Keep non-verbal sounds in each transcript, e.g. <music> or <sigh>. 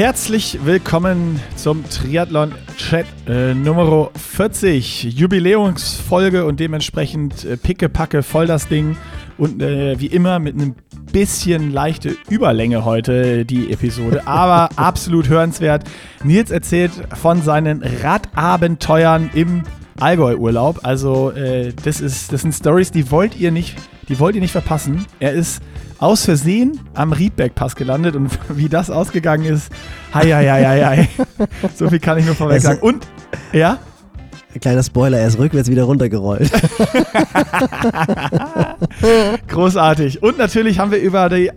herzlich willkommen zum Triathlon Chat äh, Nummer 40. Jubiläumsfolge und dementsprechend äh, pickepacke voll das Ding. Und äh, wie immer mit einem bisschen leichte Überlänge heute die Episode, <laughs> aber absolut hörenswert. Nils erzählt von seinen Radabenteuern im Allgäu-Urlaub. Also äh, das, ist, das sind Stories, die wollt ihr nicht, die wollt ihr nicht verpassen. Er ist aus Versehen am Riedberg-Pass gelandet und <laughs> wie das ausgegangen ist, hei, hei, hei, hei. <laughs> So viel kann ich nur vorweg sagen. Und, ja? Kleiner Spoiler, er ist rückwärts wieder runtergerollt. <laughs> Großartig. Und natürlich haben wir über die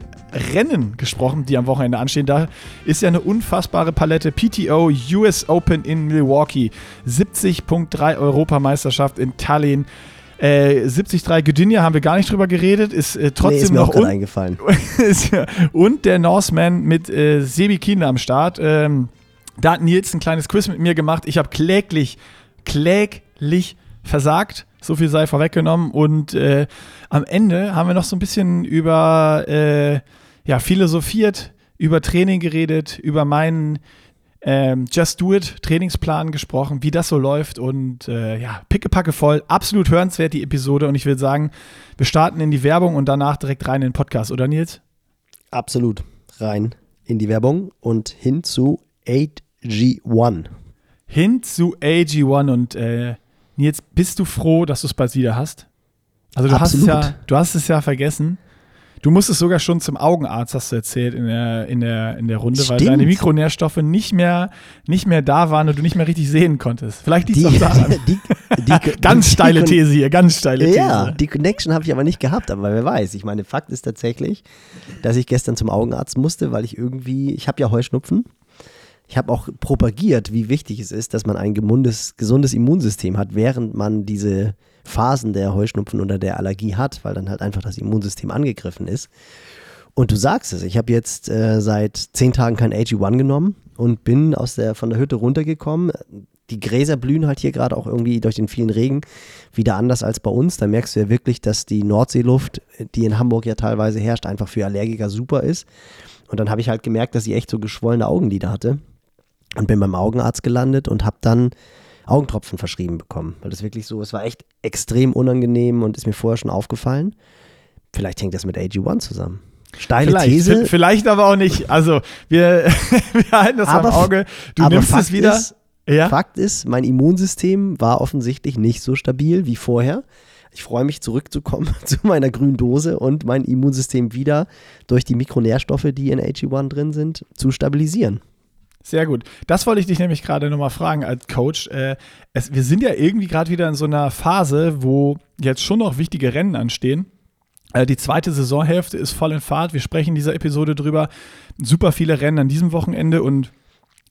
Rennen gesprochen, die am Wochenende anstehen. Da ist ja eine unfassbare Palette. PTO US Open in Milwaukee, 70.3 Europameisterschaft in Tallinn. Äh, 73 Gdynia haben wir gar nicht drüber geredet, ist äh, trotzdem nee, ist mir noch auch un eingefallen. <laughs> und der Norseman mit äh, Sebi Kienle am Start. Ähm, da hat Nils ein kleines Quiz mit mir gemacht. Ich habe kläglich kläglich versagt. So viel sei vorweggenommen. Und äh, am Ende haben wir noch so ein bisschen über äh, ja, philosophiert, über Training geredet, über meinen ähm, Just Do It Trainingsplan gesprochen, wie das so läuft. Und äh, ja, pickepacke voll. Absolut hörenswert die Episode. Und ich würde sagen, wir starten in die Werbung und danach direkt rein in den Podcast, oder Nils? Absolut. Rein in die Werbung und hin zu 8G1 hin zu AG1 und äh, Nils, bist du froh, dass du es bald wieder hast? Also du hast, es ja, du hast es ja vergessen. Du musstest sogar schon zum Augenarzt, hast du erzählt, in der, in der, in der Runde, Stimmt. weil deine Mikronährstoffe nicht mehr, nicht mehr da waren und du nicht mehr richtig sehen konntest. Vielleicht liegt es auch daran. <laughs> Die, die, <laughs> ganz steile These hier, ganz steile These. Ja, die Connection habe ich aber nicht gehabt, aber wer weiß. Ich meine, Fakt ist tatsächlich, dass ich gestern zum Augenarzt musste, weil ich irgendwie, ich habe ja Heuschnupfen ich habe auch propagiert, wie wichtig es ist, dass man ein gemundes, gesundes Immunsystem hat, während man diese Phasen der Heuschnupfen oder der Allergie hat, weil dann halt einfach das Immunsystem angegriffen ist. Und du sagst es, ich habe jetzt äh, seit zehn Tagen kein AG1 genommen und bin aus der, von der Hütte runtergekommen. Die Gräser blühen halt hier gerade auch irgendwie durch den vielen Regen wieder anders als bei uns. Da merkst du ja wirklich, dass die Nordseeluft, die in Hamburg ja teilweise herrscht, einfach für Allergiker super ist. Und dann habe ich halt gemerkt, dass ich echt so geschwollene Augenlider hatte und bin beim Augenarzt gelandet und habe dann Augentropfen verschrieben bekommen, weil das wirklich so, es war echt extrem unangenehm und ist mir vorher schon aufgefallen. Vielleicht hängt das mit AG1 zusammen. Steile vielleicht, These. Vielleicht aber auch nicht. Also, wir, <laughs> wir halten das aber, am Auge. Du nimmst Fakt es wieder. Ist, ja? Fakt ist, mein Immunsystem war offensichtlich nicht so stabil wie vorher. Ich freue mich zurückzukommen <laughs> zu meiner grünen Dose und mein Immunsystem wieder durch die Mikronährstoffe, die in AG1 drin sind, zu stabilisieren. Sehr gut. Das wollte ich dich nämlich gerade nochmal fragen als Coach. Äh, es, wir sind ja irgendwie gerade wieder in so einer Phase, wo jetzt schon noch wichtige Rennen anstehen. Äh, die zweite Saisonhälfte ist voll in Fahrt. Wir sprechen in dieser Episode drüber. Super viele Rennen an diesem Wochenende und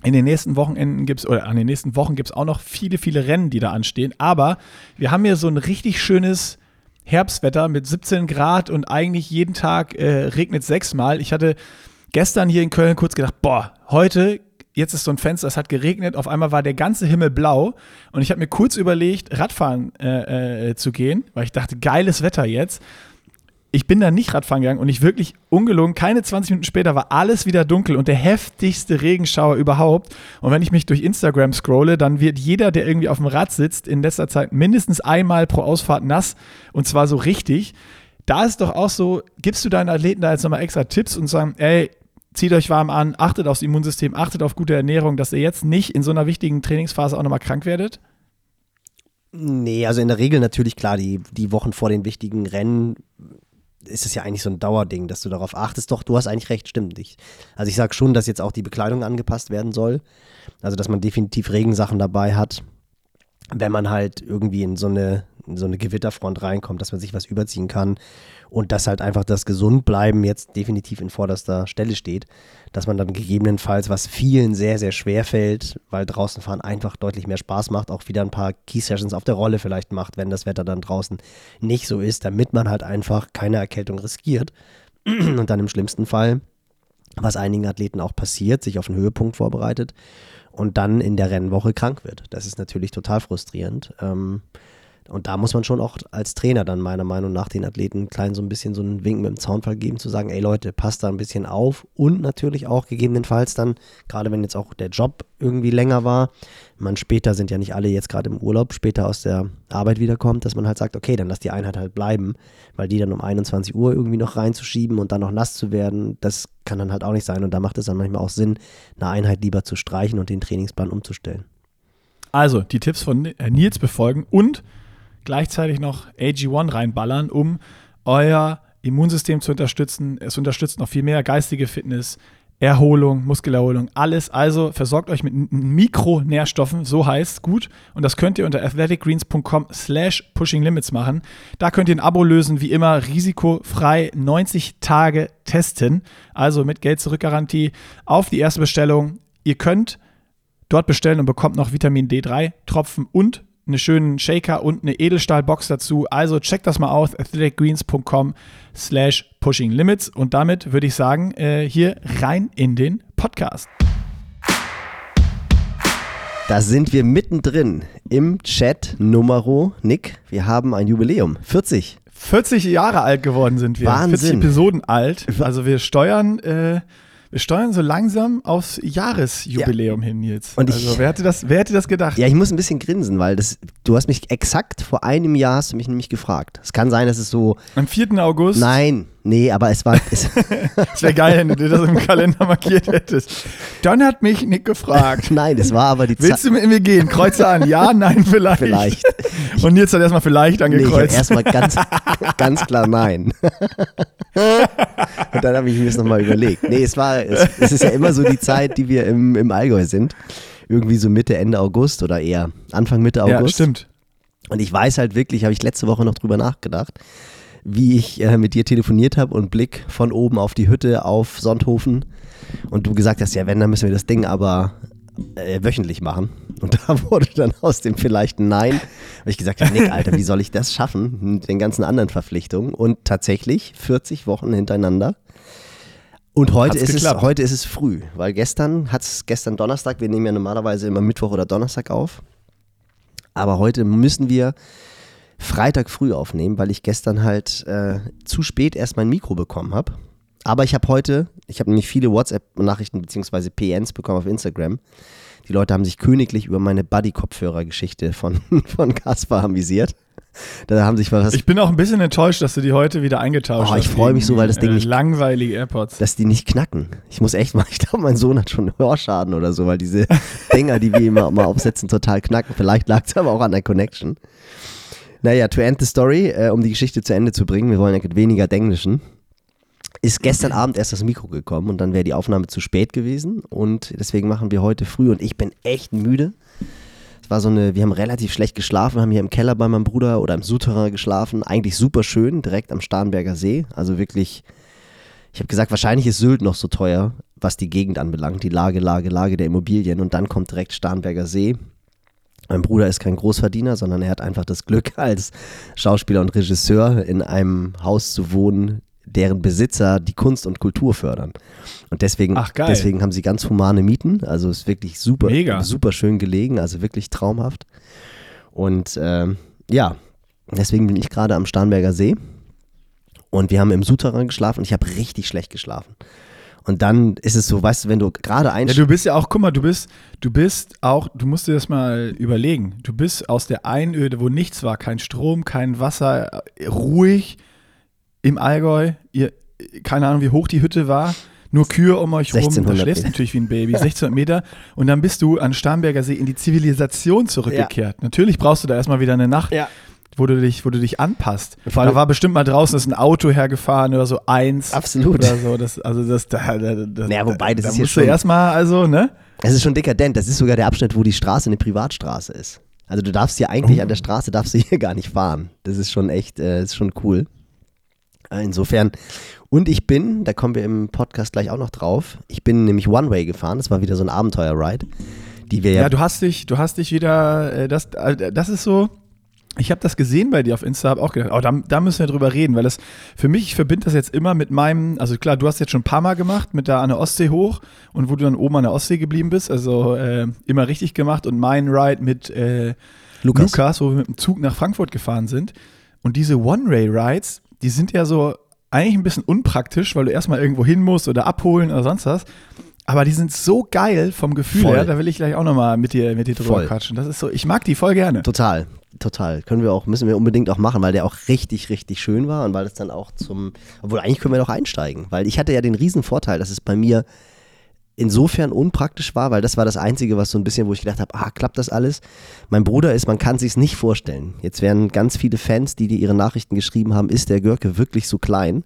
in den nächsten Wochenenden gibt es, oder an den nächsten Wochen gibt es auch noch viele, viele Rennen, die da anstehen. Aber wir haben hier so ein richtig schönes Herbstwetter mit 17 Grad und eigentlich jeden Tag äh, regnet sechsmal. Ich hatte gestern hier in Köln kurz gedacht, boah, heute jetzt ist so ein Fenster, es hat geregnet, auf einmal war der ganze Himmel blau und ich habe mir kurz überlegt, Radfahren äh, äh, zu gehen, weil ich dachte, geiles Wetter jetzt. Ich bin dann nicht Radfahren gegangen und ich wirklich ungelogen, keine 20 Minuten später war alles wieder dunkel und der heftigste Regenschauer überhaupt. Und wenn ich mich durch Instagram scrolle, dann wird jeder, der irgendwie auf dem Rad sitzt, in letzter Zeit mindestens einmal pro Ausfahrt nass und zwar so richtig. Da ist doch auch so, gibst du deinen Athleten da jetzt nochmal extra Tipps und sagen, ey, zieht euch warm an, achtet aufs Immunsystem, achtet auf gute Ernährung, dass ihr jetzt nicht in so einer wichtigen Trainingsphase auch nochmal krank werdet? Nee, also in der Regel natürlich klar, die, die Wochen vor den wichtigen Rennen ist es ja eigentlich so ein Dauerding, dass du darauf achtest. Doch, du hast eigentlich recht, stimmt. Ich, also ich sage schon, dass jetzt auch die Bekleidung angepasst werden soll. Also dass man definitiv Regensachen dabei hat, wenn man halt irgendwie in so eine, in so eine Gewitterfront reinkommt, dass man sich was überziehen kann und dass halt einfach das Gesundbleiben jetzt definitiv in vorderster Stelle steht, dass man dann gegebenenfalls, was vielen sehr, sehr schwer fällt, weil draußen fahren einfach deutlich mehr Spaß macht, auch wieder ein paar Key-Sessions auf der Rolle vielleicht macht, wenn das Wetter dann draußen nicht so ist, damit man halt einfach keine Erkältung riskiert. Und dann im schlimmsten Fall, was einigen Athleten auch passiert, sich auf einen Höhepunkt vorbereitet und dann in der Rennwoche krank wird. Das ist natürlich total frustrierend. Ähm, Und da muss man schon auch als Trainer dann meiner Meinung nach den Athleten klein so ein bisschen so einen Wink mit dem Zaunfall geben, zu sagen, ey Leute, passt da ein bisschen auf und natürlich auch gegebenenfalls dann, gerade wenn jetzt auch der Job irgendwie länger war, man später sind ja nicht alle jetzt gerade im Urlaub, später aus der Arbeit wiederkommt, dass man halt sagt, okay, dann lass die Einheit halt bleiben, weil die dann um 21 Uhr irgendwie noch reinzuschieben und dann noch nass zu werden, das kann dann halt auch nicht sein und da macht es dann manchmal auch Sinn, eine Einheit lieber zu streichen und den Trainingsplan umzustellen. Also, die Tipps von äh, Nils befolgen und gleichzeitig noch AG1 reinballern, um euer Immunsystem zu unterstützen. Es unterstützt noch viel mehr geistige Fitness, Erholung, Muskelerholung, alles. Also versorgt euch mit Mikronährstoffen, so heißt gut. Und das könnt ihr unter athleticgreens.com slash pushinglimits machen. Da könnt ihr ein Abo lösen, wie immer risikofrei 90 Tage testen. Also mit Geld-Zurück-Garantie auf die erste Bestellung. Ihr könnt dort bestellen und bekommt noch Vitamin D3-Tropfen und einen schönen Shaker und eine Edelstahlbox dazu. Also checkt das mal aus, athleticgreens.com slash pushing limits. Und damit würde ich sagen, äh, hier rein in den Podcast. Da sind wir mittendrin im Chat Numero. Nick, wir haben ein Jubiläum. 40. 40 Jahre alt geworden sind wir. Wahnsinn. 40 Episoden alt. Also wir steuern äh, wir steuern so langsam aufs Jahresjubiläum ja. hin, Nils. Und also, wer hätte, das, wer hätte das gedacht? Ja, ich muss ein bisschen grinsen, weil das, du hast mich exakt vor einem Jahr hast du mich nämlich gefragt. Es kann sein, dass es so. Am 4. August? Nein, Nee, aber es war. Es <laughs> wäre geil, wenn du dir das im Kalender markiert hättest. Dann hat mich Nick gefragt. <laughs> Nein, es war aber die Zeit. Willst du mit mir gehen? Kreuze an. Ja, nein, <laughs> vielleicht. Vielleicht. Und jetzt hat erstmal vielleicht angekreuzt. Nee, erstmal ganz, ganz klar nein. Und dann habe ich mir das nochmal überlegt. Nee, es war, es, es, ist ja immer so die Zeit, die wir im, im Allgäu sind. Irgendwie so Mitte, Ende August oder eher Anfang, Mitte August. Ja, stimmt. Und ich weiß halt wirklich, habe ich letzte Woche noch drüber nachgedacht wie ich äh, mit dir telefoniert habe und Blick von oben auf die Hütte auf Sonthofen und du gesagt hast, ja, wenn, dann müssen wir das Ding aber äh, wöchentlich machen. Und <laughs> da wurde dann aus dem vielleicht ein Nein, habe ich gesagt, ja, Nick, Alter, wie soll ich das schaffen mit den ganzen anderen Verpflichtungen? Und tatsächlich 40 Wochen hintereinander. Und heute ist, es, heute ist es früh, weil gestern hat es, gestern Donnerstag, wir nehmen ja normalerweise immer Mittwoch oder Donnerstag auf. Aber heute müssen wir Freitag früh aufnehmen, weil ich gestern halt äh, zu spät erst mein Mikro bekommen habe. Aber ich habe heute, ich habe nämlich viele WhatsApp-Nachrichten bzw. PNs bekommen auf Instagram. Die Leute haben sich königlich über meine Buddy-Kopfhörer-Geschichte von, <laughs> von Kaspar amüsiert. Da haben sich was. Ich bin auch ein bisschen enttäuscht, dass du die heute wieder eingetauscht oh, hast. Ich freue mich so, weil das Ding äh, nicht. Langweilige AirPods. Dass die nicht knacken. Ich muss echt mal, <laughs> ich glaube, mein Sohn hat schon Hörschaden oder so, weil diese Dinger, die wir immer mal aufsetzen, total knacken. Vielleicht lag es aber auch an der Connection. Naja, to end the story, äh, um die Geschichte zu Ende zu bringen, wir wollen ja weniger Denglischen, ist gestern Abend erst das Mikro gekommen und dann wäre die Aufnahme zu spät gewesen und deswegen machen wir heute früh und ich bin echt müde. Es war so eine, wir haben relativ schlecht geschlafen, haben hier im Keller bei meinem Bruder oder im Souterrain geschlafen, eigentlich super schön, direkt am Starnberger See, also wirklich, ich habe gesagt, wahrscheinlich ist Sylt noch so teuer, was die Gegend anbelangt, die Lage, Lage, Lage der Immobilien und dann kommt direkt Starnberger See mein Bruder ist kein Großverdiener, sondern er hat einfach das Glück, <laughs> als Schauspieler und Regisseur in einem Haus zu wohnen, deren Besitzer die Kunst und Kultur fördern. Und deswegen, Ach, deswegen haben sie ganz humane Mieten. Also ist wirklich super, Mega. super schön gelegen, also wirklich traumhaft. Und ähm, ja, deswegen bin ich gerade am Starnberger See. Und wir haben im Souterrain geschlafen und ich habe richtig schlecht geschlafen. Und dann ist es so, weißt du, wenn du gerade einschläfst. Ja, du bist ja auch, guck mal, du bist, du bist auch, du musst dir das mal überlegen. Du bist aus der Einöde, wo nichts war, kein Strom, kein Wasser, ruhig im Allgäu. Ihr, keine Ahnung, wie hoch die Hütte war. Nur Kühe um euch rum. Du schläfst natürlich wie ein Baby, <laughs> 1600 Meter. Und dann bist du an Starnberger See in die Zivilisation zurückgekehrt. Ja. Natürlich brauchst du da erstmal wieder eine Nacht. Ja wo du dich, wo du dich anpasst. Da war bestimmt mal draußen ist ein Auto hergefahren oder so eins. Absolut. Oder so. Das, also das, da, da, da, naja, wobei, das da ist hier schon. erstmal, also, ne? Es ist schon dekadent. Das ist sogar der Abschnitt, wo die Straße eine Privatstraße ist. Also du darfst hier eigentlich oh. an der Straße darfst du hier <laughs> gar nicht fahren. Das ist schon echt, äh, ist schon cool. Insofern. Und ich bin, da kommen wir im Podcast gleich auch noch drauf. Ich bin nämlich One-Way gefahren. Das war wieder so ein Abenteuer-Ride. Die wir ja, ja, du hast dich, du hast dich wieder, äh, das, äh, das ist so, Ich habe das gesehen bei dir auf Insta, habe auch gedacht, oh, da, da, müssen wir drüber reden, weil das für mich, ich verbinde das jetzt immer mit meinem, also klar, du hast jetzt schon ein paar Mal gemacht, mit da an der Ostsee hoch und wo du dann oben an der Ostsee geblieben bist, also äh, immer richtig gemacht und mein Ride mit äh, Lukas. Lukas, wo wir mit dem Zug nach Frankfurt gefahren sind. Und diese One-Ray-Rides, die sind ja so eigentlich ein bisschen unpraktisch, weil du erstmal irgendwo hin musst oder abholen oder sonst was. Aber die sind so geil vom Gefühl voll. her, da will ich gleich auch nochmal mit dir, mit dir drüber voll. quatschen. Das ist so, ich mag die voll gerne. Total, total. Können wir auch, müssen wir unbedingt auch machen, weil der auch richtig, richtig schön war und weil es dann auch zum, obwohl eigentlich können wir noch einsteigen, weil ich hatte ja den riesen Vorteil, dass es bei mir insofern unpraktisch war, weil das war das Einzige, was so ein bisschen, wo ich gedacht habe, ah, klappt das alles? Mein Bruder ist, man kann sich nicht vorstellen. Jetzt werden ganz viele Fans, die dir ihre Nachrichten geschrieben haben, ist der Görke wirklich so klein?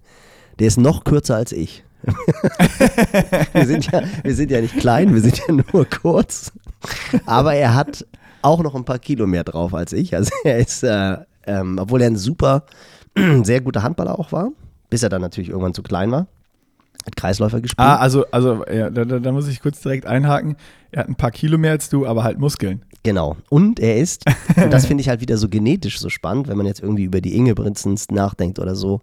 Der ist noch kürzer als ich. <laughs> wir, sind ja, wir sind ja nicht klein, wir sind ja nur kurz. Aber er hat auch noch ein paar Kilo mehr drauf als ich. Also <laughs> er ist, äh, ähm, obwohl er ein super, <clears throat> sehr guter Handballer auch war, bis er dann natürlich irgendwann zu klein war. Hat Kreisläufer gespielt. Ah, also, also ja, da, da, muss ich kurz direkt einhaken. Er hat ein paar Kilo mehr als du, aber halt Muskeln. Genau. Und er ist, <laughs> und das finde ich halt wieder so genetisch so spannend, wenn man jetzt irgendwie über die Ingebrigtsens nachdenkt oder so.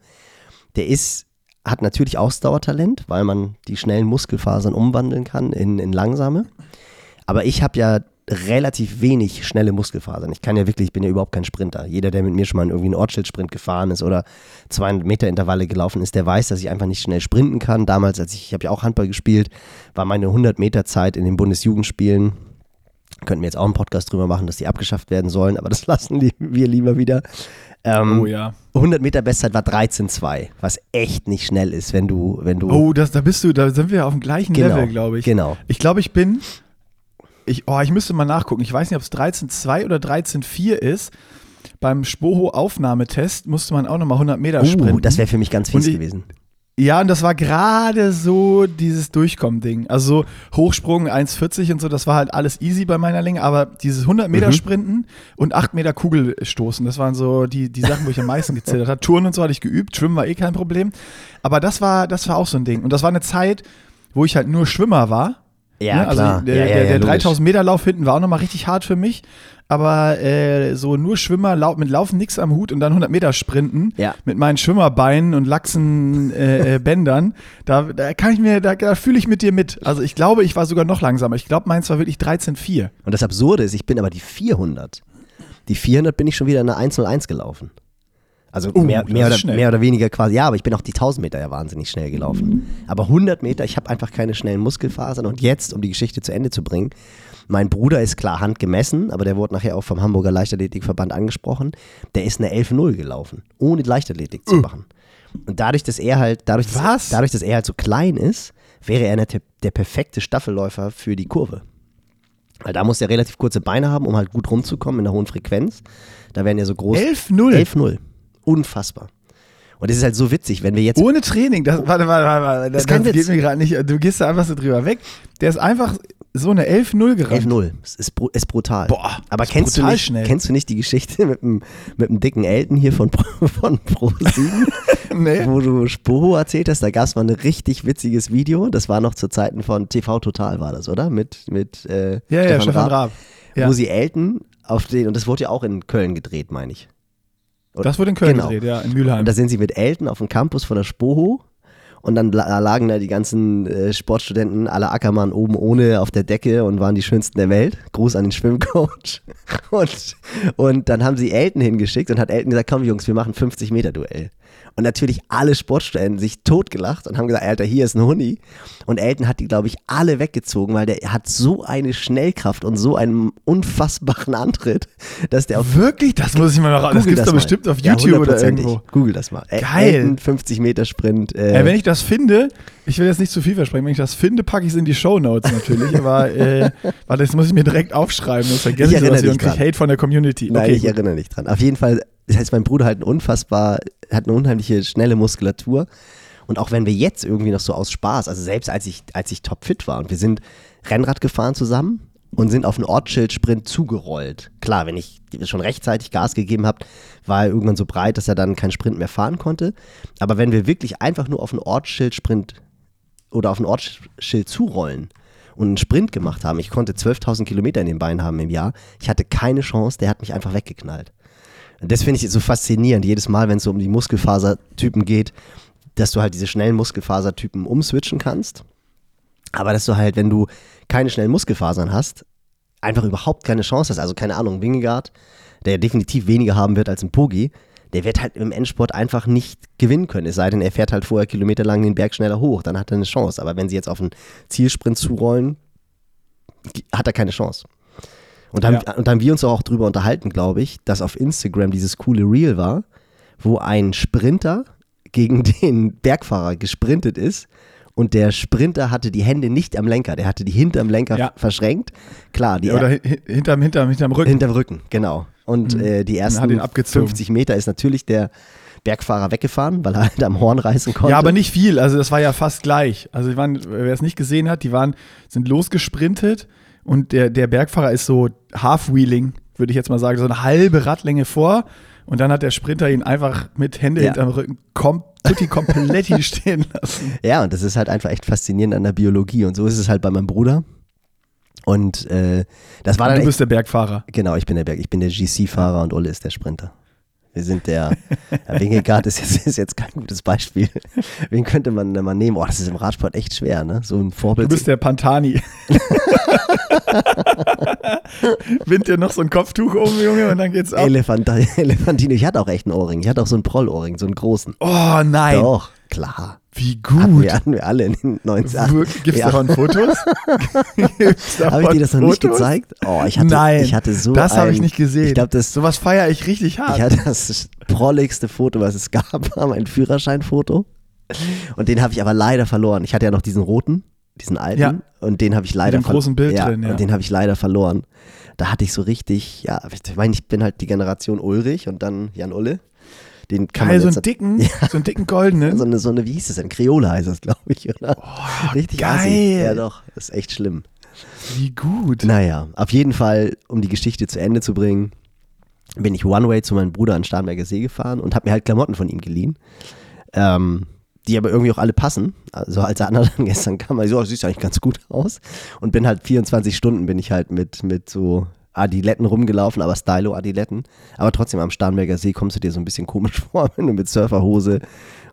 Der ist hat natürlich Ausdauertalent, weil man die schnellen Muskelfasern umwandeln kann in, in langsame. Aber ich habe ja relativ wenig schnelle Muskelfasern. Ich kann ja wirklich, ich bin ja überhaupt kein Sprinter. Jeder, der mit mir schon mal irgendwie einen Ortsschildsprint gefahren ist oder 200 Meter Intervalle gelaufen ist, der weiß, dass ich einfach nicht schnell sprinten kann. Damals, als ich, ich habe ja auch Handball gespielt, war meine 100 Meter Zeit in den Bundesjugendspielen könnten wir jetzt auch einen Podcast drüber machen, dass die abgeschafft werden sollen, aber das <laughs> lassen wir lieber wieder. Ähm, oh ja. 100 Meter Bestzeit war 13,2, was echt nicht schnell ist, wenn du, wenn du. Oh, das, da bist du, da sind wir auf dem gleichen genau, Level, glaube ich. Genau. Ich glaube, ich bin, ich, oh, ich müsste mal nachgucken. Ich weiß nicht, ob es 13,2 oder 13,4 ist. Beim Spoho-Aufnahmetest musste man auch nochmal 100 Meter uh, sprinten. Das wäre für mich ganz fies ich, gewesen. Ja, und das war gerade so dieses Durchkommen-Ding. Also so Hochsprung 1,40 und so, das war halt alles easy bei meiner Länge, aber dieses 100 Meter mhm. Sprinten und 8 Meter Kugelstoßen, das waren so die, die Sachen, wo ich am meisten gezählt habe. <laughs> Touren und so hatte ich geübt, Schwimmen war eh kein Problem. Aber das war, das war auch so ein Ding. Und das war eine Zeit, wo ich halt nur Schwimmer war. Ja, ne? also klar. Der, ja, ja, der, der 3000 Meter Lauf hinten war auch nochmal richtig hart für mich aber äh, so nur Schwimmer lau mit Laufen nichts am Hut und dann 100 Meter sprinten mit meinen Schwimmerbeinen und laxen äh, äh, <laughs> Bändern, da, da kann ich mir, da, da fühle ich mit dir mit. Also ich glaube, ich war sogar noch langsamer. Ich glaube, meins war wirklich 13,4. Und das Absurde ist, ich bin aber die 400. Die 400 bin ich schon wieder in der 101 gelaufen. Also uh, mehr, mehr, oder, mehr, oder, weniger quasi. Ja, aber ich bin auch die 1000 Meter ja wahnsinnig schnell gelaufen. Aber 100 Meter, ich habe einfach keine schnellen Muskelfasern. Und jetzt, um die Geschichte zu Ende zu bringen, mein Bruder ist klar handgemessen, aber der wurde nachher auch vom Hamburger Leichtathletikverband angesprochen. Der ist eine 11-0 gelaufen, ohne Leichtathletik zu uh. machen. Und dadurch, dass er halt, dadurch, dass, dadurch, dass er halt so klein ist, wäre er der, der perfekte Staffelläufer für die Kurve. Weil da muss er relativ kurze Beine haben, um halt gut rumzukommen in der hohen Frequenz. Da werden ja so groß. 11-0. 11-0. Unfassbar. Und es ist halt so witzig, wenn wir jetzt. Ohne Training, das, warte, warte, warte, das, das geht mir gerade nicht. Du gehst da einfach so drüber weg. Der ist einfach so eine 11-0 gerannt. 11-0. Es ist, ist, brutal. Boah. Aber kennst, brutal du nicht, schnell. kennst du nicht die Geschichte mit dem, mit dem dicken Elton hier von, <laughs> von Pro7? <laughs> nee. Wo du Spoho erzählt hast, da gab es mal ein richtig witziges Video. Das war noch zu Zeiten von TV Total, war das, oder? Mit, mit äh, ja, Stefan, ja, Stefan Raab. Raab. Ja. Wo sie Elton auf den, und das wurde ja auch in Köln gedreht, meine ich. Und, das wurde in Köln genau. gedreht, ja, in Mülheim. Und da sind sie mit Elton auf dem Campus von der Spoho und dann lagen da die ganzen äh, Sportstudenten, alle Ackermann oben ohne auf der Decke und waren die schönsten der Welt. Gruß an den Schwimmcoach. <laughs> Und, und dann haben sie Elton hingeschickt und hat Elton gesagt, komm Jungs, wir machen 50 Meter Duell. Und natürlich alle Sportstellen sich totgelacht und haben gesagt, Alter, hier ist ein Huni. Und Elton hat die, glaube ich, alle weggezogen, weil der hat so eine Schnellkraft und so einen unfassbaren Antritt, dass der auf. Wirklich? Das muss ich mal noch. Das gibt es doch bestimmt auf YouTube ja, oder irgendwo. Google das mal. Geil. Elton 50 Meter Sprint. Äh, ja, wenn ich das finde, ich will jetzt nicht zu viel versprechen, wenn ich das finde, packe ich es in die Show Notes natürlich. <laughs> aber äh, warte, das muss ich mir direkt aufschreiben, sonst vergesse ich, ich sowas und kriege Hate von der Community. Nein, ich gut. erinnere mich dran. Auf jeden Fall das heißt, mein Bruder hat eine unfassbar, hat eine unheimliche schnelle Muskulatur. Und auch wenn wir jetzt irgendwie noch so aus Spaß, also selbst als ich, als ich topfit war und wir sind Rennrad gefahren zusammen und sind auf einen Ortsschild-Sprint zugerollt. Klar, wenn ich schon rechtzeitig Gas gegeben habe, war er irgendwann so breit, dass er dann keinen Sprint mehr fahren konnte. Aber wenn wir wirklich einfach nur auf einen Ortsschild-Sprint oder auf ein Ortsschild zurollen und einen Sprint gemacht haben, ich konnte 12.000 Kilometer in den Beinen haben im Jahr, ich hatte keine Chance, der hat mich einfach weggeknallt. Das finde ich so faszinierend, jedes Mal, wenn es so um die Muskelfasertypen geht, dass du halt diese schnellen Muskelfasertypen umswitchen kannst. Aber dass du halt, wenn du keine schnellen Muskelfasern hast, einfach überhaupt keine Chance hast. Also keine Ahnung, Wingegaard, der definitiv weniger haben wird als ein Pogi, der wird halt im Endsport einfach nicht gewinnen können. Es sei denn, er fährt halt vorher kilometerlang den Berg schneller hoch, dann hat er eine Chance. Aber wenn sie jetzt auf einen Zielsprint zurollen, hat er keine Chance. Und dann, Ja. und dann haben wir uns auch drüber unterhalten, glaube ich, dass auf Instagram dieses coole Reel war, wo ein Sprinter gegen <laughs> den Bergfahrer gesprintet ist und der Sprinter hatte die Hände nicht am Lenker, der hatte die hinterm Lenker Ja. verschränkt. Klar, die Oder hi- hi- hinterm, hinterm, hinterm Rücken. hinterm Rücken, genau. Und äh, die ersten abgezogen. 50 Meter ist natürlich der Bergfahrer weggefahren, weil er <laughs> halt am Horn reißen konnte. Ja, aber nicht viel. Also das war ja fast gleich. Also wer es nicht gesehen hat, die waren, sind losgesprintet und der, der Bergfahrer ist so Half-Wheeling, würde ich jetzt mal sagen, so eine halbe Radlänge vor. Und dann hat der Sprinter ihn einfach mit Hände Ja. hinterm Rücken kom tutti kompletti <laughs> stehen lassen. Ja, und das ist halt einfach echt faszinierend an der Biologie. Und so ist es halt bei meinem Bruder. Und äh, das war Und dann du bist der Bergfahrer. genau, ich bin der Berg, ich bin der GC-Fahrer und Olle ist der Sprinter. Wir sind der, der Wingegaard ist jetzt, <laughs> ist jetzt kein gutes Beispiel. Wen könnte man denn mal nehmen? Oh, das ist im Radsport echt schwer, ne? So ein Du Vorbild. bist der Pantani. <laughs> Wind dir noch so ein Kopftuch um, Junge, und dann geht's ab. Elefant, <laughs> Elefantino. Ich hatte auch echt einen Ohrring. Ich hatte auch so einen Prollohrring, so einen großen. Oh nein, Doch, klar. Wie Hatten gut. wir, hatten wir alle in den 90 Wirklich? Gibt's Ja. davon Fotos? <laughs> Habe ich dir das noch nicht Fotos? gezeigt? Oh, ich hatte, Nein, ich hatte so das habe ich nicht gesehen. Ich glaube, das, Sowas feiere ich richtig hart. ich hatte das prolligste Foto, was es gab, <laughs> war mein Führerscheinfoto. Und den habe ich aber leider verloren. Ich hatte ja noch diesen roten, diesen alten. Ja. Und den habe ich leider dem ver- großen Bild ja, drin, ja. Und den habe ich leider verloren. Da hatte ich so richtig, ja, ich meine, ich bin halt die Generation Ulrich und dann Jan Ulle. Den kann Geil, man so jetzt einen dicken, <laughs> so einen dicken goldenen. so eine, so eine, wie hieß das denn? Kreole heißt das, glaube ich, oder? Richtig geil. assi. Ja, doch, das ist echt schlimm. Wie gut. Naja, auf jeden Fall, um die Geschichte zu Ende zu bringen, bin ich One-Way zu meinem Bruder an Starnberger See gefahren und habe mir halt Klamotten von ihm geliehen. Ähm, die aber irgendwie auch alle passen. Also als er dann <laughs> gestern kam, war ich so, oh, siehst eigentlich ganz gut aus. Und bin halt 24 Stunden bin ich halt mit, mit so Adiletten rumgelaufen, aber Stylo-Adiletten. Aber trotzdem am Starnberger See kommst du dir so ein bisschen komisch <laughs> vor, wenn du mit Surferhose,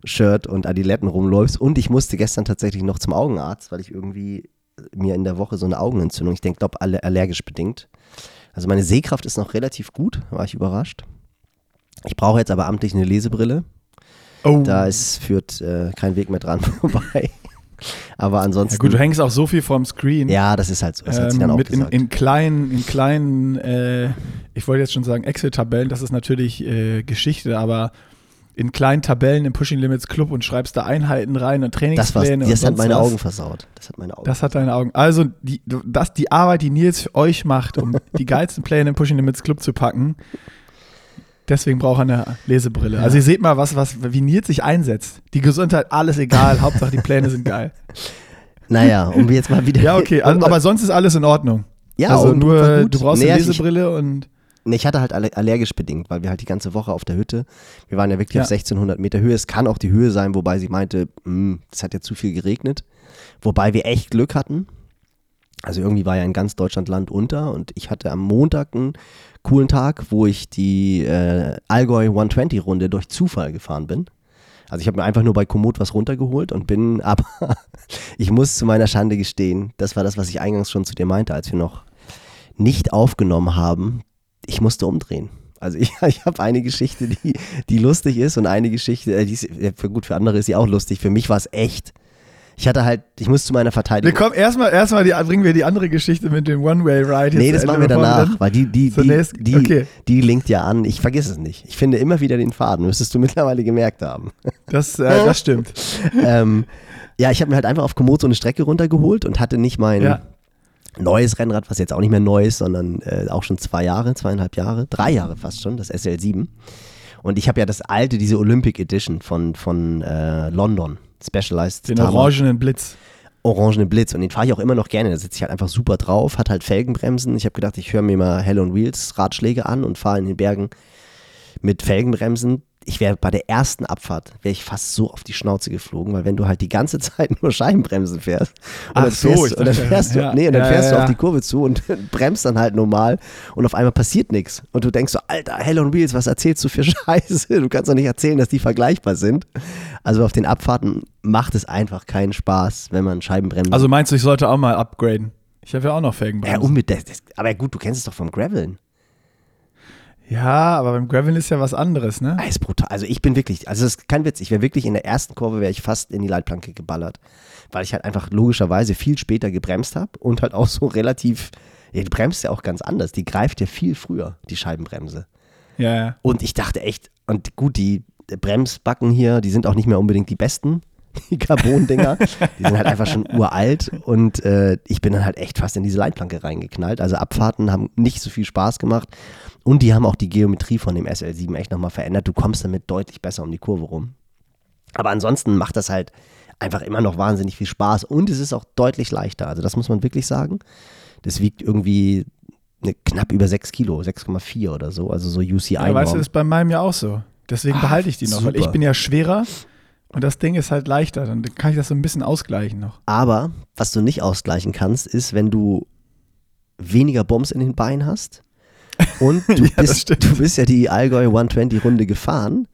Shirt und Adiletten rumläufst. Und ich musste gestern tatsächlich noch zum Augenarzt, weil ich irgendwie mir in der Woche so eine Augenentzündung, ich denke, glaube, alle allergisch bedingt. Also meine Sehkraft ist noch relativ gut, war ich überrascht. Ich brauche jetzt aber amtlich eine Lesebrille. Oh. Da ist, führt äh, kein Weg mehr dran <laughs> vorbei. Aber ansonsten. ja gut, du hängst auch so viel vorm Screen. ja, das ist halt so. Das hat sie dann ähm, auch mit in, gesagt. in kleinen, in kleinen, äh, ich wollte jetzt schon sagen Excel-Tabellen, das ist natürlich äh, Geschichte, aber in kleinen Tabellen im Pushing Limits Club und schreibst da Einheiten rein und das Trainingspläne. das und hat sonst meine was. Augen versaut. Das hat meine Augen. Das hat deine Augen. Also die, das, die Arbeit, die Nils für euch macht, um <laughs> die geilsten Pläne im Pushing Limits Club zu packen, deswegen braucht er eine Lesebrille. Also ihr seht mal, was, was, wie Nils sich einsetzt. Die Gesundheit, alles egal, <laughs> Hauptsache die Pläne sind geil. naja, um jetzt mal wieder. Ja, okay, <laughs> um, also, aber sonst ist alles in Ordnung. ja, also nur, du brauchst Nee, eine ich- Lesebrille und Nee, ich hatte halt alle- allergisch bedingt, weil wir halt die ganze Woche auf der Hütte, wir waren ja wirklich Ja. auf 1600 Meter Höhe. Es kann auch die Höhe sein, wobei sie meinte, "Hm, es hat ja zu viel geregnet. Wobei wir echt Glück hatten. Also irgendwie war ja in ganz Deutschland Land unter und ich hatte am Montag einen coolen Tag, wo ich die äh, Allgäu 120 Runde durch Zufall gefahren bin. Also ich habe mir einfach nur bei Komoot was runtergeholt und bin, <laughs> aber ich muss zu meiner Schande gestehen, das war das, was ich eingangs schon zu dir meinte, als wir noch nicht aufgenommen haben. Ich musste umdrehen. Also <laughs> ich, ich habe eine Geschichte, die, die lustig ist und eine Geschichte, äh, die ist, gut, für andere ist sie auch lustig. Für mich war es echt. Ich hatte halt, ich muss zu meiner Verteidigung. kommen erstmal, erstmal die, bringen wir die andere Geschichte mit dem One-Way-Ride. Nee, das machen wir danach, weil die, die, die, die, okay. die linkt ja an. Ich vergesse es nicht. Ich finde immer wieder den Faden, müsstest du <laughs> mittlerweile gemerkt haben. Das, äh, das stimmt. <laughs> ähm, ja, ich habe mir halt einfach auf Komoot so eine Strecke runtergeholt und hatte nicht mein Ja. neues Rennrad, was jetzt auch nicht mehr neu ist, sondern äh, auch schon zwei Jahre, zweieinhalb Jahre, drei Jahre fast schon, das SL7. Und ich habe ja das alte, diese Olympic Edition von, von äh, London, Specialized Den orangenen Blitz. orangenen Blitz und den fahre ich auch immer noch gerne. Da sitze ich halt einfach super drauf, hat halt Felgenbremsen. Ich habe gedacht, ich höre mir mal Hell on Wheels Ratschläge an und fahre in den Bergen mit Felgenbremsen. ich wäre bei der ersten Abfahrt, wäre ich fast so auf die Schnauze geflogen, weil wenn du halt die ganze <laughs> Zeit nur Scheibenbremsen fährst und Ach dann so, fährst, ich und dann fährst, ja. du, nee, und dann Ja, fährst ja, du ja. auf die Kurve zu und <laughs> bremst dann halt normal und auf einmal passiert nichts. Und du denkst so, Alter, Hell on Wheels, was erzählst du für <laughs> Scheiße? Du kannst doch nicht erzählen, dass die vergleichbar sind. Also auf den Abfahrten macht es einfach keinen Spaß, wenn man Scheibenbremsen Also meinst du, ich sollte auch mal upgraden? Ich habe ja auch noch ja, Felgenbremsen. unbedingt. Das- Aber gut, du kennst es doch vom Graveln. Ja, aber beim Graveln ist ja was anderes, ne? Ah, ist brutal. Also ich bin wirklich, also das ist kein Witz, ich wäre wirklich in der ersten Kurve, wäre ich fast in die Leitplanke geballert. Weil ich halt einfach logischerweise viel später gebremst habe und halt auch so relativ, ja, die bremst ja auch ganz anders. Die greift ja viel früher, die Scheibenbremse. Ja, ja. Und ich dachte echt, und gut, die Bremsbacken hier, die sind auch nicht mehr unbedingt die besten, <laughs> die Carbon-Dinger. die sind halt einfach schon uralt und äh, ich bin dann halt echt fast in diese Leitplanke reingeknallt. Also Abfahrten haben nicht so viel Spaß gemacht und die haben auch die Geometrie von dem SL7 echt nochmal verändert. Du kommst damit deutlich besser um die Kurve rum. Aber ansonsten macht das halt einfach immer noch wahnsinnig viel Spaß und es ist auch deutlich leichter. Also das muss man wirklich sagen. Das wiegt irgendwie ne, knapp über 6 Kilo, 6,4 oder so. Also so UCI. ja weißt du, Norm. das ist bei meinem ja auch so. Deswegen Ah, behalte ich die noch, weil ich bin ja schwerer und das Ding ist halt leichter. Dann kann ich das so ein bisschen ausgleichen noch. Aber was du nicht ausgleichen kannst, ist, wenn du weniger Bombs in den Beinen hast. Und <laughs> du, Ja, bist, du bist ja die Allgäu 120-Runde gefahren.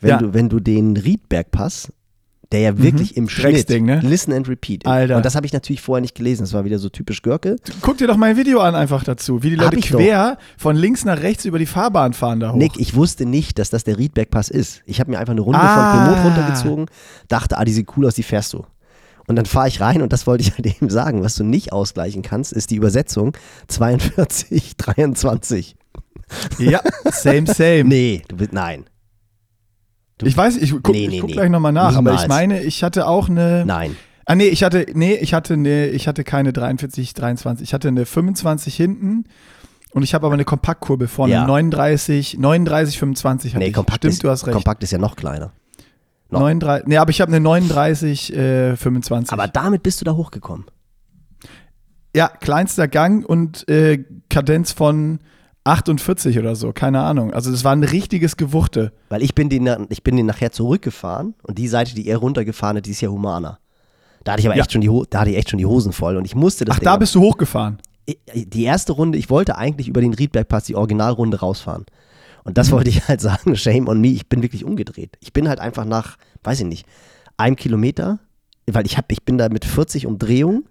Wenn, Ja. du, wenn du den Riedberg-Pass, der ja wirklich im Schnitt, ne? listen and repeat. Alter. Und das habe ich natürlich vorher nicht gelesen. Das war wieder so typisch Görke. Guck dir doch mein Video an einfach dazu, wie die Leute ich doch. quer von links nach rechts über die Fahrbahn fahren da hoch. Nick, ich wusste nicht, dass das der Riedberg-Pass ist. Ich habe mir einfach eine Runde Ah. von Komoot runtergezogen, dachte, ah, die sieht cool aus, die fährst du. Und dann fahre ich rein und das wollte ich <laughs> halt eben sagen. Was du nicht ausgleichen kannst, ist die Übersetzung 42, 23. Ja, same, same. <laughs> Nee, du bist, nein, Ich weiß, ich guck, Nee, nee, guck nee. gleich nochmal nach, aber Niemals. ich meine, ich hatte auch eine. nein. Ah, nee, ich hatte, nee, ich hatte, nee, ich hatte keine 43, 23. Ich hatte eine 25 hinten und ich habe aber eine Kompaktkurbel vorne. Ja. 39, 39, 25 hatte Nee, ich. kompakt, Stimmt, ist, du hast recht. kompakt ist ja noch kleiner. noch. 39, nee, aber ich habe eine 39, äh, 25. Aber damit bist du da hochgekommen. ja, kleinster Gang und äh, Kadenz von 48 oder so, keine Ahnung. Also das war ein richtiges Gewuchte. Weil ich bin den, ich bin den nachher zurückgefahren und die Seite, die er runtergefahren hat, die ist ja humaner. Da hatte ich aber Ja. echt schon die, da hatte ich echt schon die Hosen voll und ich musste das Ach, Ding da bist du hochgefahren. die erste Runde, ich wollte eigentlich über den Riedbergpass die Originalrunde rausfahren. Und das wollte ich halt sagen, <laughs> shame on me, ich bin wirklich umgedreht. Ich bin halt einfach nach, weiß ich nicht, einem Kilometer, weil ich, hab, ich bin da mit 40 Umdrehungen,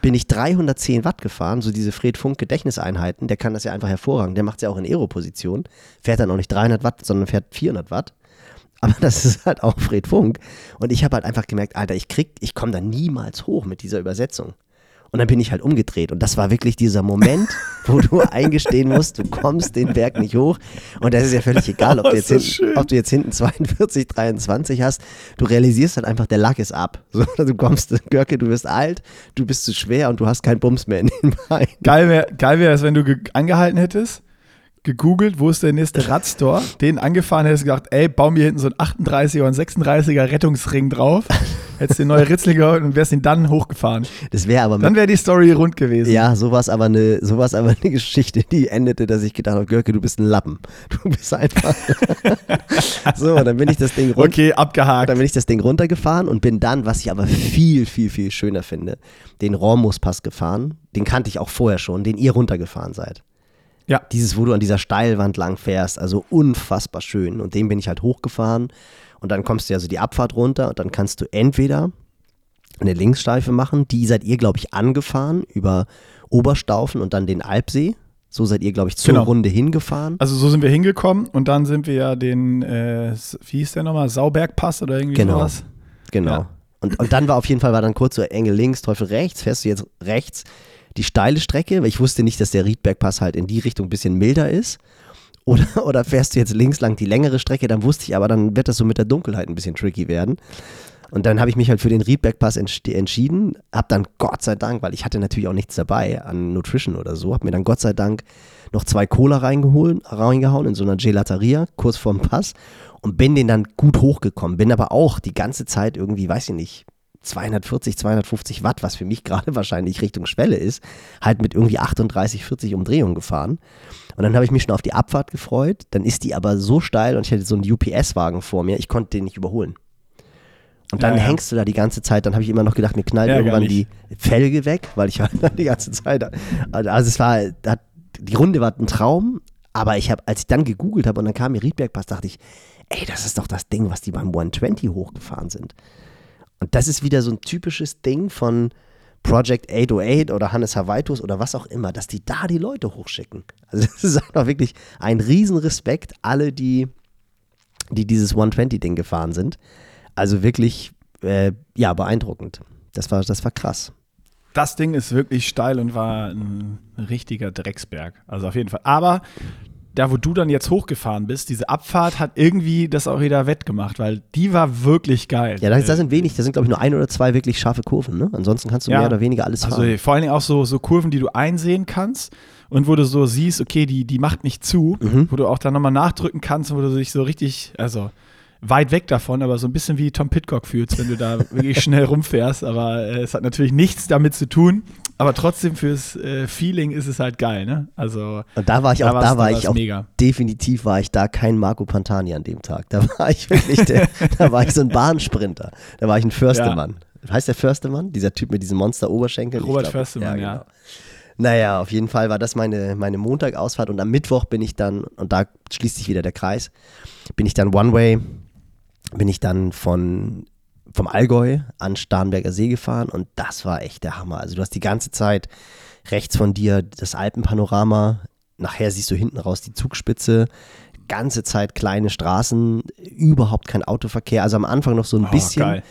bin ich 310 Watt gefahren, so diese Fred Funk Gedächtniseinheiten, der kann das ja einfach hervorragend, der macht es ja auch in Aero-Position, fährt dann auch nicht 300 Watt, sondern fährt 400 Watt. Aber <laughs> das ist halt auch Fred Funk. Und ich habe halt einfach gemerkt, Alter, ich krieg, ich komme da niemals hoch mit dieser Übersetzung. Und dann bin ich halt umgedreht. Und das war wirklich dieser Moment, wo du <laughs> eingestehen musst, du kommst den Berg nicht hoch. Und das ist ja völlig egal, ob, du, <laughs> jetzt hinten, ob du jetzt hinten 42, 23 hast. Du realisierst dann einfach, der Lack ist ab. <laughs> So, du kommst, Görke, du wirst alt, du bist zu schwer und du hast keinen Bums mehr in den Beinen. Geil wäre geil wär es, wenn du ge- angehalten hättest, gegoogelt, wo ist der nächste Radstore, den angefahren hättest, gesagt, ey, bau mir hinten so ein 38er und 36er Rettungsring drauf, hättest den neue Ritzel geholt und wärst ihn dann hochgefahren. Das wäre aber Dann wäre die Story rund gewesen. Ja, sowas aber eine, sowas aber eine <laughs> Geschichte, die endete, dass ich gedacht habe, Görke, du bist ein Lappen. <laughs> Du bist einfach. <laughs> so, dann bin ich das Ding runter. Okay, abgehakt. Dann bin ich das Ding runtergefahren und bin dann, was ich aber viel, viel, viel schöner finde, den Rormus-Pass gefahren. Den kannte ich auch vorher schon, den ihr runtergefahren seid. Ja. Dieses, wo du an dieser Steilwand lang fährst, also unfassbar schön. Und den bin ich halt hochgefahren. Und dann kommst du ja so die Abfahrt runter und dann kannst du entweder eine Linksstreife machen. Die seid ihr, glaube ich, angefahren über Oberstaufen und dann den Alpsee. So seid ihr, glaube ich, zur Genau. Runde hingefahren. Also so sind wir hingekommen und dann sind wir ja den, äh, wie hieß der nochmal, Saubergpass oder irgendwie Genau. sowas. Genau. Ja. Und, und dann war auf jeden Fall, war dann kurz so Engel links, Teufel rechts, fährst du jetzt rechts die steile Strecke, weil ich wusste nicht, dass der Riedbergpass halt in die Richtung ein bisschen milder ist. Oder, <laughs> oder fährst du jetzt links lang die längere Strecke, dann wusste ich aber, dann wird das so mit der Dunkelheit ein bisschen tricky werden. Und dann habe ich mich halt für den Riedbergpass entsch- entschieden, habe dann Gott sei Dank, weil ich hatte natürlich auch nichts dabei an Nutrition oder so, habe mir dann Gott sei Dank noch zwei Cola reingeholt, reingehauen in so einer Gelateria, kurz vorm Pass und bin den dann gut hochgekommen. Bin aber auch die ganze Zeit irgendwie, weiß ich nicht, 240, 250 Watt, was für mich gerade <laughs> wahrscheinlich Richtung Schwelle ist, halt mit irgendwie 38, 40 Umdrehungen gefahren. Und dann habe ich mich schon auf die Abfahrt gefreut. Dann ist die aber so steil und ich hatte so einen UPS-Wagen vor mir, ich konnte den nicht überholen. Und dann Ja, ja. hängst du da die ganze Zeit. Dann habe ich immer noch gedacht, mir knallt Ja, irgendwann die Felge weg, weil ich <laughs> halt die ganze Zeit. Also es war, die Runde war ein Traum, aber ich habe, als ich dann gegoogelt habe und dann kam mir Riedbergpass, dachte ich, ey, das ist doch das Ding, was die beim 120 hochgefahren sind. Und das ist wieder so ein typisches Ding von Project 808 oder Hannes Hawaitus oder was auch immer, dass die da die Leute hochschicken. Also <laughs> das ist einfach wirklich ein Riesenrespekt, alle, die, die dieses 120-Ding gefahren sind. Also wirklich, äh, ja, beeindruckend. Das war, das war krass. Das Ding ist wirklich steil und war ein richtiger Drecksberg. Also auf jeden Fall. Aber da, wo du dann jetzt hochgefahren bist, diese Abfahrt hat irgendwie das auch wieder wettgemacht, weil die war wirklich geil. Ja, da, sind wenig, da sind glaube ich nur ein oder zwei wirklich scharfe Kurven. Ne? Ansonsten kannst du Ja. mehr oder weniger alles Also fahren. vor allen Dingen auch so, so Kurven, die du einsehen kannst und wo du so siehst, okay, die, die macht nicht zu, Mhm. wo du auch dann nochmal nachdrücken kannst und wo du dich so richtig, also weit weg davon, aber so ein bisschen wie Tom Pitcock fühlst, wenn du da <laughs> wirklich schnell rumfährst. Aber äh, es hat natürlich nichts damit zu tun, aber trotzdem fürs äh, Feeling ist es halt geil, ne? Also Und da war ich auch, war's- da war ich auch, mega. definitiv war ich da kein Marco Pantani an dem Tag. Da war ich wirklich, der, <laughs> da war ich so ein Bahnsprinter. Da war ich ein Förstemann. Heißt der Förstemann? Dieser Typ mit diesen Monster-Oberschenkeln? Ich Robert glaub, Förstemann, ja. Naja, auf jeden Fall war das meine, meine Montagausfahrt und am Mittwoch bin ich dann, und da schließt sich wieder der Kreis, bin ich dann One-Way, bin ich dann von, vom Allgäu an Starnberger See gefahren und das war echt der Hammer. Also du hast die ganze Zeit rechts von dir das Alpenpanorama, nachher siehst du hinten raus die Zugspitze, ganze Zeit kleine Straßen, überhaupt kein Autoverkehr, also am Anfang noch so ein Oh, bisschen.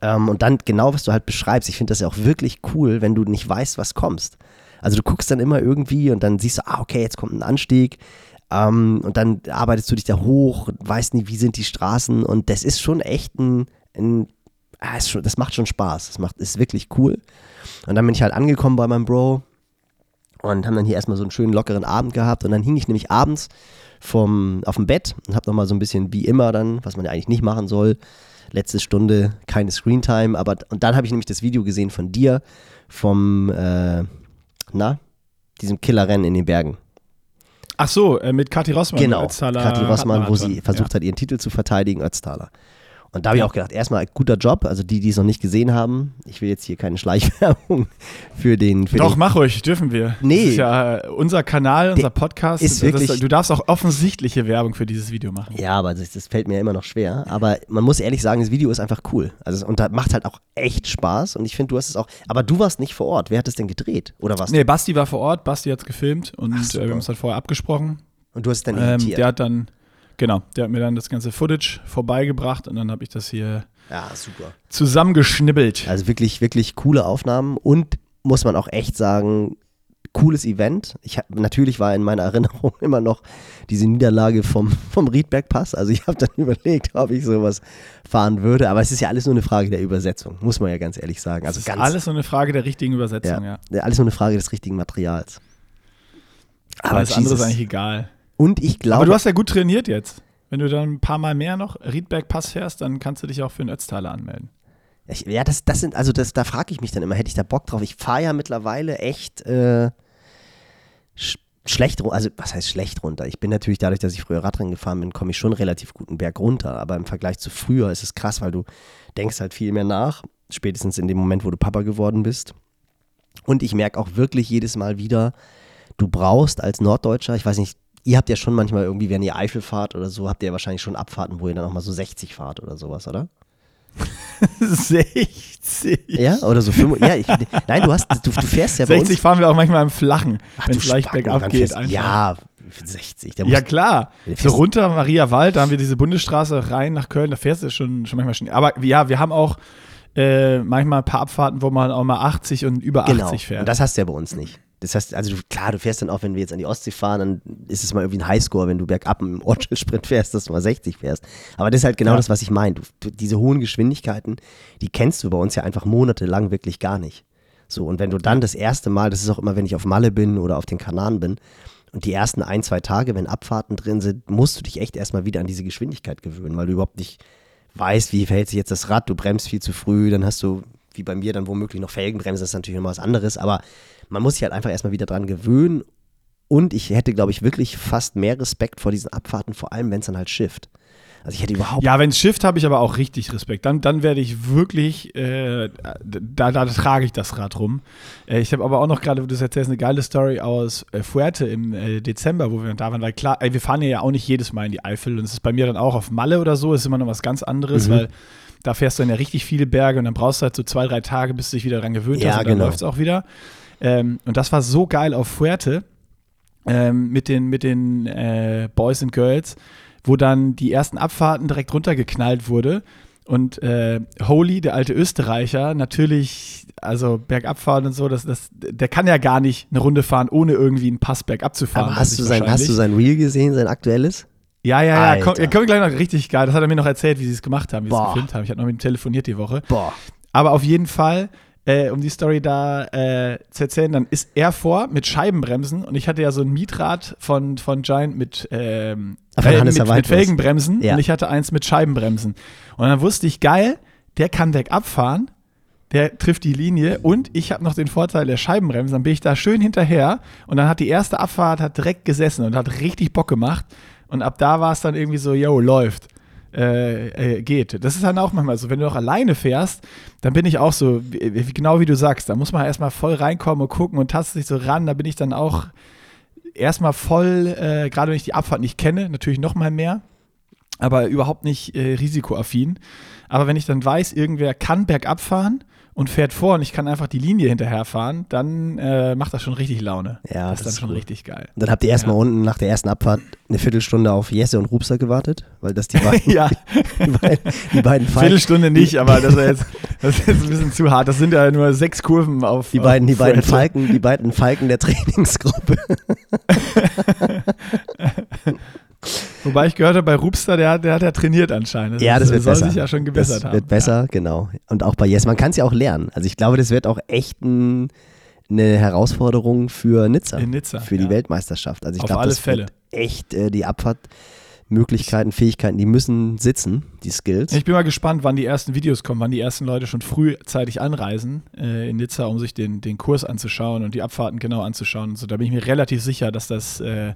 Ähm, und dann genau, was du halt beschreibst. Ich finde das ja auch wirklich cool, wenn du nicht weißt, was kommst. Also du guckst dann immer irgendwie und dann siehst du, ah, okay, jetzt kommt ein Anstieg. Ähm, und dann arbeitest du dich da hoch, weißt nie, wie sind die Straßen. Und das ist schon echt ein, ein ah, schon, das macht schon Spaß. Das macht, ist wirklich cool. Und dann bin ich halt angekommen bei meinem Bro und haben dann hier erstmal so einen schönen lockeren Abend gehabt. Und dann hing ich nämlich abends vom, auf dem Bett und habe nochmal so ein bisschen wie immer dann, was man ja eigentlich nicht machen soll, letzte Stunde keine Screentime, aber und dann habe ich nämlich das Video gesehen von dir vom äh, na diesem Killerrennen in den Bergen. Ach so, äh, mit Kathi Rossmann. Genau, Kathi Rossmann, wo sie versucht hat, ihren Titel zu verteidigen, Ötztaler. Und da habe ich auch gedacht, erstmal guter Job, also die, die es noch nicht gesehen haben, ich will jetzt hier keine <laughs> Schleichwerbung für den für Doch, den, mach ruhig, dürfen wir. Nee. Das ist ja äh, unser Kanal, unser Podcast. ist Das- wirklich- du darfst auch offensichtliche Werbung für dieses Video machen. Ja, aber das, das fällt mir immer noch schwer. Aber man muss ehrlich sagen, das Video ist einfach cool. Also, und da macht halt auch echt Spaß. Und ich finde, du hast es auch. Aber du warst nicht vor Ort. Wer hat es denn gedreht? Oder was? Nee, Basti war vor Ort, Basti hat es gefilmt und Ach, äh, wir haben es halt vorher abgesprochen. Und du hast es dann Ähm, editiert. der hat dann, genau, der hat mir dann das ganze Footage vorbeigebracht und dann habe ich das hier ja, super. zusammengeschnibbelt. Also wirklich, wirklich coole Aufnahmen. Und muss man auch echt sagen, cooles Event. Ich hab, natürlich war in meiner <laughs> Erinnerung immer noch diese Niederlage vom, vom Riedbergpass. Also ich habe dann <laughs> überlegt, ob ich sowas fahren würde. Aber es ist ja alles nur eine Frage der Übersetzung, muss man ja ganz ehrlich sagen. Also das ist ganz, alles so eine Frage der richtigen Übersetzung, ja. ja, alles nur eine Frage des richtigen Materials. Aber das andere ist eigentlich egal. Und ich glaube, Aber du hast ja gut trainiert jetzt. Wenn du dann ein paar Mal mehr noch Riedberg-Pass fährst, dann kannst du dich auch für den Ötztaler anmelden. ich, ja, das, das sind, also das, da frage ich mich dann immer, hätte ich da Bock drauf? Ich fahre ja mittlerweile echt äh, sch schlecht runter. Also, was heißt schlecht runter? Ich bin natürlich dadurch, dass ich früher Radrennen gefahren bin, komme ich schon relativ guten Berg runter. Aber im Vergleich zu früher ist es krass, weil du denkst halt viel mehr nach. Spätestens in dem Moment, wo du Papa geworden bist. Und ich merke auch wirklich jedes Mal wieder, du brauchst als Norddeutscher, ich weiß nicht, ihr habt ja schon manchmal irgendwie, wenn ihr Eifel fahrt oder so, habt ihr ja wahrscheinlich schon Abfahrten, wo ihr dann auch mal so 60 fahrt oder sowas, oder? <laughs> 60. Ja, oder so 5. Ja, ich, nein, du hast, du, du fährst ja bei 60 uns. fahren wir auch manchmal im Flachen, Ach, wenn es leicht bergab geht. fährst-. Ja, 60. Da Ja, klar. So runter Maria Wald, da haben wir diese Bundesstraße rein nach Köln, da fährst du schon, schon manchmal schon. Aber ja, wir haben auch äh, manchmal ein paar Abfahrten, wo man auch mal 80 und über 80 genau. fährt. Und das hast du ja bei uns nicht. Das heißt, also du, klar, du fährst dann auch, wenn wir jetzt an die Ostsee fahren, dann ist es mal irgendwie ein Highscore, wenn du bergab im Ortssprint fährst, dass du mal 60 fährst. Aber das ist halt genau Ja. das, was ich meine. Diese hohen Geschwindigkeiten, die kennst du bei uns ja einfach monatelang wirklich gar nicht. So, und wenn du dann das erste Mal, das ist auch immer, wenn ich auf Malle bin oder auf den Kanaren bin, und die ersten ein, zwei Tage, wenn Abfahrten drin sind, musst du dich echt erstmal wieder an diese Geschwindigkeit gewöhnen, weil du überhaupt nicht weißt, wie verhält sich jetzt das Rad, du bremst viel zu früh, dann hast du, wie bei mir, dann womöglich noch Felgenbremse, das ist natürlich immer was anderes, aber man muss sich halt einfach erstmal wieder dran gewöhnen und ich hätte, glaube ich, wirklich fast mehr Respekt vor diesen Abfahrten, vor allem wenn es dann halt schifft. Also ich hätte überhaupt. Ja, wenn es schifft, habe ich aber auch richtig Respekt. Dann, dann werde ich wirklich, äh, da, da trage ich das Rad rum. Äh, ich habe aber auch noch gerade, wo du das erzählst, eine geile Story aus äh, Fuerte im äh, Dezember, wo wir da waren. Weil klar, ey, wir fahren ja auch nicht jedes Mal in die Eifel und es ist bei mir dann auch auf Malle oder so, ist immer noch was ganz anderes, mhm. weil da fährst du dann ja richtig viele Berge und dann brauchst du halt so zwei, drei Tage, bis du dich wieder dran gewöhnt ja, hast und dann genau. läuft es auch wieder. Ähm, und das war so geil auf Fuerte ähm, mit den, mit den äh, Boys and Girls wo dann die ersten Abfahrten direkt runtergeknallt wurde. Und äh, Holy, der alte Österreicher, natürlich, also bergab und so, das, das, der kann ja gar nicht eine Runde fahren, ohne irgendwie einen Pass bergab zu fahren. Aber hast du, sein, hast du sein Reel gesehen, sein aktuelles? Ja, ja, ja, komm, komm gleich noch richtig geil. Das hat er mir noch erzählt, wie sie es gemacht haben, wie sie es gefilmt haben. Ich habe noch mit ihm telefoniert die Woche. Boah. Aber auf jeden Fall äh, um die Story da äh, zu erzählen, dann ist er vor mit Scheibenbremsen und ich hatte ja so ein Mietrad von, von Giant mit, ähm, äh, mit, mit Felgenbremsen ja. und ich hatte eins mit Scheibenbremsen. Und dann wusste ich, geil, der kann bergab fahren, der trifft die Linie und ich habe noch den Vorteil der Scheibenbremsen. Dann bin ich da schön hinterher und dann hat die erste Abfahrt hat direkt gesessen und hat richtig Bock gemacht. Und ab da war es dann irgendwie so, yo, läuft äh, äh, geht. Das ist dann auch manchmal so, wenn du noch alleine fährst, dann bin ich auch so, wie, genau wie du sagst, da muss man erstmal voll reinkommen und gucken und tastet sich so ran, da bin ich dann auch erstmal voll, äh, gerade wenn ich die Abfahrt nicht kenne, natürlich noch mal mehr, aber überhaupt nicht äh, risikoaffin. Aber wenn ich dann weiß, irgendwer kann bergab fahren und fährt vor und ich kann einfach die Linie hinterherfahren, dann äh, macht das schon richtig Laune. Ja, das, ist dann schon gut. richtig geil. Und dann habt ihr erstmal ja. unten nach der ersten Abfahrt eine Viertelstunde auf Jesse und Rupster gewartet, weil das die beiden, <laughs> ja. <laughs> die beiden, die beiden Viertelstunde nicht, aber das ist, jetzt, das ist jetzt ein bisschen zu hart. Das sind ja nur sechs Kurven auf. Die beiden, auf die beiden Falken, die beiden Falken der <laughs> Trainingsgruppe. Wobei ich gehört habe, bei Rupster, der, der hat ja trainiert anscheinend. ja, das, das wird soll besser. sich ja schon gebessert das haben. wird besser, ja. genau. Und auch bei Yes, man kann es ja auch lernen. Also ich glaube, das wird auch echt ein, eine Herausforderung für Nizza. In Nizza, Für die ja. Weltmeisterschaft. Also ich glaube, das Fälle. wird echt äh, die Abfahrtmöglichkeiten, Fähigkeiten, die müssen sitzen, die Skills. Ich bin mal gespannt, wann die ersten Videos kommen, wann die ersten Leute schon frühzeitig anreisen äh, in Nizza, um sich den, den Kurs anzuschauen und die Abfahrten genau anzuschauen. Und so, da bin ich mir relativ sicher, dass das äh,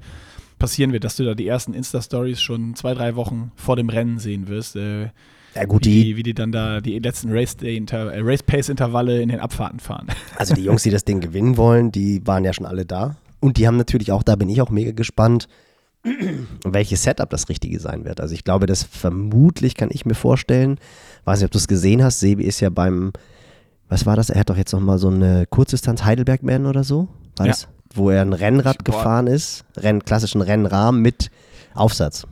passieren wird, dass du da die ersten Insta-Stories schon zwei, drei Wochen vor dem Rennen sehen wirst. Äh, ja, gut, wie, die, wie die dann da die letzten Race-Pace-Intervalle Race in den Abfahrten fahren. <laughs> Also die Jungs, die das Ding gewinnen wollen, die waren ja schon alle da. Und die haben natürlich auch, da bin ich auch mega gespannt, <clears throat> welches Setup das Richtige sein wird. Also ich glaube, das vermutlich kann ich mir vorstellen, weiß nicht, ob du es gesehen hast, Sebi ist ja beim, was war das? Er hat doch jetzt nochmal so eine Kurzdistanz Heidelberg-Man oder so, war Ja. das? Wo er ein Rennrad Boah. gefahren ist, Renn, klassischen Rennrahmen mit Aufsatz.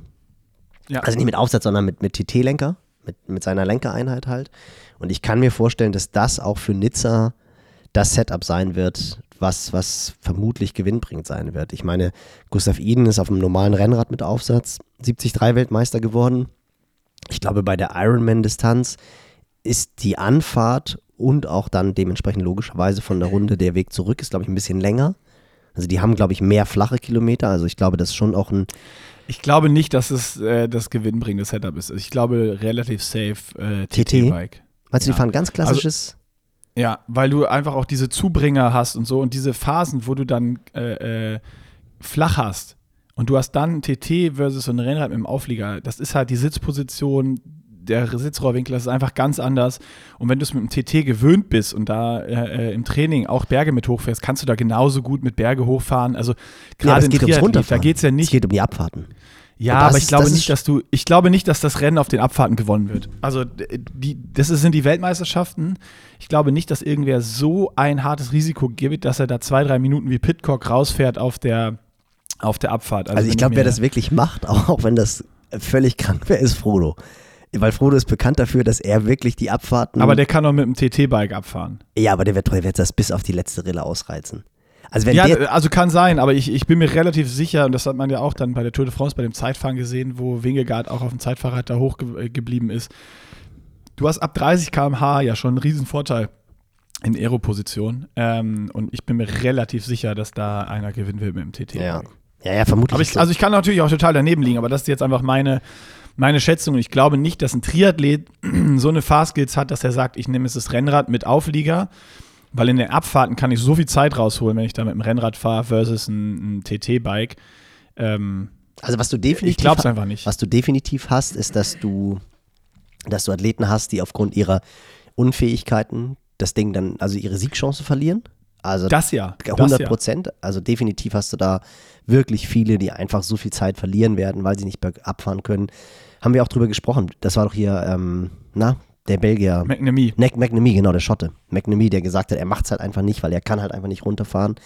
Ja. Also nicht mit Aufsatz, sondern mit, mit TT-Lenker, mit, mit seiner Lenkereinheit halt. Und ich kann mir vorstellen, dass das auch für Nizza das Setup sein wird, was, was vermutlich gewinnbringend sein wird. Ich meine, Gustav Iden ist auf einem normalen Rennrad mit Aufsatz 73 Weltmeister geworden. Ich glaube, bei der Ironman-Distanz ist die Anfahrt und auch dann dementsprechend logischerweise von der Runde der Weg zurück ist, glaube ich, ein bisschen länger. Also die haben, glaube ich, mehr flache Kilometer. Also ich glaube, das ist schon auch ein, Ich glaube nicht, dass es äh, das gewinnbringende Setup ist. Ich glaube relativ safe äh, TT-Bike. weißt du, die Ja. fahren ganz klassisches. Ja, weil du einfach auch diese Zubringer hast und so und diese Phasen, wo du dann äh, äh, flach hast und du hast dann TT versus so ein Rennrad mit dem Auflieger. Das ist halt die Sitzposition, der Sitzrohrwinkel, ist einfach ganz anders. Und wenn du es mit dem TT gewöhnt bist und da äh, äh, im Training auch Berge mit hochfährst, kannst du da genauso gut mit Berge hochfahren. Also ja, gerade es im geht ums Triathlon, da geht es ja Es nicht geht um die Abfahrten. ja, aber ich ist- glaube das nicht, dass du, ich glaube nicht, dass das Rennen auf den Abfahrten gewonnen wird. Also die, das sind die Weltmeisterschaften. Ich glaube nicht, dass irgendwer so ein hartes Risiko gibt, dass er da zwei, drei Minuten wie Pitcock rausfährt auf der, auf der Abfahrt. Also, ich wenn glaube, wer das wirklich macht, auch, <laughs> auch wenn das völlig krank wäre, ist Frodo. Weil Frodo ist bekannt dafür, dass er wirklich die Abfahrten. Aber der kann doch mit dem TT-Bike abfahren. ja, aber der wird, der wird das bis auf die letzte Rille ausreizen. Also Ja, also kann sein, aber ich, ich bin mir relativ sicher, und das hat man ja auch dann bei der Tour de France, bei dem Zeitfahren gesehen, wo Wingegaard auch auf dem Zeitfahrrad da hochgeblieben ist. Du hast ab 30 km/h ja schon einen riesen Vorteil in Aero-Position. Ähm, und ich bin mir relativ sicher, dass da einer gewinnen will mit dem TT. ja, ja, ja, vermutlich. Ich, so. also ich kann natürlich auch total daneben liegen, aber das ist jetzt einfach meine, meine Schätzung, ich glaube nicht, dass ein Triathlet <clears throat> so eine Fahrskills hat, dass er sagt, ich nehme jetzt das Rennrad mit Auflieger, weil in den Abfahrten kann ich so viel Zeit rausholen, wenn ich da mit dem Rennrad fahre versus ein, ein TT-Bike. Ähm, also was du definitiv ich glaube es einfach nicht. Was du definitiv hast, ist, dass du, dass du Athleten hast, die aufgrund ihrer Unfähigkeiten das Ding dann, also ihre Siegchance verlieren. Also das ja. 100 Prozent. Ja. Also definitiv hast du da wirklich viele, die einfach so viel Zeit verlieren werden, weil sie nicht abfahren können. Haben wir auch drüber gesprochen. Das war doch hier, ähm, na, der Belgier. McNamee. McNamee, genau, der Schotte. McNamee, der gesagt hat, er macht es halt einfach nicht, weil er kann halt einfach nicht runterfahren.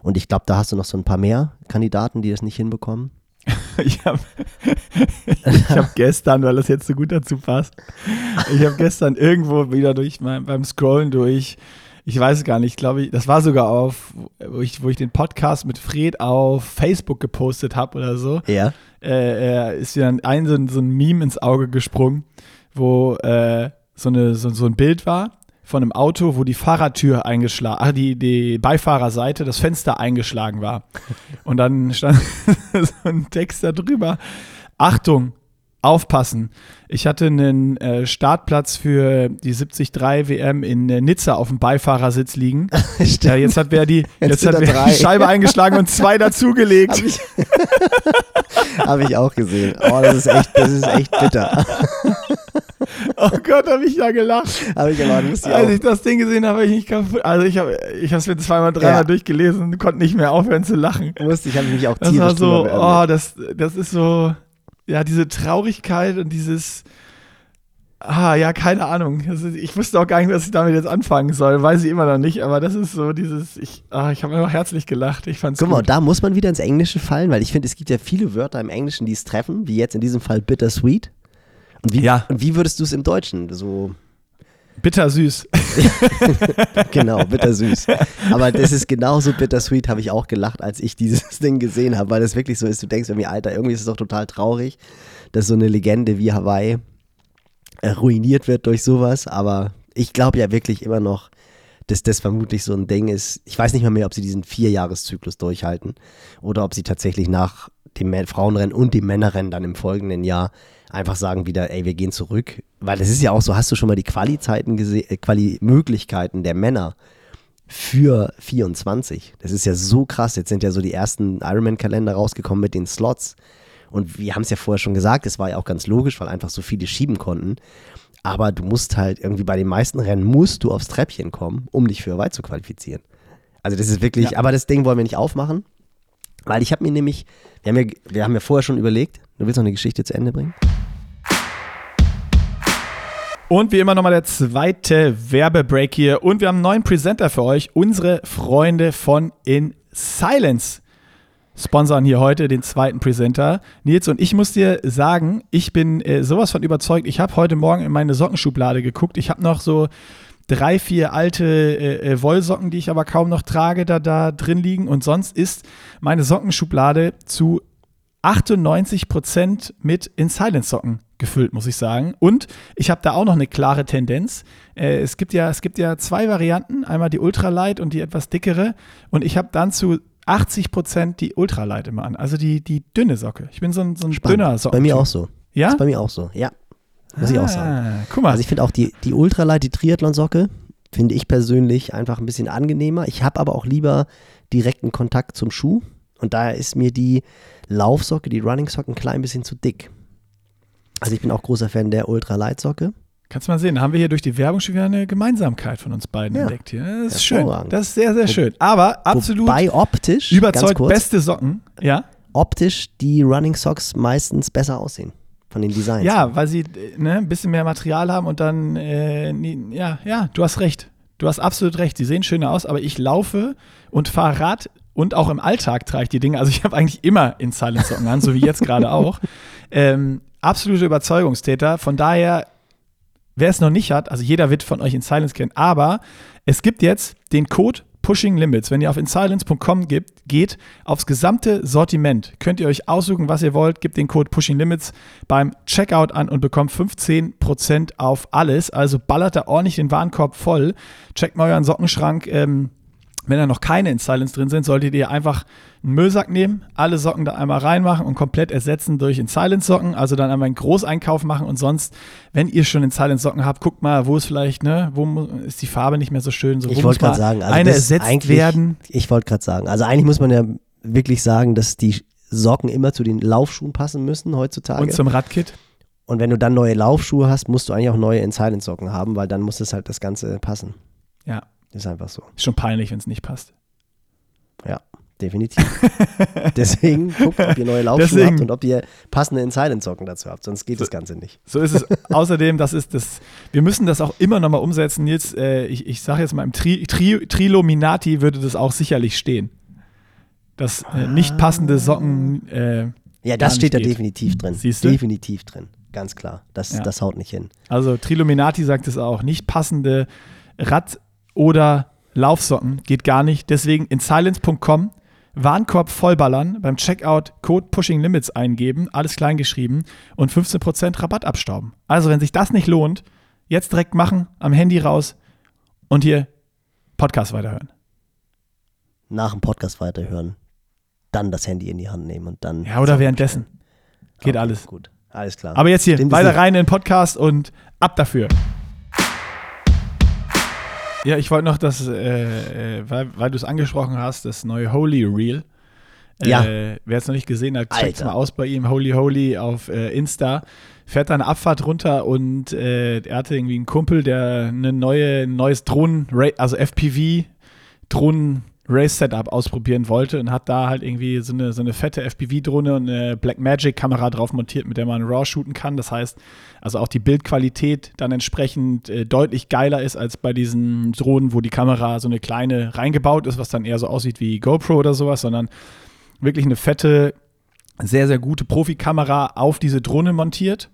Und ich glaube, da hast du noch so ein paar mehr Kandidaten, die das nicht hinbekommen. <laughs> ich habe hab gestern, weil das jetzt so gut dazu passt, ich habe gestern irgendwo wieder durch mein, beim Scrollen durch, ich weiß gar nicht, glaube ich, das war sogar auf, wo ich, wo ich den Podcast mit Fred auf Facebook gepostet habe oder so. Ja. Äh, ist mir dann ein so, so, ein Meme ins Auge gesprungen, wo äh, so, eine, so, so ein Bild war von einem Auto, wo die Fahrertür eingeschlagen, ach, die, die Beifahrerseite, das Fenster eingeschlagen war. Und dann stand <laughs> so ein Text da drüber. Achtung, aufpassen. Ich hatte einen äh, Startplatz für die 73 WM in äh, Nizza auf dem Beifahrersitz liegen. <laughs> ja, jetzt hat wer die, jetzt, jetzt hat wer die Scheibe <laughs> eingeschlagen und zwei dazugelegt. Habe ich, <laughs> hab ich auch gesehen. Oh, das ist echt, das ist echt bitter. Oh Gott, habe ich da gelacht. Habe ich aber Als auch. ich das Ding gesehen habe, habe ich nicht kaputt. Also ich habe ich es mir zweimal, dreimal ja. durchgelesen und konnte nicht mehr aufhören zu lachen. Musste, ich habe mich auch tierisch Das war so, oh, das, das ist so, ja, diese Traurigkeit und dieses, ah, ja, keine Ahnung. Ist, ich wusste auch gar nicht, was ich damit jetzt anfangen soll. Weiß ich immer noch nicht, aber das ist so dieses, ich, ah, ich habe einfach herzlich gelacht. Ich fand's Guck gut. mal, da muss man wieder ins Englische fallen, weil ich finde, es gibt ja viele Wörter im Englischen, die es treffen, wie jetzt in diesem Fall bittersweet. Und wie, ja. und wie würdest du es im Deutschen so Bittersüß. <laughs> genau, bittersüß. Aber das ist genauso bittersweet, habe ich auch gelacht, als ich dieses Ding gesehen habe, weil es wirklich so ist, du denkst irgendwie, Alter, irgendwie ist es doch total traurig, dass so eine Legende wie Hawaii äh, ruiniert wird durch sowas. Aber ich glaube ja wirklich immer noch, dass das vermutlich so ein Ding ist. Ich weiß nicht mal mehr, ob sie diesen Vierjahreszyklus durchhalten oder ob sie tatsächlich nach dem Frauenrennen und dem Männerrennen dann im folgenden Jahr einfach sagen wieder, ey, wir gehen zurück. Weil das ist ja auch so, hast du schon mal die Quali-Zeiten gesehen, äh, Quali-Möglichkeiten der Männer für 24? Das ist ja so krass. Jetzt sind ja so die ersten Ironman-Kalender rausgekommen mit den Slots. Und wir haben es ja vorher schon gesagt, es war ja auch ganz logisch, weil einfach so viele schieben konnten. Aber du musst halt irgendwie bei den meisten Rennen musst du aufs Treppchen kommen, um dich für weit zu qualifizieren. Also das ist wirklich, ja. aber das Ding wollen wir nicht aufmachen, weil ich habe mir nämlich, wir haben, ja, wir haben ja vorher schon überlegt, du willst noch eine Geschichte zu Ende bringen? Und wie immer nochmal der zweite Werbebreak hier. Und wir haben einen neuen Presenter für euch. Unsere Freunde von In Silence sponsern hier heute den zweiten Presenter. Nils, und ich muss dir sagen, ich bin äh, sowas von überzeugt. Ich habe heute Morgen in meine Sockenschublade geguckt. Ich habe noch so drei, vier alte äh, äh, Wollsocken, die ich aber kaum noch trage, da, da drin liegen. Und sonst ist meine Sockenschublade zu 98 Prozent mit In Silence Socken gefüllt, muss ich sagen. Und ich habe da auch noch eine klare Tendenz. Äh, es, gibt ja, es gibt ja zwei Varianten, einmal die Ultralight und die etwas dickere. Und ich habe dann zu 80 Prozent die Ultralight immer an, also die, die dünne Socke. Ich bin so ein, so ein dünner Socken. Bei mir auch so. Ja? ist bei mir auch so, ja. Muss ah, ich auch sagen. Ah, guck mal. Also ich finde auch die, die Ultralight, die Triathlon-Socke, finde ich persönlich einfach ein bisschen angenehmer. Ich habe aber auch lieber direkten Kontakt zum Schuh. Und daher ist mir die Laufsocke, die Running-Socke ein klein bisschen zu dick. Also ich bin auch großer Fan der Ultralight-Socke. Kannst du mal sehen, haben wir hier durch die Werbung schon wieder eine Gemeinsamkeit von uns beiden ja. entdeckt hier. Das ist schön. Das ist sehr, sehr schön. Aber absolut Wobei optisch, überzeugt kurz, beste Socken. Ja. Optisch die Running Socks meistens besser aussehen von den Designs. Ja, weil sie ne, ein bisschen mehr Material haben und dann, äh, ja, ja, du hast recht. Du hast absolut recht. Sie sehen schöner aus, aber ich laufe und fahre Rad und auch im Alltag trage ich die Dinge. Also ich habe eigentlich immer in Silent Socken an, so wie jetzt gerade <laughs> auch. Ähm, absolute Überzeugungstäter. Von daher, wer es noch nicht hat, also jeder wird von euch in Silence kennen, aber es gibt jetzt den Code Pushing Limits. Wenn ihr auf insilence.com geht, aufs gesamte Sortiment, könnt ihr euch aussuchen, was ihr wollt, gebt den Code Pushing Limits beim Checkout an und bekommt 15% auf alles. Also ballert da ordentlich den Warenkorb voll. Checkt mal euren Sockenschrank. Ähm, wenn da noch keine in Silence drin sind, solltet ihr einfach einen Müllsack nehmen, alle Socken da einmal reinmachen und komplett ersetzen durch in Silence Socken. Also dann einmal einen Großeinkauf machen und sonst, wenn ihr schon in Silence Socken habt, guckt mal, wo ist vielleicht, ne, wo ist die Farbe nicht mehr so schön. So, Ich wollte gerade sagen, also eine ersetzt eigentlich- werden. Ich wollte gerade sagen, also eigentlich muss man ja wirklich sagen, dass die Socken immer zu den Laufschuhen passen müssen heutzutage. Und zum Radkit. Und wenn du dann neue Laufschuhe hast, musst du eigentlich auch neue in Silence Socken haben, weil dann muss es halt das Ganze passen. Ja, Ist einfach so. ist schon peinlich, wenn es nicht passt. Ja, definitiv. <laughs> Deswegen guckt, ob ihr neue Laufschuhe habt und ob ihr passende in Silence Socken dazu habt, sonst geht das Ganze nicht. So ist es. <laughs> Außerdem, das ist das, wir müssen das auch immer nochmal umsetzen. Jetzt, äh, ich, ich sage jetzt mal, im Tri, Tri, Trilominati würde das auch sicherlich stehen. Dass äh, nicht passende Socken, äh, Ja, das steht da geht. definitiv drin. Siehst du? Definitiv drin. Ganz klar. Das, Ja. das haut nicht hin. also Triluminati sagt es auch, nicht passende Rad- oder Laufsocken geht gar nicht. Deswegen in silence.com Warenkorb vollballern, beim Checkout Code Pushing Limits eingeben, alles klein geschrieben und 15% Rabatt abstauben. Also, wenn sich das nicht lohnt, jetzt direkt machen, am Handy raus und hier Podcast weiterhören. Nach dem Podcast weiterhören, dann das Handy in die Hand nehmen und dann. Ja, oder währenddessen. Geht Okay, alles. Gut, alles klar. Aber jetzt hier, Dem weiter rein in den Podcast und ab dafür. Ja, ich wollte noch das, äh, äh, weil, weil du es angesprochen hast, das neue Holy Reel. Äh, Ja. Wer es noch nicht gesehen hat, checkt's Alter. mal aus bei ihm, Holy Holy auf äh, Insta. Fährt da eine Abfahrt runter und äh, er hatte irgendwie einen Kumpel, der eine neue, ein neues Drohnen, also FPV Drohnen Race Setup ausprobieren wollte und hat da halt irgendwie so eine, so eine fette FPV-Drohne und eine Blackmagic-Kamera drauf montiert, mit der man RAW shooten kann. Das heißt, also auch die Bildqualität dann entsprechend äh, deutlich geiler ist als bei diesen Drohnen, wo die Kamera so eine kleine reingebaut ist, was dann eher so aussieht wie GoPro oder sowas, sondern wirklich eine fette, sehr, sehr gute Profikamera auf diese Drohne montiert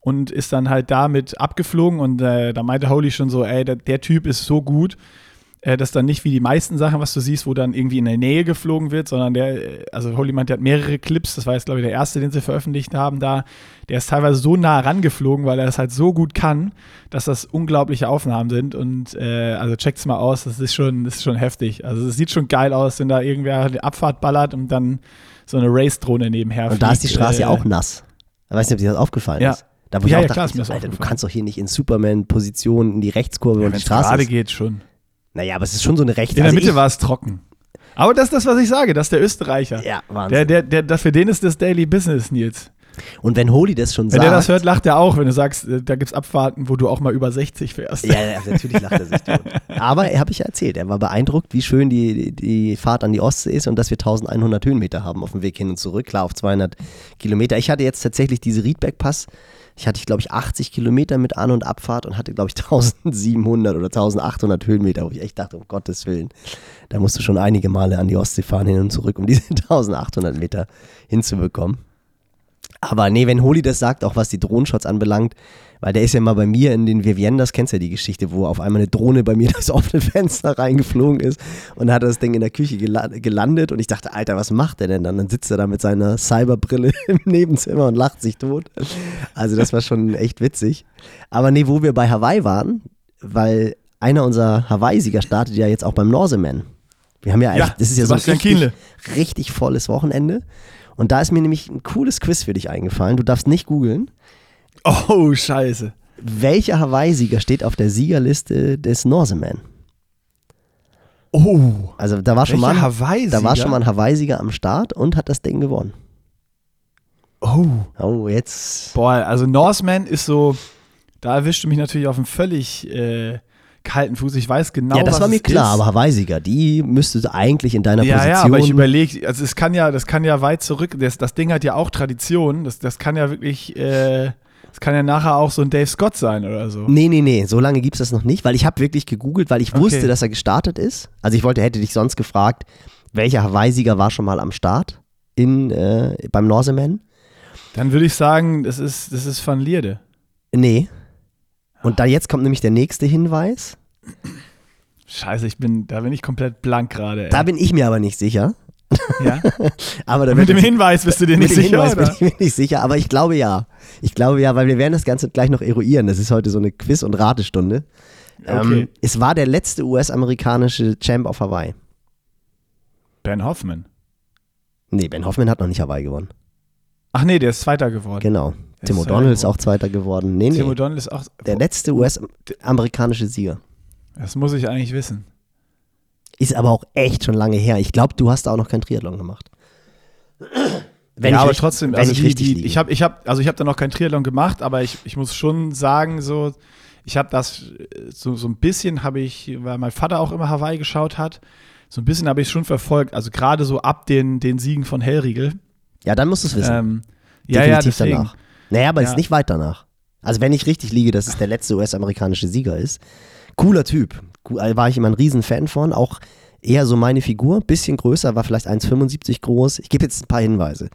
und ist dann halt damit abgeflogen und äh, da meinte Holy schon so, ey, der, der Typ ist so gut, äh, dass dann nicht wie die meisten Sachen, was du siehst, wo dann irgendwie in der Nähe geflogen wird, sondern der, äh, also Holy meint, der hat mehrere Clips, das war jetzt glaube ich der erste, den sie veröffentlicht haben da, der ist teilweise so nah rangeflogen, weil er das halt so gut kann, dass das unglaubliche Aufnahmen sind und äh, also checkt's mal aus, das ist schon, das ist schon heftig, also es sieht schon geil aus, wenn da irgendwer eine Abfahrt ballert und dann so eine Race-Drohne nebenher und da ist die fliegt, Straße äh, ja auch nass. Ich weiß nicht, ob dir das aufgefallen Ja. ist. Da wo ich Ja, auch ja, dachte, klar, ist mir das Alter, du kannst doch hier nicht in Superman-Position in die Rechtskurve Ja, und die Straße. gerade geht schon. Naja, aber es ist schon so eine rechte. In der also Mitte war es trocken. Aber das ist das, was ich sage, das ist der Österreicher. Ja, Wahnsinn. Der, der, der, das, für den ist das Daily Business, Nils. und wenn Holy das schon Wenn sagt. der das hört, lacht er auch, wenn du sagst, äh, da gibt es Abfahrten, wo du auch mal über 60 fährst. Ja, ja, natürlich lacht er sich tot. <laughs> Aber er habe ich ja erzählt, er war beeindruckt, wie schön die, die Fahrt an die Ostsee ist und dass wir 1100 Höhenmeter haben auf dem Weg hin und zurück, klar auf 200 Kilometer. Ich hatte jetzt tatsächlich diese Riedberg-Pass, ich hatte, glaube ich, 80 Kilometer mit An- und Abfahrt und hatte, glaube ich, <laughs> 1700 oder 1800 Höhenmeter, wo ich echt dachte, um Gottes Willen, da musst du schon einige Male an die Ostsee fahren hin und zurück, um diese <laughs> 1800 Meter hinzubekommen. Aber nee, wenn Holi das sagt, auch was die Drohnenshots anbelangt, weil der ist ja mal bei mir in den Viviendas, kennst du ja die Geschichte, wo auf einmal eine Drohne bei mir <laughs> das offene Fenster reingeflogen ist und hat das Ding in der Küche gela gelandet und ich dachte, Alter, was macht der denn dann? Dann sitzt er da mit seiner Cyberbrille <laughs> im Nebenzimmer und lacht sich tot. Also das war schon echt witzig. Aber nee, wo wir bei Hawaii waren, weil einer unserer Hawaii-Sieger startet ja jetzt auch beim Norseman. Wir haben ja, Ja, das ist ja so ein richtig, richtig volles Wochenende. Und da ist mir nämlich ein cooles Quiz für dich eingefallen. Du darfst nicht googeln. Oh, scheiße. Welcher Hawaii-Sieger steht auf der Siegerliste des Norseman? Oh. Also da war schon mal, Hawaii-Sieger? da war schon mal ein Hawaii-Sieger am Start und hat das Ding gewonnen. Oh. Oh, jetzt. Boah, also Norseman ist so, da erwischte mich natürlich auf einem völlig äh, kalten Fuß. Ich weiß genau, ja, das was war mir klar, ist. aber Hawaii-Sieger, die müsste eigentlich in deiner ja, Position. ja, aber ich überlege, also es kann ja, das kann ja weit zurück, das, das Ding hat ja auch Tradition, das, das kann ja wirklich, äh, das kann ja nachher auch so ein Dave Scott sein oder so. Nee, nee, nee, so lange gibt es das noch nicht, weil ich habe wirklich gegoogelt, weil ich Okay. wusste, dass er gestartet ist. Also ich wollte, hätte dich sonst gefragt, welcher Hawaii-Sieger war schon mal am Start in, äh, beim Norseman? Dann würde ich sagen, das ist, das ist Van Lierde. Nee. Und da jetzt kommt nämlich der nächste Hinweis. Scheiße, ich bin, da bin ich komplett blank gerade. Da bin ich mir aber nicht sicher. Ja? <laughs> Aber Mit dem Hinweis bist du dir mit nicht dem sicher, Hinweis bin oder? ich mir nicht sicher, aber ich glaube ja. Ich glaube ja, weil wir werden das Ganze gleich noch eruieren. Das ist heute so eine Quiz- und Ratestunde. Okay. Ähm, es war der letzte US-amerikanische Champ auf Hawaii. Ben Hoffman. Nee, Ben Hoffman hat noch nicht Hawaii gewonnen. Ach nee, der ist Zweiter geworden. Genau. Tim O'Donnell ist auch Zweiter geworden. Nee, nee. Tim O'Donnell ist auch. Der letzte US-amerikanische Sieger. Das muss ich eigentlich wissen. Ist aber auch echt schon lange her. Ich glaube, du hast da auch noch kein Triathlon gemacht. <clears throat> Wenn ja, ich aber richtig- trotzdem, wenn also ich die, richtig die, liege. ich habe ich hab, also ich hab da noch kein Triathlon gemacht, aber ich, ich muss schon sagen, so, ich habe das, so, so ein bisschen habe ich, weil mein Vater auch immer Hawaii geschaut hat, so ein bisschen habe ich schon verfolgt, also gerade so ab den, den Siegen von Hellriegel. ja, dann musst du es wissen. Ähm, ja, ja, Definitiv deswegen. danach. Naja, aber es Ja. ist nicht weit danach. Also wenn ich richtig liege, dass es der letzte US-amerikanische Sieger ist. Cooler Typ. Äh, War ich immer ein Riesenfan von. Auch eher so meine Figur. Bisschen größer, war vielleicht 1,75 groß. Ich gebe jetzt ein paar Hinweise.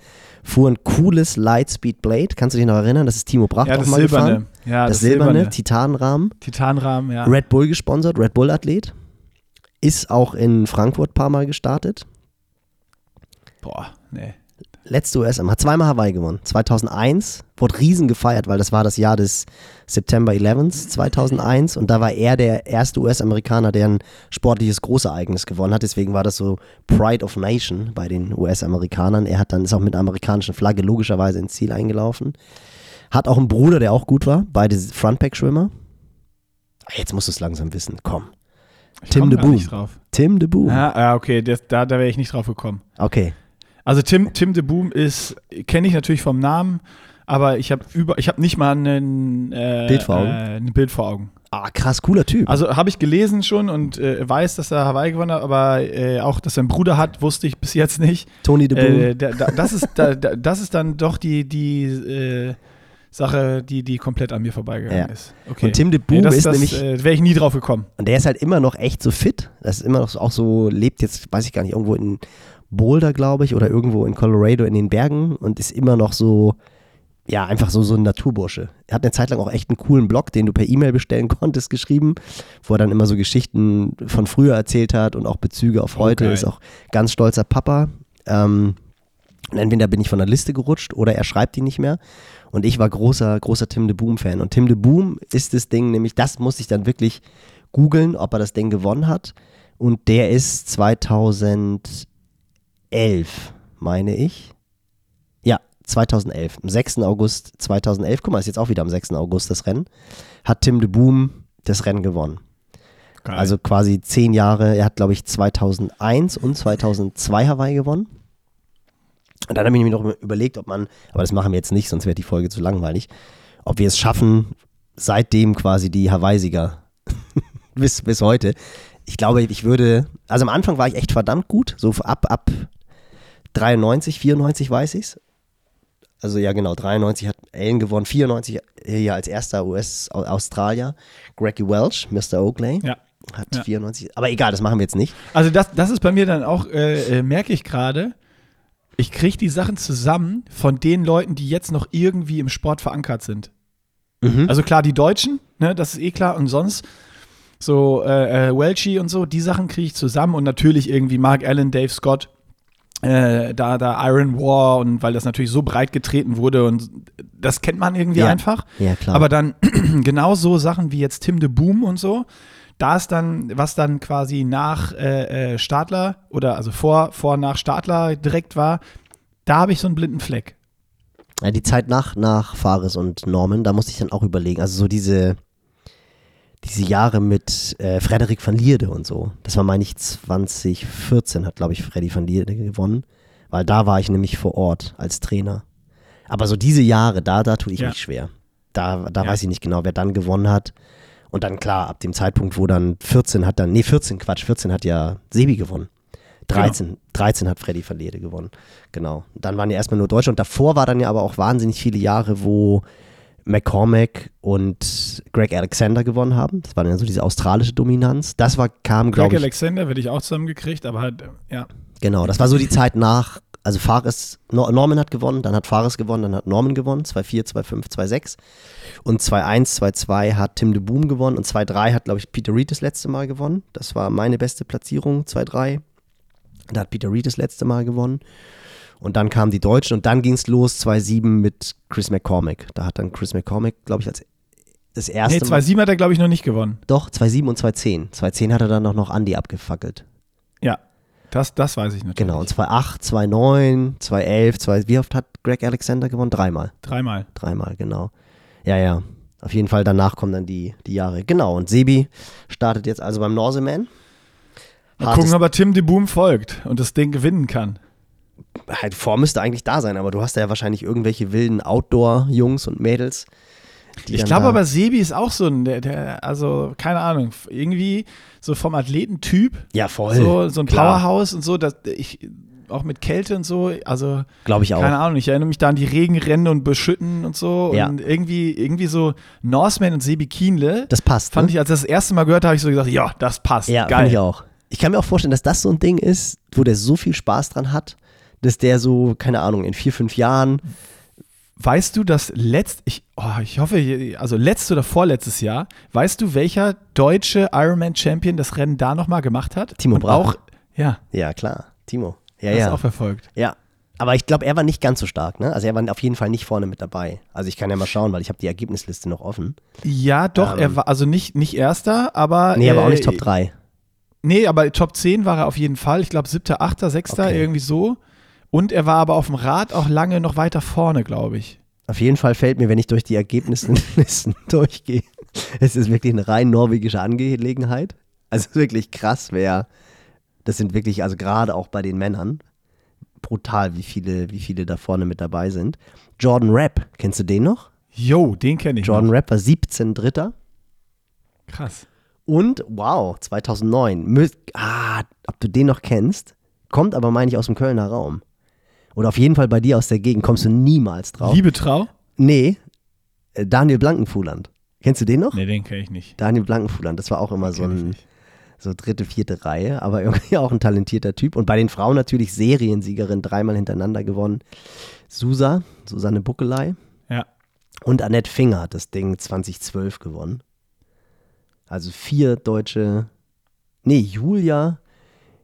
Fuhr ein cooles Lightspeed Blade. Kannst du dich noch erinnern? Das ist Timo Bracht Ja, auch das mal silberne. gefahren. Ja, das, silberne, Titanrahmen. Titanrahmen, ja. Red Bull gesponsert, Red Bull Athlet. Ist auch in Frankfurt ein paar Mal gestartet. Boah, nee. Letzte USM, hat zweimal Hawaii gewonnen. 2001, wurde riesen gefeiert, weil das war das Jahr des September 11 2001 und da war er der erste US-Amerikaner, der ein sportliches Großereignis gewonnen hat. Deswegen war das so Pride of Nation bei den US-Amerikanern. Er hat dann, ist auch mit einer amerikanischen Flagge logischerweise ins Ziel eingelaufen. Hat auch einen Bruder, der auch gut war, beide Frontpack-Schwimmer. Ah, Jetzt musst du es langsam wissen, komm. Ich Tim de Boom. Tim de Boom. Ja okay, das, da, da wäre ich nicht drauf gekommen. Okay. Also Tim, Tim de Boom ist, kenne ich natürlich vom Namen, aber ich habe über, ich habe nicht mal einen, äh, Bild vor Augen? Äh, ein Bild vor Augen. Ah, krass, cooler Typ. Also habe ich gelesen schon und äh, weiß, dass er Hawaii gewonnen hat, aber äh, auch, dass er einen Bruder hat, wusste ich bis jetzt nicht. Tony de Boom. Äh, da, da, das, ist, da, da, das ist dann doch die, die äh, Sache, die, die komplett an mir vorbeigegangen Ja. ist. Okay. Und Tim de Boom das, ist das, nämlich äh, wäre ich nie drauf gekommen. Und der ist halt immer noch echt so fit. Das ist immer noch auch so, lebt jetzt, weiß ich gar nicht, irgendwo in Boulder, glaube ich, oder irgendwo in Colorado in den Bergen und ist immer noch so, ja, einfach so, so ein Naturbursche. Er hat eine Zeit lang auch echt einen coolen Blog, den du per E-Mail bestellen <laughs> konntest, geschrieben, wo er dann immer so Geschichten von früher erzählt hat und auch Bezüge auf heute. geil. ist auch ganz stolzer Papa. Ähm, und entweder bin ich von der Liste gerutscht oder er schreibt die nicht mehr. Und ich war großer, großer Tim de Boom-Fan. Und Tim de Boom ist das Ding, nämlich das musste ich dann wirklich googeln, ob er das Ding gewonnen hat. Und der ist 2011, meine ich. Ja, 2011. Am 6. August 2011, guck mal, ist jetzt auch wieder am 6. August das Rennen, hat Tim de Boom das Rennen gewonnen. Geil. Also quasi zehn Jahre. Er hat, glaube ich, 2001 und 2002 Hawaii gewonnen. Und dann habe ich mir noch überlegt, ob man, aber das machen wir jetzt nicht, sonst wäre die Folge zu langweilig, ob wir es schaffen, seitdem quasi die Hawaii-Sieger <laughs> bis, bis heute. Ich glaube, ich würde, also am Anfang war ich echt verdammt gut, so ab, ab 93, 94 weiß ich's. Also ja genau, 93 hat Allen gewonnen, 94 hier als erster US-Australier, Greggy Welch, Mr. Oakley, ja. hat Ja. 94, aber egal, das machen wir jetzt nicht. Also das, das ist bei mir dann auch, äh, äh, merke ich gerade, ich kriege die Sachen zusammen von den Leuten, die jetzt noch irgendwie im Sport verankert sind. Mhm. Also klar, die Deutschen, ne, das ist eh klar. Und sonst so äh, äh, Welchi und so, die Sachen kriege ich zusammen. Und natürlich irgendwie Mark Allen, Dave Scott, äh, da, da Iron War und weil das natürlich so breit getreten wurde und das kennt man irgendwie Ja. einfach. Ja, klar. Aber dann <clears throat> genau so Sachen wie jetzt Tim de Boom und so, da ist dann, was dann quasi nach äh, äh, Stadler oder also vor, vor nach Stadler direkt war, da habe ich so einen blinden Fleck. Ja, die Zeit nach, nach Fares und Norman, da musste ich dann auch überlegen. Also so diese, diese Jahre mit äh, Frederik van Lierde und so. Das war, meine ich, 2014 hat, glaube ich, Freddy van Lierde gewonnen. Weil da war ich nämlich vor Ort als Trainer. Aber so diese Jahre, da, da tue ich Ja. mich schwer. Da, da Ja. weiß ich nicht genau, wer dann gewonnen hat. Und dann klar, ab dem Zeitpunkt, wo dann 14 hat dann, nee, 14, Quatsch, 14 hat ja Sebi gewonnen. 13, 13 hat Freddy van Lierde gewonnen. Genau. Dann waren ja erstmal nur Deutsche und davor war dann ja aber auch wahnsinnig viele Jahre, wo McCormack und Greg Alexander gewonnen haben. Das war dann so diese australische Dominanz. Das war, kam, Greg glaube ich, Alexander werde ich auch zusammengekriegt, aber halt, äh, ja. genau, das war so die Zeit nach, also Fares, Nor- Norman hat gewonnen, dann hat Fares gewonnen, dann hat Norman gewonnen, 2-4, 2-5, 2-6. Und 2-1, 2-2 hat Tim de Boom gewonnen und 2-3 hat, glaube ich, Peter Reed das letzte Mal gewonnen. Das war meine beste Platzierung, 2-3. Da hat Peter Reed das letzte Mal gewonnen. Und dann kamen die Deutschen und dann ging es los 2-7 mit Chris McCormick. Da hat dann Chris McCormick, glaube ich, als das erste Nee, 2-7 hat er, glaube ich, noch nicht gewonnen. Doch, 2,7 und 2,10. 2,10 hat er dann noch, noch Andi abgefackelt. Ja, das, das weiß ich natürlich. Genau, und 2,8, 2,9, 2,11, 2, wie oft hat Greg Alexander gewonnen? Dreimal. Dreimal. Dreimal, genau. Ja, ja. Auf jeden Fall danach kommen dann die, die Jahre. Genau, und Sebi startet jetzt also beim Norseman. Mal gucken, ob er Tim de Boom folgt und das Ding gewinnen kann. Halt, Form müsste eigentlich da sein, aber du hast ja wahrscheinlich irgendwelche wilden Outdoor-Jungs und Mädels. Ich glaube aber, Sebi ist auch so ein, der, der, also keine Ahnung, irgendwie so vom Athletentyp, Ja, voll. so, so ein Klar. Powerhouse und so, dass ich, auch mit Kälte und so, also Glaube ich auch. keine Ahnung, ich erinnere mich da an die Regenrennen und Beschütten und so Ja. und irgendwie, irgendwie so Norseman und Sebi Kienle, Das passt. fand ne? ich, als ich das erste Mal gehört habe, habe ich so gesagt, ja, das passt, Ja, geil. ich auch. Ich kann mir auch vorstellen, dass das so ein Ding ist, wo der so viel Spaß dran hat, dass der so, keine Ahnung, in vier, fünf Jahren, Weißt du, dass letzt, ich, oh, ich hoffe, also letztes oder vorletztes Jahr, weißt du, welcher deutsche Ironman-Champion das Rennen da nochmal gemacht hat? Timo Und Bracher. auch, ja, ja klar, Timo. Ja, ja. auch verfolgt. Ja. Aber ich glaube, er war nicht ganz so stark, ne? Also er war auf jeden Fall nicht vorne mit dabei. Also ich kann ja mal schauen, weil ich habe die Ergebnisliste noch offen. Ja, doch, Ähm. er war also nicht, nicht erster, aber. Nee, aber auch äh, nicht Top 3. Nee, aber Top 10 war er auf jeden Fall. Ich glaube, siebter, achter, sechster, irgendwie so. Und er war aber auf dem Rad auch lange noch weiter vorne, glaube ich. Auf jeden Fall fällt mir, wenn ich durch die Ergebnislisten <laughs> durchgehe, es ist wirklich eine rein norwegische Angelegenheit. Also wirklich krass, wer, das sind wirklich, also gerade auch bei den Männern, brutal, wie viele, wie viele da vorne mit dabei sind. Jordan Rapp, kennst du den noch? Jo, den kenne ich. Jordan noch. Rapp war 17 Dritter. Krass. Und, wow, 2009, mü- ah, ob du den noch kennst, kommt aber, meine ich, aus dem Kölner Raum. Oder auf jeden Fall bei dir aus der Gegend, kommst du niemals drauf. Liebe Trau? Nee, äh, Daniel Blankenfuhland. Kennst du den noch? Nee, den kenne ich nicht. Daniel Blankenfuland, das war auch immer so ein so dritte, vierte Reihe, aber <laughs> irgendwie auch ein talentierter Typ. Und bei den Frauen natürlich Seriensiegerin, dreimal hintereinander gewonnen. Susa, Susanne Buckelei Ja. und Annette Finger hat das Ding 2012 gewonnen. Also vier deutsche, nee, Julia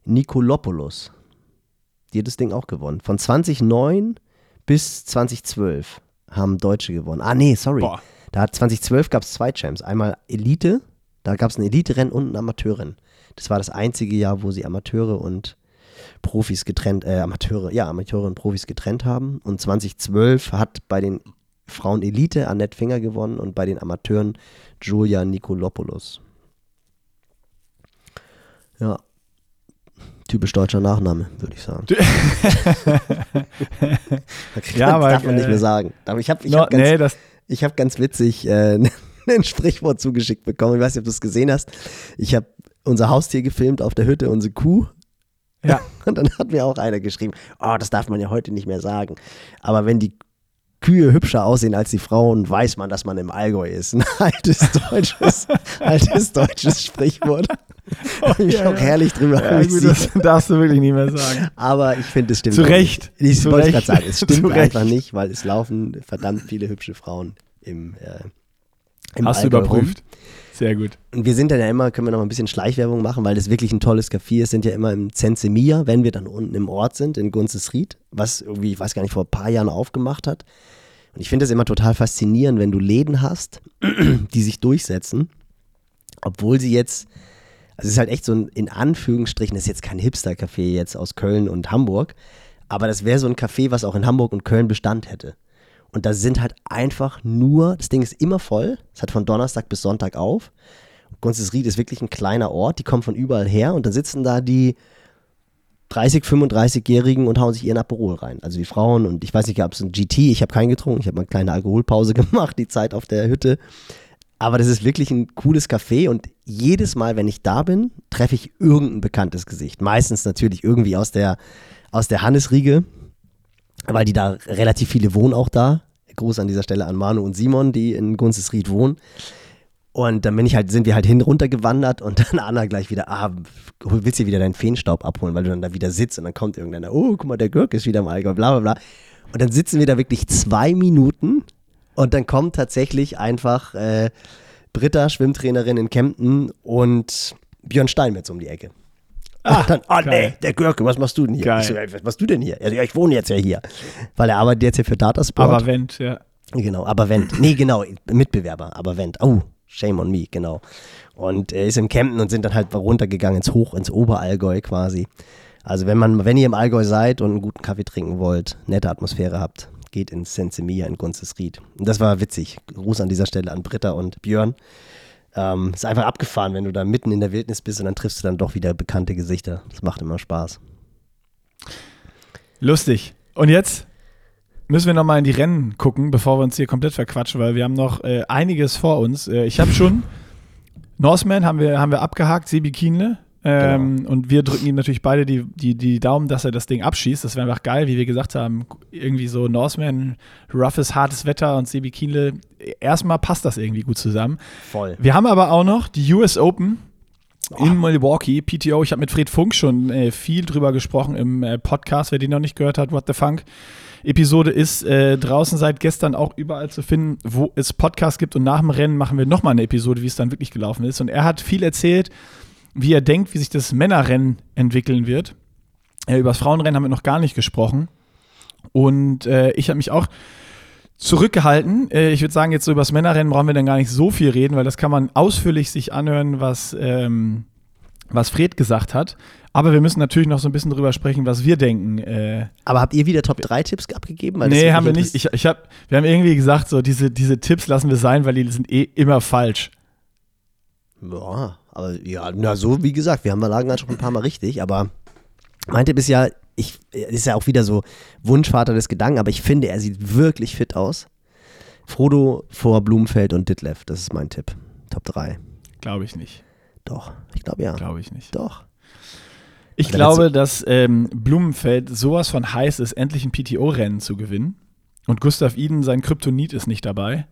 Nikolopoulos, das Ding auch gewonnen. Von 2009 bis 2012 haben Deutsche gewonnen. Ah, nee, sorry. Boah. Da hat 2012 gab es zwei Champs. Einmal Elite, da gab es ein Elite-Rennen und ein Amateurin. Das war das einzige Jahr, wo sie Amateure und Profis getrennt, äh, Amateure, ja, Amateure und Profis getrennt haben. Und 2012 hat bei den Frauen Elite Annette Finger gewonnen und bei den Amateuren Julia Nikolopoulos. Ja. Typisch deutscher Nachname, würde ich sagen. <laughs> Ja, aber, darf man nicht äh, mehr sagen. Aber ich habe ich No, hab ganz, nee, das, ich habe ganz witzig äh, <laughs> ein Sprichwort zugeschickt bekommen. Ich weiß nicht, ob du es gesehen hast. Ich habe unser Haustier gefilmt auf der Hütte, unsere Kuh. Ja. <laughs> Und dann hat mir auch einer geschrieben, oh, das darf man ja heute nicht mehr sagen. Aber wenn die Kühe hübscher aussehen als die Frauen, weiß man, dass man im Allgäu ist. <laughs> Ein altes deutsches, altes deutsches Sprichwort. Hab ich Ja, auch herrlich drüber ja, gut, das darfst du wirklich nicht mehr sagen. Aber ich finde, es stimmt. Zu Recht. Ich Zu wollte gerade sagen, es <laughs> stimmt einfach nicht, weil es laufen verdammt viele hübsche Frauen im, äh, im Hast du Allgäu überprüft? Sehr gut. Und wir sind dann ja immer, können wir noch ein bisschen Schleichwerbung machen, weil das wirklich ein tolles Café ist, sind ja immer im Zensemia, wenn wir dann unten im Ort sind, in Gunzesried, was irgendwie, ich weiß gar nicht, vor ein paar Jahren aufgemacht hat. Und ich finde das immer total faszinierend, wenn du Läden hast, <clears throat> die sich durchsetzen, obwohl sie jetzt, also es ist halt echt so ein, in Anführungsstrichen, das ist jetzt kein Hipster-Café jetzt aus Köln und Hamburg, aber das wäre so ein Café, was auch in Hamburg und Köln Bestand hätte. Und da sind halt einfach nur, das Ding ist immer voll, es hat von Donnerstag bis Sonntag auf. Gunzesried ist wirklich ein kleiner Ort, die kommen von überall her und da sitzen da die 30, 35-Jährigen und hauen sich ihren Aperol rein. Also die Frauen und ich weiß nicht, ob es ein GT, ich habe keinen getrunken, ich habe mal eine kleine Alkoholpause <laughs> gemacht, die Zeit auf der Hütte. Aber das ist wirklich ein cooles Café und jedes Mal, wenn ich da bin, treffe ich irgendein bekanntes Gesicht. Meistens natürlich irgendwie aus der, aus der Hannesriege, weil die da relativ viele wohnen auch da. Gruß an dieser Stelle an Manu und Simon, die in Gunzesried wohnen. Und dann bin ich halt, sind wir halt hin runtergewandert und <laughs> dann Anna gleich wieder, ah, willst du wieder deinen Feenstaub abholen, weil du dann da wieder sitzt und dann kommt irgendeiner, oh, guck mal, der Görg ist wieder Allgäu, bla bla bla. Und dann sitzen wir da wirklich zwei Minuten und dann kommt tatsächlich einfach äh, Britta, Schwimmtrainerin in Kempten und Björn Steinmetz um die Ecke. Ah, dann, oh nee, geil. der Görke, was machst du denn hier? So, "Ey, was machst du denn hier? Also, ja, ich wohne jetzt ja hier. Weil er arbeitet jetzt hier für Datasport. Aber wenn, ja. Genau, aber Wendt. Nee, genau, Mitbewerber, aber Wendt. Oh, shame on me, genau. Und er ist im Campen und sind dann halt runtergegangen ins Hoch, ins Oberallgäu quasi. Also wenn man, wenn ihr im Allgäu seid und einen guten Kaffee trinken wollt, nette Atmosphäre habt, geht ins Sensemia in Gunzesried. Und das war witzig. Gruß an dieser Stelle an Britta und Björn. Ähm, ist einfach abgefahren, wenn du da mitten in der Wildnis bist und dann triffst du dann doch wieder bekannte Gesichter. Das macht immer Spaß. Lustig. Und jetzt müssen wir nochmal in die Rennen gucken, bevor wir uns hier komplett verquatschen, weil wir haben noch äh, einiges vor uns. Äh, ich habe schon Norseman haben wir, haben wir abgehakt, Sebi Kienle. Ähm, genau. Und wir drücken ihm natürlich beide die, die, die Daumen, dass er das Ding abschießt. Das wäre einfach geil, wie wir gesagt haben. Irgendwie so Norseman, roughes, hartes Wetter und Sebi Kienle. Erstmal passt das irgendwie gut zusammen. Voll. Wir haben aber auch noch die US Open in Milwaukee, PTO. Ich habe mit Fred Funk schon äh, viel drüber gesprochen im äh, Podcast. Wer den noch nicht gehört hat, What the Funk. Episode ist äh, draußen seit gestern auch überall zu finden, wo es Podcasts gibt. Und nach dem Rennen machen wir nochmal eine Episode, wie es dann wirklich gelaufen ist. Und er hat viel erzählt, wie er denkt, wie sich das Männerrennen entwickeln wird. Äh, über das Frauenrennen haben wir noch gar nicht gesprochen. Und äh, ich habe mich auch zurückgehalten. Äh, ich würde sagen, jetzt so über das Männerrennen brauchen wir dann gar nicht so viel reden, weil das kann man ausführlich sich anhören, was, ähm, was Fred gesagt hat. Aber wir müssen natürlich noch so ein bisschen drüber sprechen, was wir denken. Äh, Aber habt ihr wieder Top 3 Tipps abgegeben? Weil nee, haben wir nicht. Ich, ich hab, wir haben irgendwie gesagt, so diese, diese Tipps lassen wir sein, weil die sind eh immer falsch. Ja, aber ja, na so wie gesagt, wir haben lagen halt schon ein paar Mal richtig, aber mein Tipp ist ja, ich, ist ja auch wieder so Wunschvater des Gedanken, aber ich finde, er sieht wirklich fit aus. Frodo vor Blumenfeld und Ditlev, das ist mein Tipp. Top 3. Glaube ich nicht. Doch, ich glaube ja. Glaube ich nicht. Doch. Ich glaube, dass ähm, Blumenfeld sowas von heiß ist, endlich ein PTO-Rennen zu gewinnen. Und Gustav Iden, sein Kryptonit ist nicht dabei.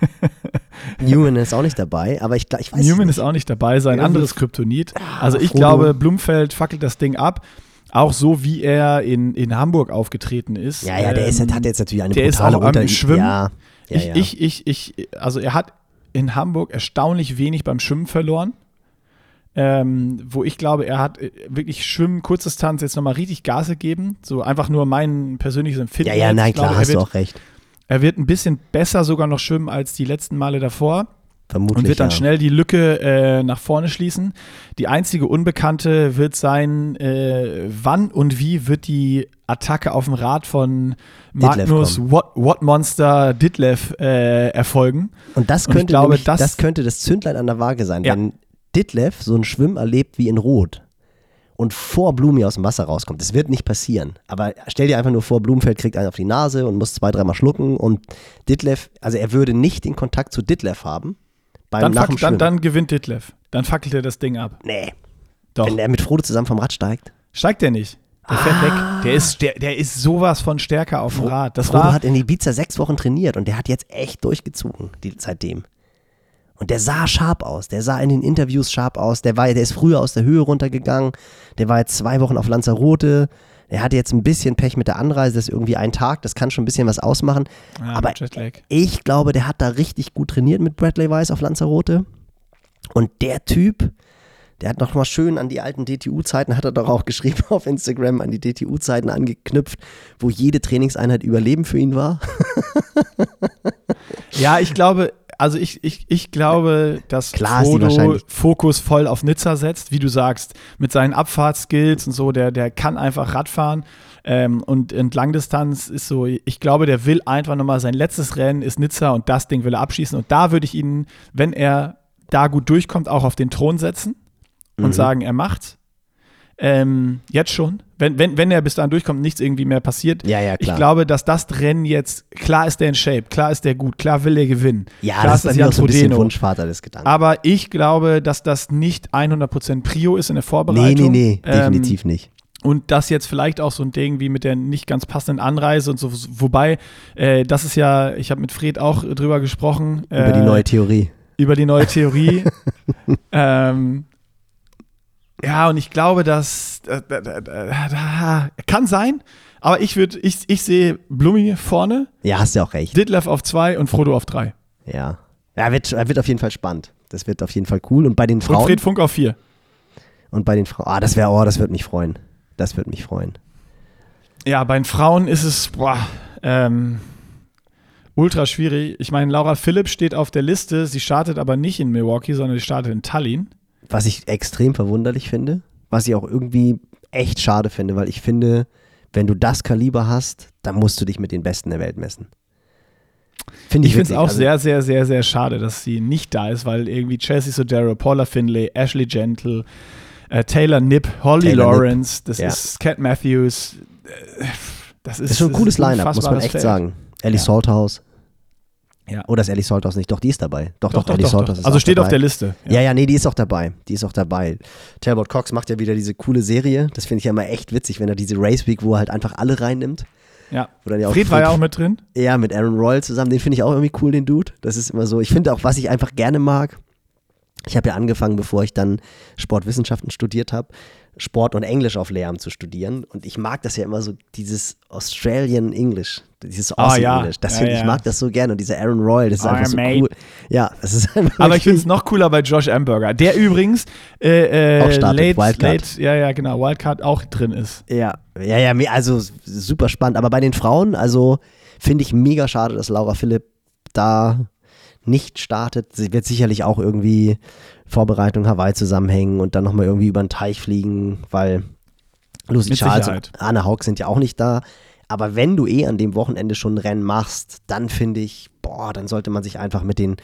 <laughs> Newman ist auch nicht dabei, aber ich, ich weiß Newman ist auch nicht dabei, sein ja, anderes Kryptonit. Also ich Frodo. glaube, Blumfeld fackelt das Ding ab. Auch so, wie er in, in Hamburg aufgetreten ist. Ja, ja, der ist, ähm, hat jetzt natürlich eine der brutale ist auch am Schwimmen. Ja, ja, ich, ja. ich, ich, ich, also er hat in Hamburg erstaunlich wenig beim Schwimmen verloren. Ähm, wo ich glaube, er hat äh, wirklich Schwimmen, Kurzdistanz jetzt nochmal richtig Gas gegeben. So einfach nur mein persönliches Empfinden. Ja, ja, nein, klar, glaube, hast du auch recht. Er wird ein bisschen besser sogar noch schwimmen als die letzten Male davor. Vermutlich, und wird dann ja. schnell die Lücke äh, nach vorne schließen. Die einzige Unbekannte wird sein, äh, wann und wie wird die Attacke auf dem Rad von Magnus What, Monster Ditlev äh, erfolgen. Und das könnte, und glaube, nämlich, das, das, könnte das Zündlein an der Waage sein, ja. wenn Ditlev so ein Schwimmen erlebt wie in Rot und vor Blumi aus dem Wasser rauskommt. Das wird nicht passieren. Aber stell dir einfach nur vor, Blumenfeld kriegt einen auf die Nase und muss zwei, dreimal schlucken und Ditlev, also er würde nicht den Kontakt zu Ditlev haben, beim dann, fuck, dann, dann gewinnt Ditlev. Dann fackelt er das Ding ab. Nee. Doch. Wenn er mit Frodo zusammen vom Rad steigt. Steigt er nicht. Der fährt ah. weg. Der ist, der, der ist sowas von stärker auf dem Rad. Das Frodo war, hat in Ibiza sechs Wochen trainiert und der hat jetzt echt durchgezogen die, seitdem. Und der sah scharf aus. Der sah in den Interviews scharf aus. Der, war, der ist früher aus der Höhe runtergegangen. Der war jetzt zwei Wochen auf Lanzarote. Er hatte jetzt ein bisschen Pech mit der Anreise, das ist irgendwie ein Tag, das kann schon ein bisschen was ausmachen. Ja, Aber ich glaube, der hat da richtig gut trainiert mit Bradley Weiss auf Lanzarote. Und der Typ, der hat noch mal schön an die alten DTU-Zeiten, hat er doch auch geschrieben auf Instagram, an die DTU-Zeiten angeknüpft, wo jede Trainingseinheit Überleben für ihn war. ja, ich glaube, also ich, ich, ich glaube, dass Klar Frodo Fokus voll auf Nizza setzt, wie du sagst, mit seinen Abfahrtskills und so, der, der kann einfach Radfahren. Ähm, und in Langdistanz ist so, ich glaube, der will einfach nochmal sein letztes Rennen ist Nizza und das Ding will er abschießen. Und da würde ich ihn, wenn er da gut durchkommt, auch auf den Thron setzen und mhm. sagen, er macht's. Ähm, jetzt schon. Wenn, wenn, wenn er bis dahin durchkommt, nichts irgendwie mehr passiert. Ja, ja, klar. Ich glaube, dass das Rennen jetzt, klar ist der in Shape, klar ist der gut, klar will er gewinnen. Ja, klar das ist, ist auch so ein bisschen Wunschvater des Gedankens. Aber ich glaube, dass das nicht 100% Prio ist in der Vorbereitung. Nee, nee, nee, definitiv ähm, nicht. Und das jetzt vielleicht auch so ein Ding wie mit der nicht ganz passenden Anreise und so. Wobei, äh, das ist ja, ich habe mit Fred auch drüber gesprochen. Über äh, die neue Theorie. Über die neue <laughs> Theorie. <laughs> ähm, ja, und ich glaube, das äh, äh, kann sein, aber ich würde, ich, ich sehe Blumi vorne. Ja, hast du auch recht. Ditlev auf zwei und Frodo auf drei. Ja. Ja, wird, wird auf jeden Fall spannend. Das wird auf jeden Fall cool. Und bei den Frauen. Und Fred Funk auf vier. Und bei den Frauen. Ah, das wäre, oh, das würde mich freuen. Das würde mich freuen. Ja, bei den Frauen ist es, boah, ähm, ultra schwierig. Ich meine, Laura Philipp steht auf der Liste, sie startet aber nicht in Milwaukee, sondern sie startet in Tallinn. Was ich extrem verwunderlich finde, was ich auch irgendwie echt schade finde, weil ich finde, wenn du das Kaliber hast, dann musst du dich mit den Besten der Welt messen. Find ich, ich finde es auch also, sehr, sehr, sehr, sehr schade, dass sie nicht da ist, weil irgendwie Chelsea Sodero, Paula Finlay, Ashley Gentle, äh, Taylor Nipp, Holly Taylor Lawrence, Nip. das ja. ist Cat Matthews. Äh, das ist, das ist schon ein cooles Line-Up, muss man echt Feld. sagen. Ellie ja. Salthouse. Ja. Oder ist Ellie Salthouse nicht? Doch, die ist dabei. Doch, doch, doch, doch Ellie Salthouse ist Also steht dabei. auf der Liste. Ja. ja. ja, nee, die ist auch dabei. Die ist auch dabei. Talbot Cox macht ja wieder diese coole Serie. Das finde ich ja immer echt witzig, wenn er diese Race Week, wo er halt einfach alle reinnimmt. Ja. ja Fred war ja auch mit drin. Ja, mit Aaron Royal zusammen. Den finde ich auch irgendwie cool, den Dude. Das ist immer so. Ich finde auch, was ich einfach gerne mag. Ich habe ja angefangen, bevor ich dann Sportwissenschaften studiert habe, Sport und Englisch auf Lehramt zu studieren. Und ich mag das ja immer so, dieses Australian English, dieses ah, Aussie English. Oh, ja. Das ja, ja. Ich mag das so gerne. Und dieser Aaron Royal, das ist oh, einfach so mate. cool. Ja, das ist einfach Aber ich finde es noch cooler bei Josh Amberger, der übrigens äh, äh, auch startet, late, Wildcard. Late, ja, ja, genau, Wildcard auch drin ist. Ja, ja, ja, also super spannend. Aber bei den Frauen, also finde ich mega schade, dass Laura Philipp da nicht startet. Sie wird sicherlich auch irgendwie Vorbereitung Hawaii zusammenhängen und dann nochmal irgendwie über den Teich fliegen, weil Lucy Mit Charles Sicherheit. und Anne Haug sind ja auch nicht da. Aber wenn du eh an dem Wochenende schon ein Rennen machst, dann finde ich, boah, dann sollte man sich einfach mit den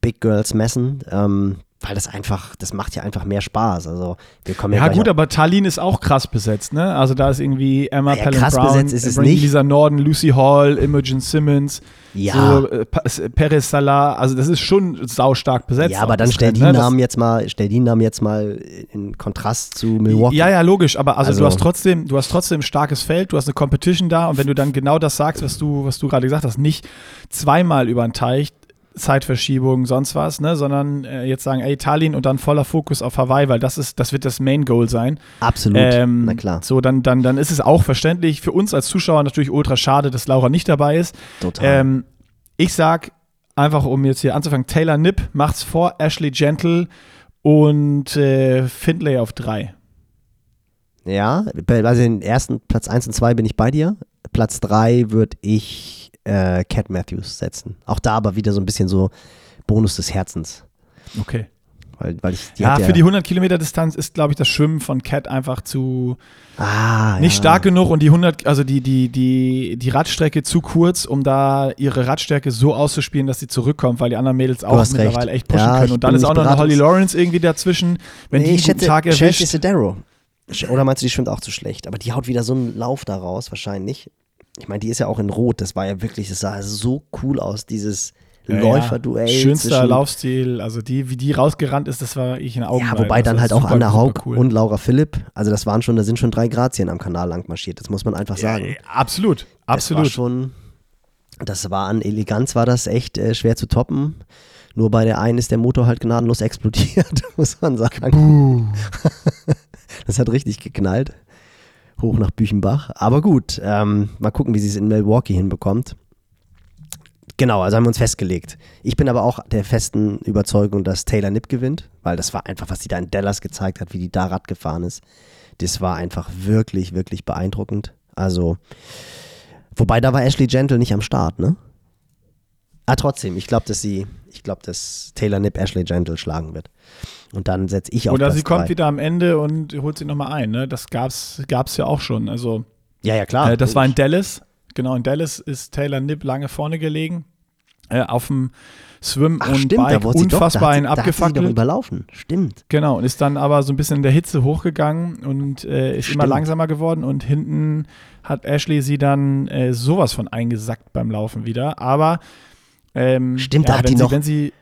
Big Girls messen. Ähm, weil das einfach, das macht ja einfach mehr Spaß. Also wir kommen ja, ja gut, aber Tallinn ist auch krass besetzt, ne? Also da ist irgendwie Emma ja, Pellen Brown, besetzt ist es nicht. Lisa Norden, Lucy Hall, Imogen Simmons, ja. so, äh, Perez Salah, also das ist schon saustark besetzt. Ja, aber dann stell die ne? Namen jetzt mal, stell die Namen jetzt mal in Kontrast zu Milwaukee. Ja, ja, logisch, aber also, also, du hast trotzdem, du hast trotzdem ein starkes Feld, du hast eine Competition da und wenn du dann genau das sagst, was du, was du gerade gesagt hast, nicht zweimal über den Teich, Zeitverschiebung, sonst was, ne, sondern äh, jetzt sagen, ey, Tallinn und dann voller Fokus auf Hawaii, weil das ist, das wird das Main Goal sein. Absolut, ähm, na klar. So, dann, dann, dann ist es auch verständlich für uns als Zuschauer natürlich ultra schade, dass Laura nicht dabei ist. Total. Ähm, ich sag einfach, um jetzt hier anzufangen, Taylor Nipp macht's vor Ashley Gentle und äh, Findlay auf drei. Ja, also den ersten Platz 1 und 2 bin ich bei dir. Platz 3 würde ich äh, Cat Matthews setzen. Auch da aber wieder so ein bisschen so Bonus des Herzens. Okay. Weil, weil ich, ja, für die 100 Kilometer Distanz ist, glaube ich, das Schwimmen von Cat einfach zu ah, nicht ja. stark genug und die 100, also die, die, die, die Radstrecke zu kurz, um da ihre Radstärke so auszuspielen, dass sie zurückkommt, weil die anderen Mädels auch mittlerweile recht. echt pushen ja, können. Und dann ist auch noch eine Holly Lawrence irgendwie dazwischen, wenn nee, die einen guten Tag erwischt. Sedero. Oder meinst du, die schwimmt auch zu schlecht? Aber die haut wieder so einen Lauf daraus, wahrscheinlich ich meine, die ist ja auch in Rot, das war ja wirklich, das sah so cool aus, dieses ja, Läuferduell. Ja. Schönster Laufstil, also die, wie die rausgerannt ist, das war ich in Augen. Ja, wobei dann halt auch super, Anna Haug cool. und Laura Philipp, also das waren schon, da sind schon drei Grazien am Kanal lang marschiert, das muss man einfach sagen. Ja, absolut, absolut. Das war schon, das war an Eleganz war das echt äh, schwer zu toppen. Nur bei der einen ist der Motor halt gnadenlos <laughs> explodiert, muss man sagen. <laughs> das hat richtig geknallt hoch nach Büchenbach. Aber gut, ähm, mal gucken, wie sie es in Milwaukee hinbekommt. Genau, also haben wir uns festgelegt. Ich bin aber auch der festen Überzeugung, dass Taylor Nipp gewinnt, weil das war einfach, was sie da in Dallas gezeigt hat, wie die da Rad gefahren ist. Das war einfach wirklich, wirklich beeindruckend. Also, wobei da war Ashley Gentle nicht am Start, ne? Ah, trotzdem, ich glaube, dass sie, ich glaube, dass Taylor Nipp Ashley Gentle schlagen wird. Und dann setze ich auf Oder Platz sie kommt drei. wieder am Ende und holt sie nochmal ein. Ne? Das gab es ja auch schon. Also, ja, ja, klar. Äh, das war in Dallas. Genau, in Dallas ist Taylor Nipp lange vorne gelegen. Äh, auf dem Swim Ach, und stimmt, Bike unfassbar einen abgefackelt. überlaufen, stimmt. Genau, und ist dann aber so ein bisschen in der Hitze hochgegangen und äh, ist stimmt. immer langsamer geworden und hinten hat Ashley sie dann äh, sowas von eingesackt beim Laufen wieder. Aber ähm, stimmt, ja, da hat die noch, wenn sie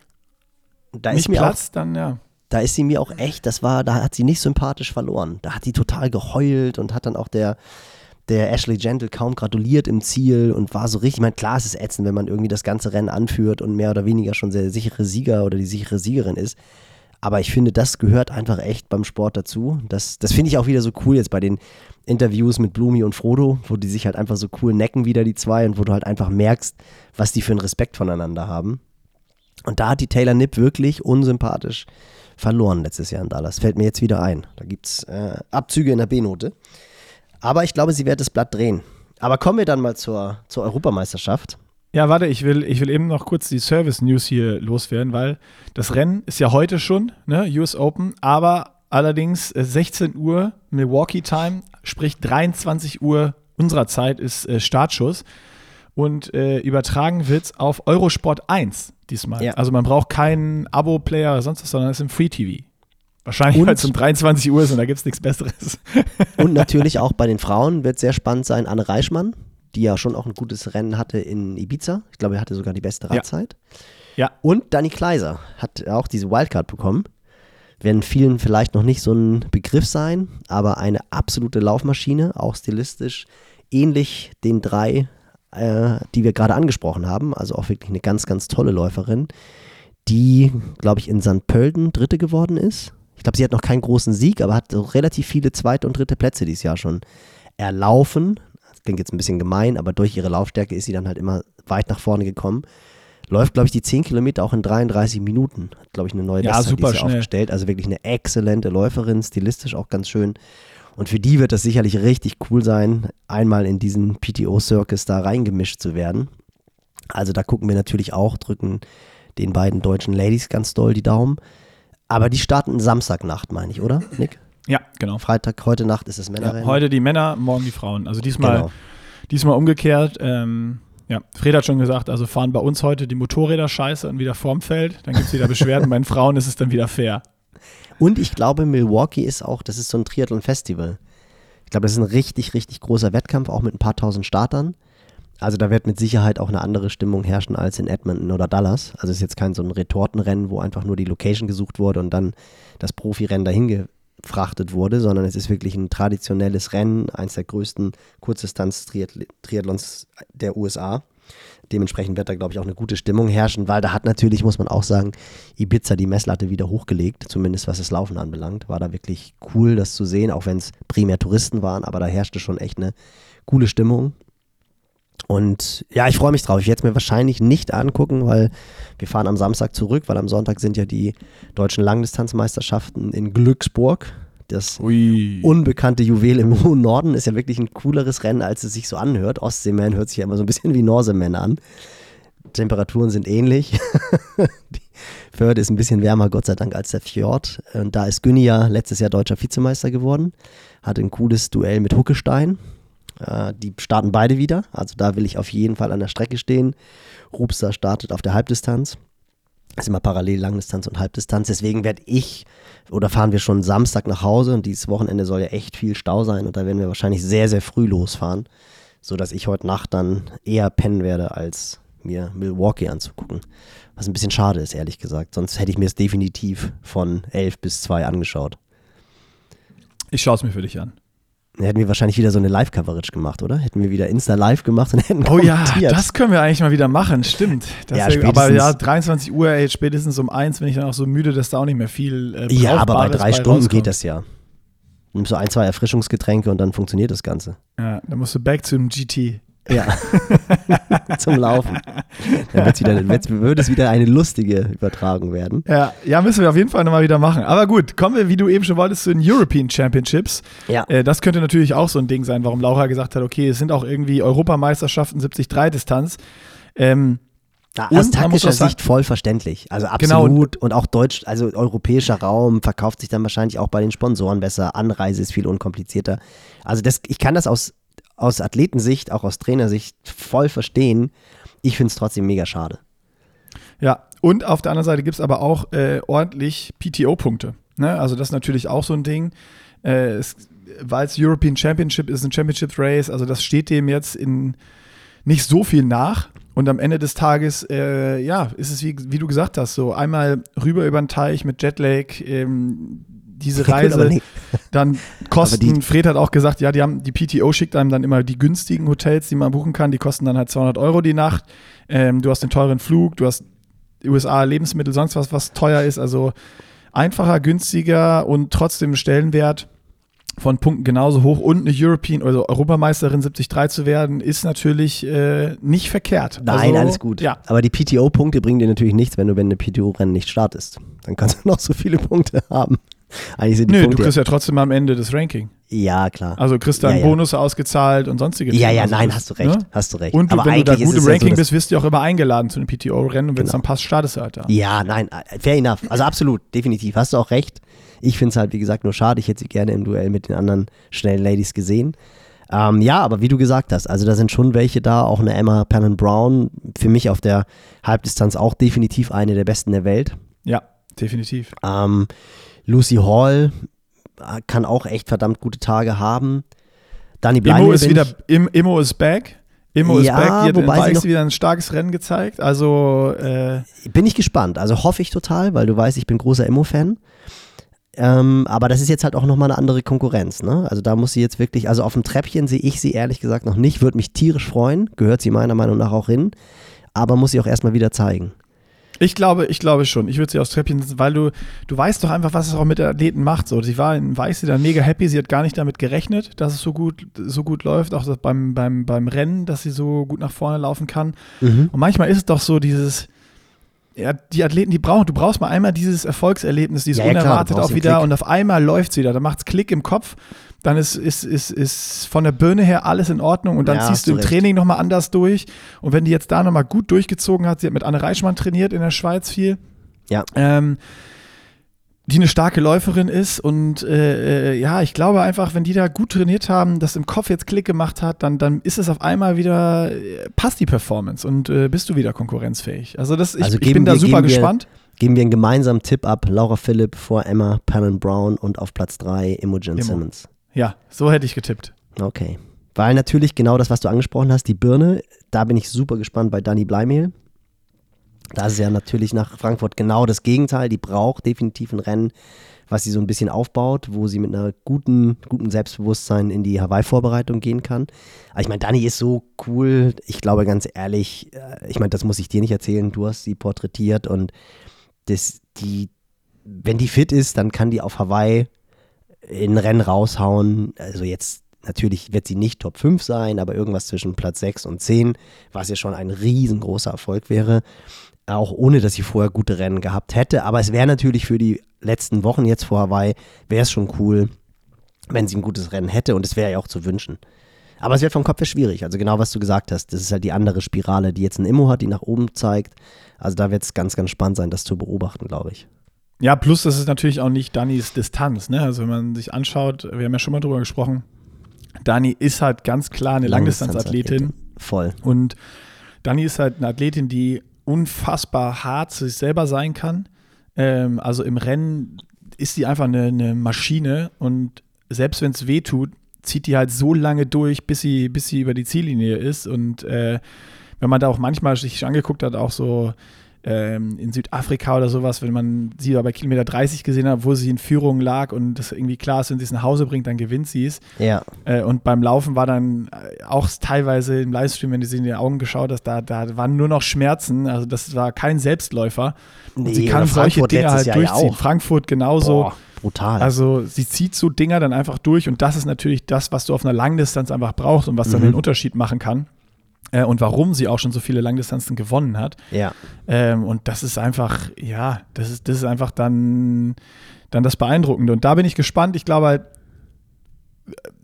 da nicht ist mir platzt, auch, dann ja da ist sie mir auch echt, das war, da hat sie nicht sympathisch verloren. Da hat sie total geheult und hat dann auch der, der Ashley Gentle kaum gratuliert im Ziel und war so richtig, ich meine, klar, es ist ätzend, wenn man irgendwie das ganze Rennen anführt und mehr oder weniger schon der sichere Sieger oder die sichere Siegerin ist. Aber ich finde, das gehört einfach echt beim Sport dazu. Das, das finde ich auch wieder so cool jetzt bei den Interviews mit Blumi und Frodo, wo die sich halt einfach so cool necken wieder, die zwei, und wo du halt einfach merkst, was die für einen Respekt voneinander haben. Und da hat die Taylor Nipp wirklich unsympathisch verloren letztes Jahr in Dallas. Fällt mir jetzt wieder ein. Da gibt es äh, Abzüge in der B-Note. Aber ich glaube, sie wird das Blatt drehen. Aber kommen wir dann mal zur, zur Europameisterschaft. Ja, warte, ich will, ich will eben noch kurz die Service-News hier loswerden, weil das Rennen ist ja heute schon, ne, US Open, aber allerdings 16 Uhr Milwaukee Time, sprich 23 Uhr unserer Zeit ist äh, Startschuss. Und äh, übertragen wird es auf Eurosport 1 diesmal. Ja. Also man braucht keinen Abo-Player oder sonst was, sondern es ist im Free TV. Wahrscheinlich, Und- weil es um 23 Uhr ist und da gibt es nichts Besseres. <laughs> Und natürlich auch bei den Frauen wird sehr spannend sein, Anne Reichmann, die ja schon auch ein gutes Rennen hatte in Ibiza. Ich glaube, er hatte sogar die beste Ja. Radzeit. Ja. Und Danny Kleiser hat auch diese Wildcard bekommen. Werden vielen vielleicht noch nicht so ein Begriff sein, aber eine absolute Laufmaschine, auch stilistisch ähnlich den drei, äh, die wir gerade angesprochen haben. Also auch wirklich eine ganz, ganz tolle Läuferin, die, glaube ich, in St. Pölten Dritte geworden ist. Ich glaube, sie hat noch keinen großen Sieg, aber hat so relativ viele zweite und dritte Plätze dieses Jahr schon erlaufen. Das klingt jetzt ein bisschen gemein, aber durch ihre Laufstärke ist sie dann halt immer weit nach vorne gekommen. Läuft, glaube ich, die 10 Kilometer auch in 33 Minuten. Hat, glaube ich, eine neue Ja, Bestzeit aufgestellt. Also wirklich eine exzellente Läuferin, stilistisch auch ganz schön. Und für die wird das sicherlich richtig cool sein, einmal in diesen PTO-Circus da reingemischt zu werden. Also da gucken wir natürlich auch, drücken den beiden deutschen Ladies ganz doll die Daumen. Aber die starten Samstagnacht, meine ich, oder, Nick? ja, genau. Freitag, heute Nacht ist Ja, Männerrennen. heute die Männer, morgen die Frauen. Also diesmal, Genau. diesmal umgekehrt. Ähm, ja, Fred hat schon gesagt, also fahren bei uns heute die Motorräder scheiße und wieder vorm Feld. Dann gibt es wieder Beschwerden. <laughs> bei den Frauen ist es dann wieder fair. Und ich glaube, Milwaukee ist auch, das ist so ein Triathlon-Festival. Ich glaube, das ist ein richtig, richtig großer Wettkampf, auch mit ein paar tausend Startern. Also da wird mit Sicherheit auch eine andere Stimmung herrschen als in Edmonton oder Dallas. Also es ist jetzt kein so ein Retortenrennen, wo einfach nur die Location gesucht wurde und dann das Profirennen dahin gefrachtet wurde, sondern es ist wirklich ein traditionelles Rennen, eines der größten Kurzdistanz-Triathlons der USA. Dementsprechend wird da, glaube ich, auch eine gute Stimmung herrschen, weil da hat natürlich, muss man auch sagen, Ibiza die Messlatte wieder hochgelegt, zumindest was das Laufen anbelangt. War da wirklich cool, das zu sehen, auch wenn es primär Touristen waren, aber da herrschte schon echt eine coole Stimmung. Und ja, ich freue mich drauf. Ich werde es mir wahrscheinlich nicht angucken, weil wir fahren am Samstag zurück, weil am Sonntag sind ja die deutschen Langdistanzmeisterschaften in Glücksburg. Das Ui. unbekannte Juwel im <laughs> hohen Norden ist ja wirklich ein cooleres Rennen, als es sich so anhört. Ostseeman hört sich ja immer so ein bisschen wie Norseman an. Temperaturen sind ähnlich. <laughs> Die Förde ist ein bisschen wärmer, Gott sei Dank, als der Fjord. Und da ist Günni ja letztes Jahr deutscher Vizemeister geworden. Hatte ein cooles Duell mit Huckestein. Äh, Die starten beide wieder. Also da will ich auf jeden Fall an der Strecke stehen. Rupster startet auf der Halbdistanz. Ist immer parallel Langdistanz und Halbdistanz. Deswegen werde ich oder fahren wir schon Samstag nach Hause und dieses Wochenende soll ja echt viel Stau sein und da werden wir wahrscheinlich sehr, sehr früh losfahren, sodass ich heute Nacht dann eher pennen werde, als mir Milwaukee anzugucken. Was ein bisschen schade ist, ehrlich gesagt. Sonst hätte ich mir es definitiv von 11 bis 2 angeschaut. Ich schaue es mir für dich an. Dann hätten wir wahrscheinlich wieder so eine Live-Coverage gemacht, oder? Hätten wir wieder Insta-Live gemacht und <laughs> hätten Oh ja, das können wir eigentlich mal wieder machen, stimmt. Das Ja, wär- aber ja, 23 Uhr, ey, spätestens um eins bin ich dann auch so müde, dass da auch nicht mehr viel äh, Ja, aber bei drei Stunden rauskommt. geht das ja. Nimmst so ein, zwei Erfrischungsgetränke und dann funktioniert das Ganze. Ja, dann musst du back zum GT. Ja. <laughs> Zum Laufen. Dann wird's wieder, würde es wieder eine lustige Übertragung werden. Ja, ja, müssen wir auf jeden Fall nochmal wieder machen. Aber gut, kommen wir, wie du eben schon wolltest, zu den European Championships. Ja. Äh, das könnte natürlich auch so ein Ding sein, warum Laura gesagt hat, okay, es sind auch irgendwie Europameisterschaften 73-Distanz. Ähm, Ja, aus taktischer Sicht voll verständlich. Also Genau. absolut. und auch deutsch, also europäischer Raum verkauft sich dann wahrscheinlich auch bei den Sponsoren besser. Anreise ist viel unkomplizierter. Also das, ich kann das aus, aus Athletensicht, auch aus Trainersicht voll verstehen. Ich finde es trotzdem mega schade. Ja, und auf der anderen Seite gibt es aber auch äh, ordentlich PTO-Punkte. Ne? Also das ist natürlich auch so ein Ding. Äh, weil es European Championship ist, ein Championship Race, also das steht dem jetzt in nicht so viel nach. Und am Ende des Tages, äh, ja, ist es wie, wie du gesagt hast, so einmal rüber über den Teich mit Jetlag, ähm, diese <laughs> Reise, dann <laughs> Kosten. Fred hat auch gesagt, ja, die haben die PTO schickt einem dann immer die günstigen Hotels, die man buchen kann. Die kosten dann halt 200 Euro die Nacht. Ähm, du hast den teuren Flug, du hast USA Lebensmittel, sonst was, was teuer ist. Also einfacher, günstiger und trotzdem Stellenwert von Punkten genauso hoch und eine European, also Europameisterin 73 zu werden, ist natürlich äh, nicht verkehrt. Nein, also, alles gut. Ja, Aber die PTO-Punkte bringen dir natürlich nichts, wenn du wenn eine PTO-Rennen nicht startest. Dann kannst du <laughs> noch so viele Punkte haben. Eigentlich sind die Nö, du Punkte. kriegst ja trotzdem am Ende das Ranking. Ja, klar. Also kriegst du dann Ja, ja. Bonus ausgezahlt und sonstige ja, Themen. ja, Also nein, hast du recht. ne? Hast du recht. Und du, wenn du da gut im ja Ranking so, bist, wirst du auch immer eingeladen zu einem PTO-Rennen und wenn es Genau. dann passt, startest du halt da. Ja, nein, äh, fair enough. Also absolut, definitiv. Hast du auch recht. Ich finde es halt, wie gesagt, nur schade. Ich hätte sie gerne im Duell mit den anderen schnellen Ladies gesehen. Ähm, ja, aber wie du gesagt hast, also da sind schon welche da, auch eine Emma Pannon Brown, für mich auf der Halbdistanz auch definitiv eine der besten der Welt. Ja, definitiv. Ähm, Lucy Hall äh, kann auch echt verdammt gute Tage haben. Dani Bleimel Immo ist wieder, Im, Immo ist back. Immo Ja, ist back. Die hat in wobei sie wieder ein starkes Rennen gezeigt. Also, äh, bin ich gespannt. Also hoffe ich total, weil du weißt, ich bin großer Immo-Fan. Ähm, aber das ist jetzt halt auch nochmal eine andere Konkurrenz. Ne? Also da muss sie jetzt wirklich, also auf dem Treppchen sehe ich sie ehrlich gesagt noch nicht. Würde mich tierisch freuen. Gehört sie meiner Meinung nach auch hin. Aber muss sie auch erstmal wieder zeigen. Ich glaube, ich glaube schon. Ich würde sie aufs Treppchen setzen, weil du, du weißt doch einfach, was es auch mit Athleten macht. So, sie war in Weiß dann mega happy. Sie hat gar nicht damit gerechnet, dass es so gut, so gut läuft. Auch beim, beim, beim Rennen, dass sie so gut nach vorne laufen kann. Und manchmal ist es doch so dieses, ja, die Athleten, die brauchen, du brauchst mal einmal dieses Erfolgserlebnis, dieses Ja, klar, unerwartet brauchst auch wieder Klick. und auf einmal läuft es wieder. Da macht es Klick im Kopf, dann ist, ist, ist, ist von der Birne her alles in Ordnung und dann Ja, ziehst du im recht. Training nochmal anders durch. Und wenn die jetzt da nochmal gut durchgezogen hat, sie hat mit Anne Reichmann trainiert in der Schweiz viel, Ja. ähm, die eine starke Läuferin ist und äh, äh, ja, ich glaube einfach, wenn die da gut trainiert haben, das im Kopf jetzt Klick gemacht hat, dann, dann ist es auf einmal wieder, äh, passt die Performance und äh, bist du wieder konkurrenzfähig. Also das, ich, Also ich bin da wir- super geben wir- gespannt. Geben wir einen gemeinsamen Tipp ab. Laura Philipp vor Emma Pannon Brown und auf Platz 3 Imogen Immo. Simmons. Ja, so hätte ich getippt. Okay. Weil natürlich genau das, was du angesprochen hast, die Birne, da bin ich super gespannt bei Dani Bleimehl. Da ist ja natürlich nach Frankfurt genau das Gegenteil. Die braucht definitiv ein Rennen, was sie so ein bisschen aufbaut, wo sie mit einer guten, guten Selbstbewusstsein in die Hawaii-Vorbereitung gehen kann. Aber ich meine, Dani ist so cool. Ich glaube ganz ehrlich, äh, ich meine, das muss ich dir nicht erzählen. Du hast sie porträtiert und das, die, wenn die fit ist, dann kann die auf Hawaii in Rennen raushauen. Also jetzt natürlich wird sie nicht Top 5 sein, aber irgendwas zwischen Platz 6 und 10, was ja schon ein riesengroßer Erfolg wäre. Auch ohne, dass sie vorher gute Rennen gehabt hätte. Aber es wäre natürlich für die letzten Wochen jetzt vor Hawaii, wäre es schon cool, wenn sie ein gutes Rennen hätte. Und es wäre ja auch zu wünschen. Aber es wird vom Kopf her schwierig. Also genau, was du gesagt hast. Das ist halt die andere Spirale, die jetzt ein Immo hat, die nach oben zeigt. Also da wird es ganz, ganz spannend sein, das zu beobachten, glaube ich. Ja, plus das ist natürlich auch nicht Danis Distanz. Ne? Also wenn man sich anschaut, wir haben ja schon mal drüber gesprochen, Dani ist halt ganz klar eine Langdistanzathletin. Voll. Und Dani ist halt eine Athletin, die unfassbar hart zu sich selber sein kann. Ähm, also im Rennen ist sie einfach eine, eine Maschine und selbst wenn es weh tut, zieht die halt so lange durch, bis sie, bis sie über die Ziellinie ist. Und äh, wenn man da auch manchmal sich angeguckt hat, auch so ähm, in Südafrika oder sowas, wenn man sie da bei Kilometer 30 gesehen hat, wo sie in Führung lag und das irgendwie klar ist, wenn sie es nach Hause bringt, dann gewinnt sie es. Ja. Äh, und beim Laufen war dann äh, auch teilweise im Livestream, wenn du sie in die Augen geschaut hast, da, da waren nur noch Schmerzen. Also das war kein Selbstläufer. Und Nee, sie kann solche Dinge halt Jahr ja durchziehen. auch. Frankfurt genauso. Boah, brutal. Also sie zieht so Dinger dann einfach durch und das ist natürlich das, was du auf einer Langdistanz einfach brauchst und was dann Mhm. den Unterschied machen kann. Äh, und warum sie auch schon so viele Langdistanzen gewonnen hat. ja. Ähm, und das ist einfach, ja, das ist, das ist einfach dann, dann das Beeindruckende. Und da bin ich gespannt. Ich glaube halt,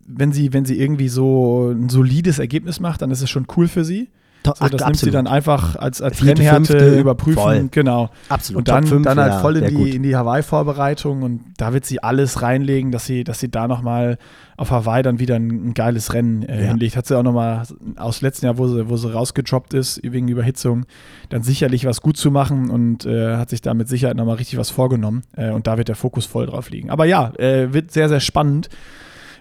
wenn sie, wenn sie irgendwie so ein solides Ergebnis macht, dann ist es schon cool für sie. So, das nimmt sie dann einfach als, als Vierte, Rennhärte fünfte, überprüfen. voll. Genau. Absolut. Und dann, Top dann halt voll in die, in die Hawaii-Vorbereitung und da wird sie alles reinlegen, dass sie, dass sie da nochmal auf Hawaii dann wieder ein, ein geiles Rennen äh, Ja. hinlegt. Hat sie auch nochmal aus letzten Jahr, wo sie, wo sie rausgedroppt ist wegen Überhitzung, dann sicherlich was gut zu machen und äh, hat sich da mit Sicherheit nochmal richtig was vorgenommen. Äh, und da wird der Fokus voll drauf liegen. Aber ja, äh, wird sehr, sehr spannend,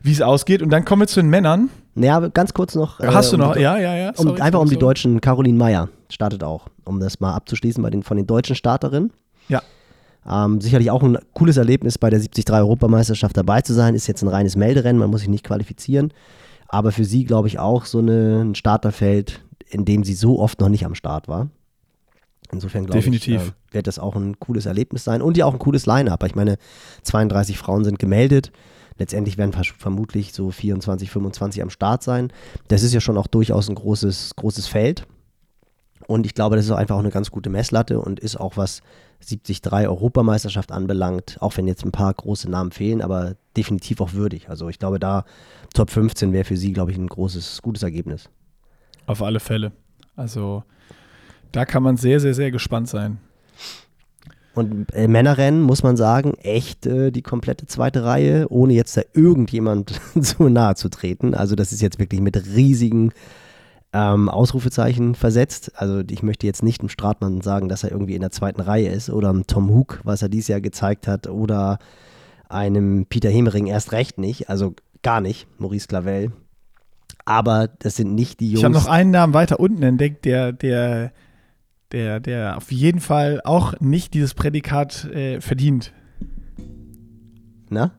wie es ausgeht. Und dann kommen wir zu den Männern. Naja, ganz kurz noch. äh, Hast du um noch? die- Ja, ja, ja. Um, sorry, einfach um die sorry. Deutschen. Caroline Meyer startet auch, um das mal abzuschließen bei den, von den deutschen Starterinnen. Ja. Ähm, sicherlich auch ein cooles Erlebnis, bei der 73 Europameisterschaft dabei zu sein. Ist jetzt ein reines Melderennen, man muss sich nicht qualifizieren. Aber für sie, glaube ich, auch so eine, ein Starterfeld, in dem sie so oft noch nicht am Start war. Insofern glaube ich, äh, wird das auch ein cooles Erlebnis sein. Und ja auch ein cooles Line-Up. Ich meine, 32 Frauen sind gemeldet. Letztendlich werden vermutlich so 24, 25 am Start sein. Das ist ja schon auch durchaus ein großes, großes Feld. Und ich glaube, das ist auch einfach auch eine ganz gute Messlatte und ist auch was 73 Europameisterschaft anbelangt, auch wenn jetzt ein paar große Namen fehlen, aber definitiv auch würdig. Also ich glaube, da Top 15 wäre für sie, glaube ich, ein großes, gutes Ergebnis. Auf alle Fälle. Also da kann man sehr, sehr, sehr gespannt sein. Und äh, Männerrennen muss man sagen, echt äh, die komplette zweite Reihe, ohne jetzt da irgendjemand <laughs> so nahe zu treten. Also das ist jetzt wirklich mit riesigen ähm, Ausrufezeichen versetzt. Also ich möchte jetzt nicht dem Stratmann sagen, dass er irgendwie in der zweiten Reihe ist oder einem Tom Hook, was er dieses Jahr gezeigt hat, oder einem Peter Hemering erst recht nicht. Also gar nicht, Maurice Clavel. Aber das sind nicht die Jungs. Ich habe noch einen Namen weiter unten entdeckt, der, der, der, der auf jeden Fall auch nicht dieses Prädikat äh, verdient. Na?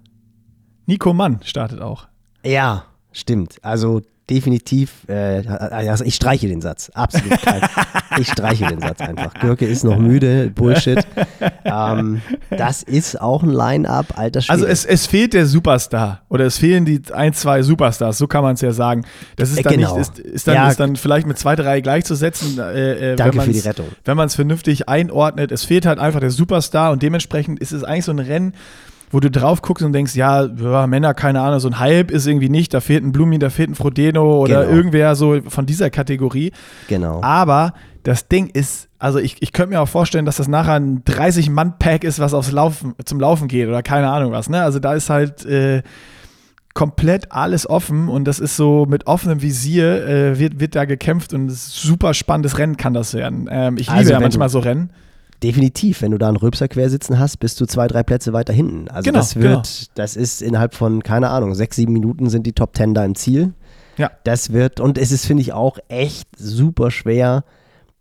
Nico Mann startet auch. Ja, stimmt. Also definitiv, äh, also ich streiche den Satz, absolut kein, <laughs> ich streiche den Satz einfach. Görke ist noch müde, Bullshit. Ähm, das ist auch ein Line-Up, alter Schwede. Also es, es fehlt der Superstar oder es fehlen die ein, zwei Superstars, so kann man es ja sagen. Das ist dann Genau. nicht, ist, ist, dann, Ja. ist dann vielleicht mit zwei, drei gleichzusetzen. Äh, äh, Danke wenn für die Rettung. Wenn man es vernünftig einordnet, es fehlt halt einfach der Superstar und dementsprechend ist es eigentlich so ein Rennen, wo du drauf guckst und denkst, ja, ja, Männer, keine Ahnung, so ein Hype ist irgendwie nicht, da fehlt ein Blumi, da fehlt ein Frodeno oder Genau. irgendwer so von dieser Kategorie. Genau. Aber das Ding ist, also ich, ich könnte mir auch vorstellen, dass das nachher ein 30-Mann-Pack ist, was aufs Laufen, zum Laufen geht oder keine Ahnung was. Ne? Also da ist halt äh, komplett alles offen und das ist so mit offenem Visier äh, wird, wird da gekämpft und es ist ein super spannendes Rennen kann das werden. Ähm, ich liebe Also ja manchmal so Rennen. Definitiv, wenn du da einen Röpser quer sitzen hast, bist du zwei, drei Plätze weiter hinten. Also Genau, das wird, das ist innerhalb von, keine Ahnung, sechs, sieben Minuten sind die Top Ten da im Ziel. Ja. Das wird, und es ist, finde ich, auch echt super schwer,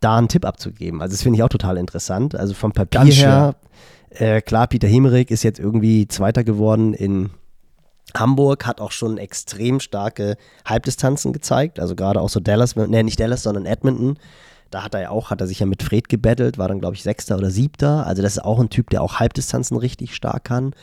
da einen Tipp abzugeben. Also das finde ich auch total interessant. Also vom Papier Ganz her, äh, klar, Peter Hemerig ist jetzt irgendwie Zweiter geworden in Hamburg, hat auch schon extrem starke Halbdistanzen gezeigt. Also gerade auch so Dallas, ne, nicht Dallas, sondern Edmonton. Da hat er ja auch, hat er sich ja mit Fred gebettelt, war dann, glaube ich, Sechster oder Siebter. Also das ist auch ein Typ, der auch Halbdistanzen richtig stark kann.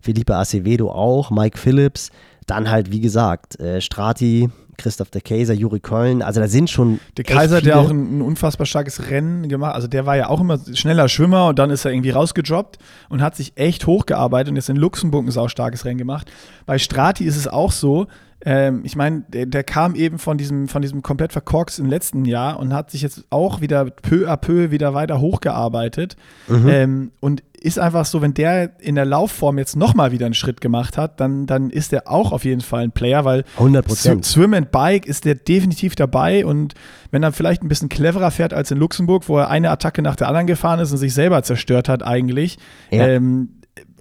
Felipe Acevedo auch, Mike Phillips. Dann halt, wie gesagt, äh, Strati, Christoph de Kaiser, Juri Köln. Also da sind schon Der Kaiser, der auch ein, ein unfassbar starkes Rennen gemacht, also der war ja auch immer schneller Schwimmer und dann ist er irgendwie rausgedroppt und hat sich echt hochgearbeitet und jetzt in Luxemburg ein saustarkes Rennen gemacht. Bei Strati ist es auch so, ähm, ich meine, der, der kam eben von diesem, von diesem komplett verkorksten letzten Jahr und hat sich jetzt auch wieder peu à peu wieder weiter hochgearbeitet Mhm. ähm, und ist einfach so, wenn der in der Laufform jetzt nochmal wieder einen Schritt gemacht hat, dann, dann ist der auch auf jeden Fall ein Player, weil 100 Sw- Prozent. Swim and Bike ist der definitiv dabei und wenn er vielleicht ein bisschen cleverer fährt als in Luxemburg, wo er eine Attacke nach der anderen gefahren ist und sich selber zerstört hat eigentlich Ja. ähm,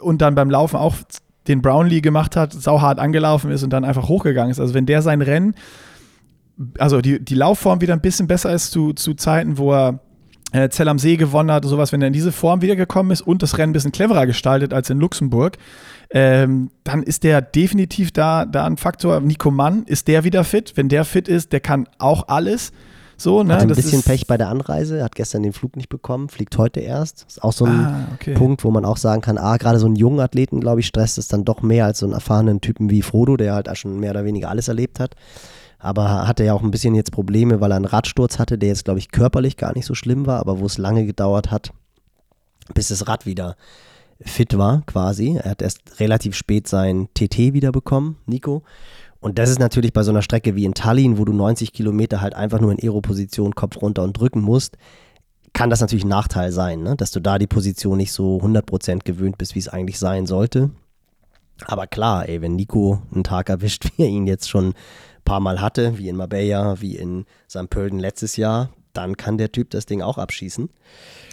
und dann beim Laufen auch den Brownlee gemacht hat, sauhart angelaufen ist und dann einfach hochgegangen ist. Also wenn der sein Rennen, also die, die Laufform wieder ein bisschen besser ist zu, zu Zeiten, wo er äh, Zell am See gewonnen hat, sowas, wenn er in diese Form wiedergekommen ist und das Rennen ein bisschen cleverer gestaltet als in Luxemburg, ähm, dann ist der definitiv da, da ein Faktor. Nico Mann, ist der wieder fit? Wenn der fit ist, der kann auch alles. So, ne? Hat ein Das bisschen Pech bei der Anreise, hat gestern den Flug nicht bekommen, fliegt heute erst. Ist auch so ein Ah, okay. Punkt, wo man auch sagen kann, ah, gerade so einen jungen Athleten, glaube ich, stresst es dann doch mehr als so einen erfahrenen Typen wie Frodo, der halt auch schon mehr oder weniger alles erlebt hat. Aber hatte ja auch ein bisschen jetzt Probleme, weil er einen Radsturz hatte, der jetzt, glaube ich, körperlich gar nicht so schlimm war, aber wo es lange gedauert hat, bis das Rad wieder fit war, quasi. Er hat erst relativ spät sein TT wieder bekommen, Nico. Und das ist natürlich bei so einer Strecke wie in Tallinn, wo du 90 Kilometer halt einfach nur in Aero-Position Kopf runter und drücken musst, kann das natürlich ein Nachteil sein, ne? dass du da die Position nicht so 100% gewöhnt bist, wie es eigentlich sein sollte. Aber klar, ey, wenn Nico einen Tag erwischt, <laughs> wie er ihn jetzt schon paar Mal hatte, wie in Marbella, wie in St. Pölten letztes Jahr, dann kann der Typ das Ding auch abschießen.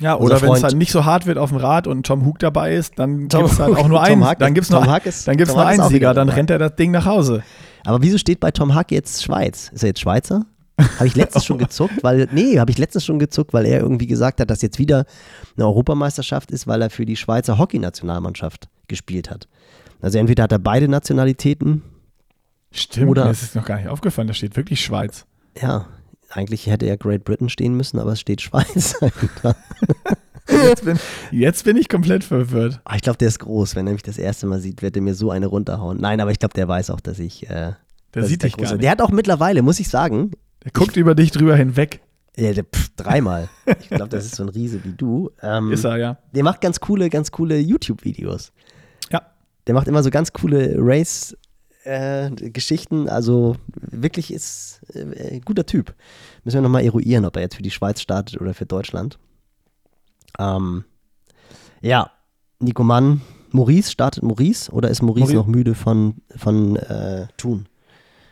Ja, oder wenn es halt nicht so hart wird auf dem Rad und Tom Hook dabei ist, dann gibt es halt auch nur einen. Dann gibt es nur, ist- dann gibt's nur einen Sieger, dann rennt er das Ding nach Hause. Aber wieso steht bei Tom Hack jetzt Schweiz? Ist er jetzt Schweizer? Habe ich letztens schon gezuckt, weil, nee, habe ich letztens schon gezuckt, weil er irgendwie gesagt hat, dass jetzt wieder eine Europameisterschaft ist, weil er für die Schweizer Hockeynationalmannschaft gespielt hat. Also entweder hat er beide Nationalitäten, Stimmt, Oder- mir ist es noch gar nicht aufgefallen, da steht wirklich Schweiz. ja, eigentlich hätte ja Great Britain stehen müssen, aber es steht Schweiz. <laughs> Jetzt bin, jetzt bin ich komplett verwirrt. Ah, ich glaube, der ist groß. Wenn er mich das erste Mal sieht, wird er mir so eine runterhauen. Nein, aber ich glaube, der weiß auch, dass ich. Äh, Der sieht ich dich groß gar bin. nicht. Der hat auch mittlerweile, muss ich sagen, Der guckt über dich drüber hinweg. Ja, der, pff, dreimal. <laughs> Ich glaube, das ist so ein Riese wie du. Ähm, Ist er, ja. Der macht ganz coole, ganz coole YouTube-Videos. Ja. Der macht immer so ganz coole Race-Geschichten. also wirklich ist äh, guter Typ. Müssen wir nochmal eruieren, ob er jetzt für die Schweiz startet oder für Deutschland. Ähm, ja, Nico Mann. Maurice, startet Maurice oder ist Maurice, Maurice. noch müde von, von äh, Thun?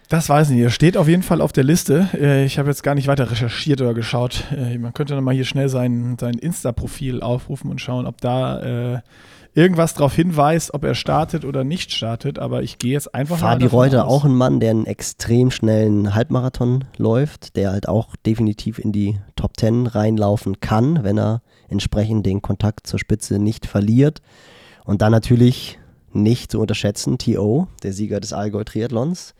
Das weiß ich nicht. Er steht auf jeden Fall auf der Liste. Äh, Ich habe jetzt gar nicht weiter recherchiert oder geschaut. Äh, Man könnte nochmal hier schnell sein, sein Insta-Profil aufrufen und schauen, ob da äh, irgendwas darauf hinweist, ob er startet oder nicht startet. Aber ich gehe jetzt einfach Fabi davon Reuter, aus. auch ein Mann, der einen extrem schnellen Halbmarathon läuft, der halt auch definitiv in die Top 10 reinlaufen kann, wenn er entsprechend den Kontakt zur Spitze nicht verliert. Und dann natürlich nicht zu unterschätzen, T.O., der Sieger des Allgäu Triathlons,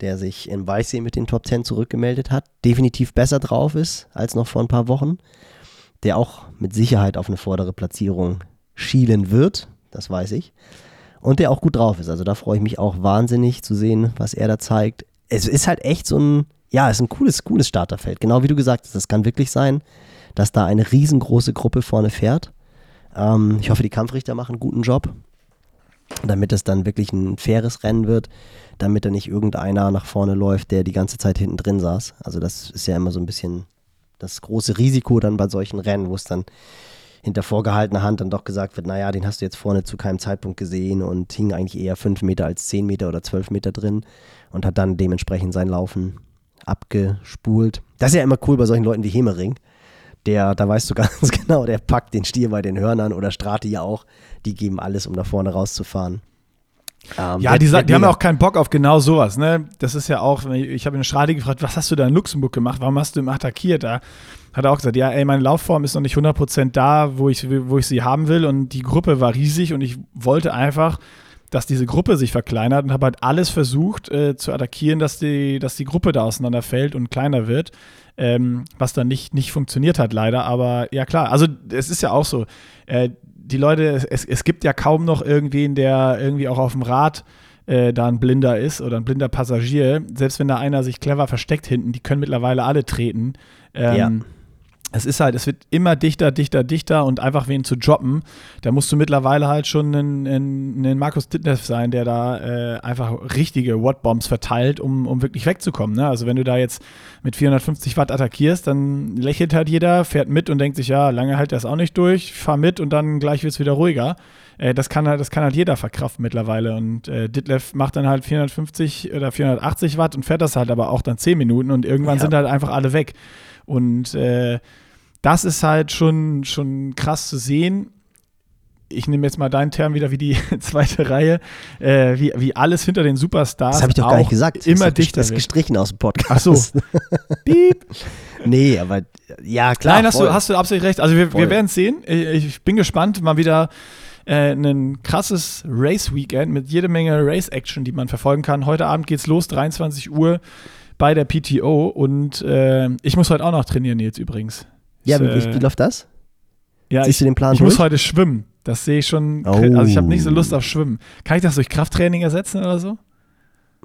der sich in Weißsee mit den Top 10 zurückgemeldet hat, definitiv besser drauf ist als noch vor ein paar Wochen, der auch mit Sicherheit auf eine vordere Platzierung schielen wird, das weiß ich und der auch gut drauf ist. Also da freue ich mich auch wahnsinnig zu sehen, was er da zeigt. Es ist halt echt so ein, ja, es ist ein cooles, cooles Starterfeld. Genau wie du gesagt hast, es kann wirklich sein, dass da eine riesengroße Gruppe vorne fährt. Ähm, ich hoffe, die Kampfrichter machen einen guten Job, damit es dann wirklich ein faires Rennen wird, damit da nicht irgendeiner nach vorne läuft, der die ganze Zeit hinten drin saß. Also das ist ja immer so ein bisschen das große Risiko dann bei solchen Rennen, wo es dann hinter vorgehaltener Hand dann doch gesagt wird, naja, den hast du jetzt vorne zu keinem Zeitpunkt gesehen und hing eigentlich eher 5 Meter als 10 Meter oder 12 Meter drin und hat dann dementsprechend sein Laufen abgespult. Das ist ja immer cool bei solchen Leuten wie Hemering. Der, da weißt du <laughs> ganz genau, der packt den Stier bei den Hörnern oder Strati ja auch. Die geben alles, um da vorne rauszufahren. Ähm, Ja, die, die haben ja auch keinen Bock auf genau sowas. Ne? Das ist ja auch, ich habe in Strade gefragt, was hast du da in Luxemburg gemacht? Warum hast du im attackiert? Da hat er auch gesagt, ja, ey, meine Laufform ist noch nicht 100% da, wo ich, wo ich sie haben will. Und die Gruppe war riesig und ich wollte einfach, dass diese Gruppe sich verkleinert und habe halt alles versucht äh, zu attackieren, dass die, dass die Gruppe da auseinanderfällt und kleiner wird. Ähm, was dann nicht, nicht funktioniert hat, leider. Aber ja, klar, also es ist ja auch so. Äh, die Leute, es, es gibt ja kaum noch irgendwen, der irgendwie auch auf dem Rad äh, da ein Blinder ist oder ein blinder Passagier. Selbst wenn da einer sich clever versteckt hinten, die können mittlerweile alle treten. Ähm, Ja. Es ist halt, es wird immer dichter, dichter, dichter und einfach wen zu droppen. Da musst du mittlerweile halt schon ein, Markus Dittneff sein, der da äh, einfach richtige Wattbombs verteilt, um, um wirklich wegzukommen. Ne? Also wenn du da jetzt mit 450 Watt attackierst, dann lächelt halt jeder, fährt mit und denkt sich, ja, lange hält das auch nicht durch, fahr mit und dann gleich wird es wieder ruhiger. Äh, das, kann halt, das kann halt jeder verkraften mittlerweile. Und äh, Ditlev macht dann halt 450 oder 480 Watt und fährt das halt aber auch dann 10 Minuten und irgendwann Ja. sind halt einfach alle weg. Und äh, das ist halt schon, schon krass zu sehen. Ich nehme jetzt mal deinen Term wieder wie die <laughs> zweite Reihe, äh, wie, wie alles hinter den Superstars. Das habe ich doch gar nicht gesagt. Das Immer ist, dichter Das gestrichen aus dem Podcast. Ach so. <laughs> Piep. Nee, aber ja, klar. Nein, hast voll. du, hast du absolut recht. Also wir, Voll. wir werden es sehen. Ich, ich bin gespannt. Mal wieder äh, ein krasses Race-Weekend mit jede Menge Race-Action, die man verfolgen kann. Heute Abend geht's los, 23 Uhr bei der PTO. Und äh, ich muss heute auch noch trainieren jetzt übrigens. ja, Ich, wie, äh, wie, läuft das? ja, Siehst ich, du den Plan ich durch? muss heute schwimmen. Das sehe ich schon. Oh. Also ich habe nicht so Lust auf Schwimmen. Kann ich das durch Krafttraining ersetzen oder so?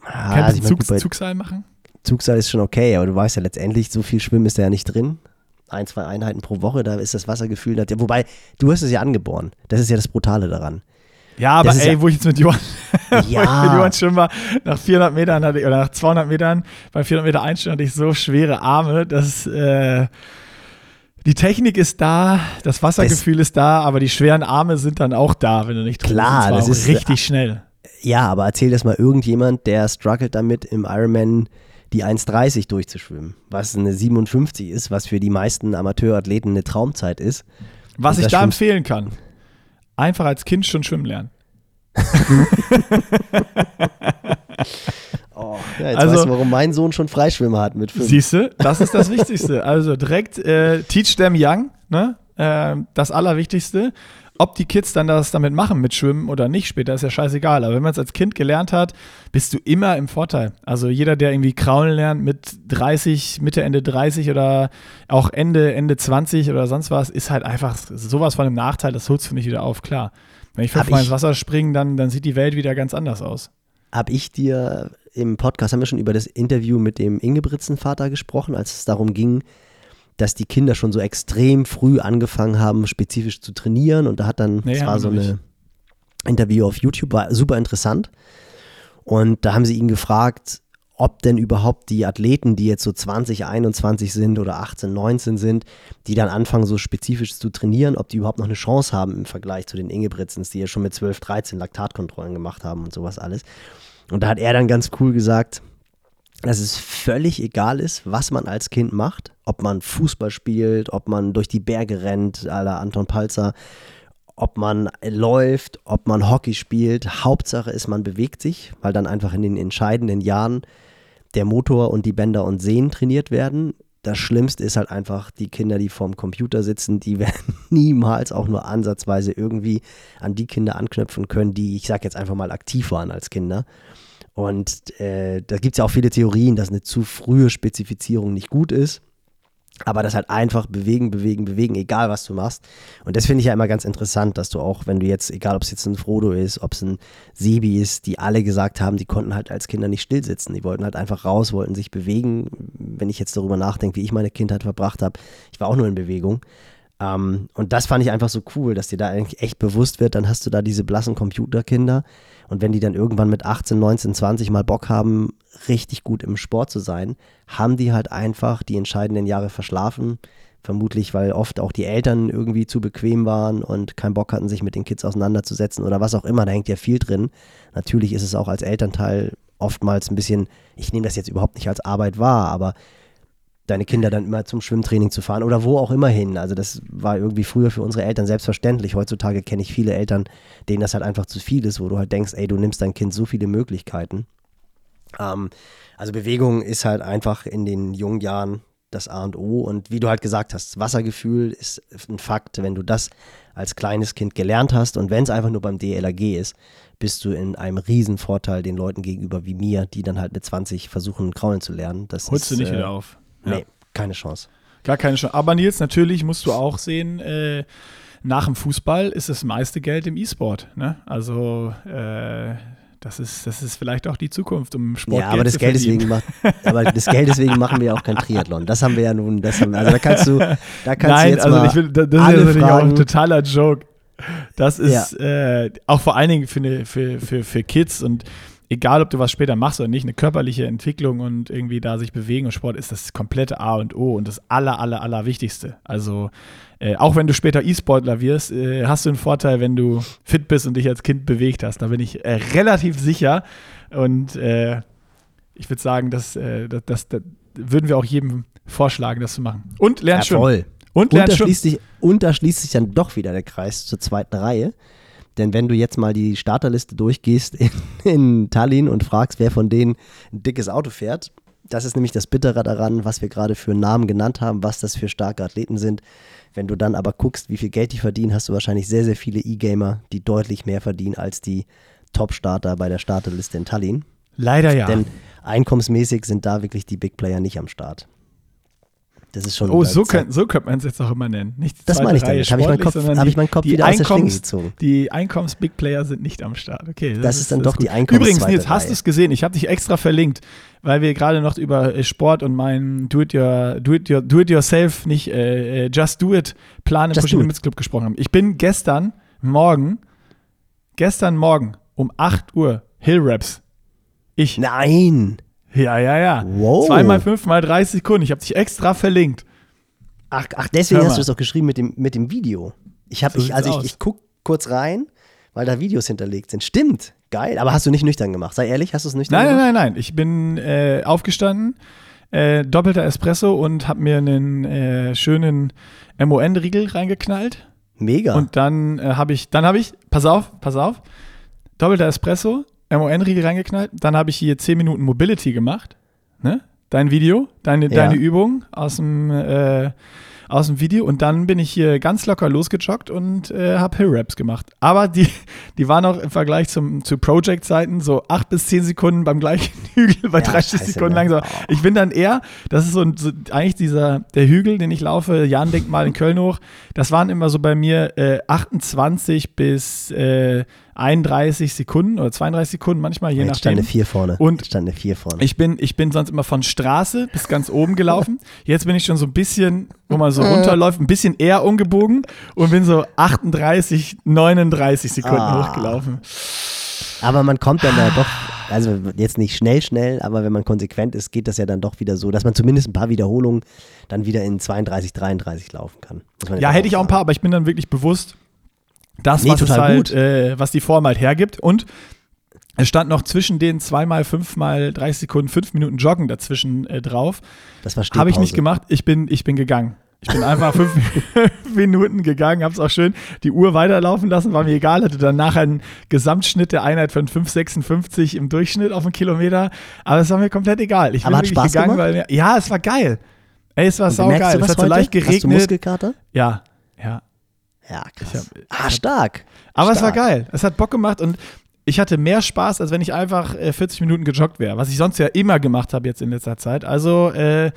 Ah, Kann ich Zug, Zugseil machen? Zugseil ist schon okay, aber du weißt ja letztendlich, so viel Schwimmen ist da ja nicht drin. Ein, zwei Einheiten pro Woche, da ist das Wassergefühl. da- Wobei, du hast es ja angeboren. Das ist ja das Brutale daran. Ja, aber Das ey, ja- wo ich jetzt mit Johann, <laughs> mit Ja, Johann schwimmen war, nach 400 Metern hatte ich, oder nach 200 Metern, bei 400 Meter Einstellung hatte ich so schwere Arme, dass äh, die Technik ist da, das Wassergefühl ist da, aber die schweren Arme sind dann auch da, wenn du nicht Klar, das ist- richtig schnell. ja, aber erzähl das mal irgendjemand, der struggelt damit, im Ironman die 1,30 durchzuschwimmen. Was eine 57 ist, was für die meisten Amateurathleten eine Traumzeit ist. Was ich da empfehlen kann, einfach als Kind schon schwimmen lernen. <laughs> Oh, ja, jetzt Also- weißt du, warum mein Sohn schon Freischwimmer hat mit fünf. Siehst du, das ist das Wichtigste. Also direkt äh, teach them young, ne? Äh, das Allerwichtigste. Ob die Kids dann das damit machen, mit Schwimmen oder nicht später, ist ja scheißegal. Aber wenn man es als Kind gelernt hat, bist du immer im Vorteil. Also jeder, der irgendwie kraulen lernt mit 30, Mitte, Ende 30 oder auch Ende, Ende 20 oder sonst was, ist halt einfach sowas von einem Nachteil, das holst du nicht wieder auf, klar. Wenn ich fünfmal ins Wasser springe, dann, dann sieht die Welt wieder ganz anders aus. Hab ich dir im Podcast, haben wir schon über das Interview mit dem Ingebrigtsen-Vater gesprochen, als es darum ging, dass die Kinder schon so extrem früh angefangen haben, spezifisch zu trainieren. Und da hat dann, Nee, das war so eine Interview auf YouTube, war super interessant. Und da haben sie ihn gefragt, ob denn überhaupt die Athleten, die jetzt so 20, 21 sind oder 18, 19 sind, die dann anfangen, so spezifisch zu trainieren, ob die überhaupt noch eine Chance haben im Vergleich zu den Ingebrigtsens, die ja schon mit 12, 13 Laktatkontrollen gemacht haben und sowas alles. Und da hat er dann ganz cool gesagt, dass es völlig egal ist, was man als Kind macht, ob man Fußball spielt, ob man durch die Berge rennt, à la Anton Palzer, ob man läuft, ob man Hockey spielt. Hauptsache ist, man bewegt sich, weil dann einfach in den entscheidenden Jahren der Motor und die Bänder und Sehnen trainiert werden. Das Schlimmste ist halt einfach die Kinder, die vorm Computer sitzen, die <laughs> werden niemals auch nur ansatzweise irgendwie an die Kinder anknüpfen können, die, ich sag jetzt einfach mal, aktiv waren als Kinder. Und äh, da gibt es ja auch viele Theorien, dass eine zu frühe Spezifizierung nicht gut ist. Aber das halt einfach bewegen, bewegen, bewegen, egal was du machst. Und das finde ich ja immer ganz interessant, dass du auch, wenn du jetzt, egal ob es jetzt ein Frodo ist, ob es ein Sebi ist, die alle gesagt haben, die konnten halt als Kinder nicht stillsitzen. Die wollten halt einfach raus, wollten sich bewegen. Wenn ich jetzt darüber nachdenke, wie ich meine Kindheit verbracht habe, ich war auch nur in Bewegung. Ähm, und das fand ich einfach so cool, dass dir da eigentlich echt bewusst wird, dann hast du da diese blassen Computerkinder. Und wenn die dann irgendwann mit 18, 19, 20 mal Bock haben, richtig gut im Sport zu sein, haben die halt einfach die entscheidenden Jahre verschlafen. Vermutlich, weil oft auch die Eltern irgendwie zu bequem waren und keinen Bock hatten, sich mit den Kids auseinanderzusetzen oder was auch immer. Da hängt ja viel drin. Natürlich ist es auch als Elternteil oftmals ein bisschen, ich nehme das jetzt überhaupt nicht als Arbeit wahr, aber deine Kinder dann immer zum Schwimmtraining zu fahren oder wo auch immer hin. Also das war irgendwie früher für unsere Eltern selbstverständlich. Heutzutage kenne ich viele Eltern, denen das halt einfach zu viel ist, wo du halt denkst, ey, du nimmst dein Kind so viele Möglichkeiten. Ähm, also Bewegung ist halt einfach in den jungen Jahren das A und O. Und wie du halt gesagt hast, Wassergefühl ist ein Fakt. Wenn du das als kleines Kind gelernt hast und wenn es einfach nur beim DLRG ist, bist du in einem riesen Vorteil den Leuten gegenüber wie mir, die dann halt mit 20 versuchen, kraulen zu lernen. Das Holst ist, du nicht äh, wieder auf. Nee, keine Chance. Gar keine Chance. Aber Nils, natürlich musst du auch sehen, äh, nach dem Fußball ist das meiste Geld im E-Sport. Ne? Also äh, das, ist, das ist vielleicht auch die Zukunft, um Sport Ja, aber das Geld, deswegen macht, aber das Geld deswegen machen wir auch kein Triathlon. Das haben wir ja nun, das haben, also da kannst du, da kannst du Nein, jetzt also mal ich will, das ist ja natürlich auch ein totaler Joke. Das ist äh, auch vor allen Dingen für, eine, für, für, für Kids und egal, ob du was später machst oder nicht, eine körperliche Entwicklung und irgendwie da sich bewegen und Sport ist das komplette A und O und das aller, aller, aller Wichtigste. Also äh, auch wenn du später E-Sportler wirst, äh, hast du einen Vorteil, wenn du fit bist und dich als Kind bewegt hast. Da bin ich äh, relativ sicher und äh, ich würde sagen, dass, äh, das, das, das würden wir auch jedem vorschlagen, das zu machen. Und Ja, lernst schwimmen. voll. Und lernst schwimmen. und da schließt sich dann doch wieder der Kreis zur zweiten Reihe. Denn wenn du jetzt mal die Starterliste durchgehst in, in Tallinn und fragst, wer von denen ein dickes Auto fährt, das ist nämlich das Bittere daran, was wir gerade für Namen genannt haben, was das für starke Athleten sind. Wenn du dann aber guckst, wie viel Geld die verdienen, hast du wahrscheinlich sehr, sehr viele E-Gamer, die deutlich mehr verdienen als die Top-Starter bei der Starterliste in Tallinn. Leider ja. Denn einkommensmäßig sind da wirklich die Big Player nicht am Start. Das ist schon. Oh, so, das- könnt, so könnte man es jetzt auch immer nennen. Nicht die Das meine ich damit. Habe ich, meinen Kopf, hab die- ich meinen Kopf die wieder aus der Schlinge Einkommens- gezogen. Die Einkommens-Big Player sind nicht am Start. Okay, Das ist dann doch die gut. Einkommens- Übrigens, Nils, hast du es gesehen? Ich habe dich extra verlinkt, weil wir gerade noch über äh, Sport und meinen Do-it-your- Do-it-your- Do-it-yourself, nicht äh, äh, Just Do It Plan im Just Pushing Do It. Limits Club gesprochen haben. Ich bin gestern Morgen, gestern Morgen um 8 Uhr Hill Raps. Ich. Nein! Ja, ja, ja. Wow. Zweimal fünf mal 30 Sekunden. Ich habe dich extra verlinkt. Ach, ach deswegen hast du es doch geschrieben mit dem, mit dem Video. Ich habe, So ich, also ich, ich guck kurz rein, weil da Videos hinterlegt sind. Stimmt, geil. Aber hast du nicht nüchtern gemacht? Sei ehrlich, hast du es nüchtern Nein, gemacht? nein, nein, nein. Ich bin äh, aufgestanden, äh, doppelter Espresso und habe mir einen äh, schönen MON-Riegel reingeknallt. Mega. Und dann äh, habe ich, dann habe ich, pass auf, pass auf, doppelter Espresso, MON-Riegel reingeknallt. Dann habe ich hier 10 Minuten Mobility gemacht. Ne? Dein Video, deine, Ja. deine Übung aus dem, äh, aus dem Video. Und dann bin ich hier ganz locker losgejoggt und äh, habe Hill-Raps gemacht. Aber die, die waren auch im Vergleich zum, zu Project-Zeiten so 8 bis 10 Sekunden beim gleichen <laughs> Hügel, bei Ja, 30 scheiße, Sekunden ne? langsam. Oh. Ich bin dann eher, das ist so, so eigentlich dieser, der Hügel, den ich laufe, Jahn-Denkmal in Köln hoch, das waren immer so bei mir äh, 28 bis äh, 31 Sekunden oder 32 Sekunden, manchmal je Jetzt stand nachdem. eine 4 vorne. Und Jetzt stand eine 4 vorne. Ich bin, ich bin sonst immer von Straße bis ganz oben gelaufen. <laughs> Jetzt bin ich schon so ein bisschen, wo man so runterläuft, ein bisschen eher umgebogen und bin so 38, 39 Sekunden Ah. hochgelaufen. Aber man kommt dann da <sighs> doch, also jetzt nicht schnell, schnell, aber wenn man konsequent ist, geht das ja dann doch wieder so, dass man zumindest ein paar Wiederholungen dann wieder in 32, 33 laufen kann. Ja, hätte ich auch ein paar, aber ich bin dann wirklich bewusst, das, Nee, was es total halt, gut. äh, was die Form halt hergibt. Und es stand noch zwischen den zweimal, fünfmal 30 Sekunden, fünf Minuten Joggen dazwischen äh, drauf. Das war Habe ich nicht gemacht. Ich bin, ich bin gegangen. Ich bin einfach fünf <laughs> <laughs> Minuten gegangen, habe es auch schön die Uhr weiterlaufen lassen, war mir egal, hatte dann nachher einen Gesamtschnitt der Einheit von 5,56 im Durchschnitt auf einen Kilometer, aber es war mir komplett egal. Ich bin Aber hat wirklich Spaß gegangen, gemacht? weil mir, ja, es war geil. Ey, es war saugeil. Es hat so heute? leicht Hast du geregnet. Muskelkater? Ja, ja. Ja, krass. Hab- ah, stark. Aber es war Stark. geil. Es hat Bock gemacht und ich hatte mehr Spaß, als wenn ich einfach äh, 40 Minuten gejoggt wäre, was ich sonst ja immer gemacht habe jetzt in letzter Zeit. Also äh,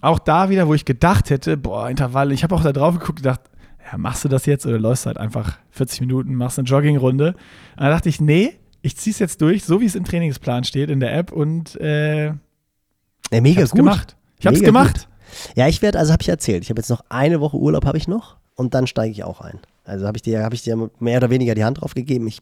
auch da wieder, wo ich gedacht hätte, boah, Intervalle, ich habe auch da drauf geguckt und gedacht, ja, machst du das jetzt oder läufst halt einfach 40 Minuten, machst eine Joggingrunde. Und dann dachte ich, nee, ich zieh's jetzt durch, so wie es im Trainingsplan steht in der App und äh, Ja, mega ich hab's gut. gemacht. Ich hab's Mega gemacht. Ja, ich werde, also habe ich erzählt, ich habe jetzt noch eine Woche Urlaub habe ich noch und dann steige ich auch ein. Also habe ich dir, habe ich dir mehr oder weniger die Hand drauf gegeben. Ich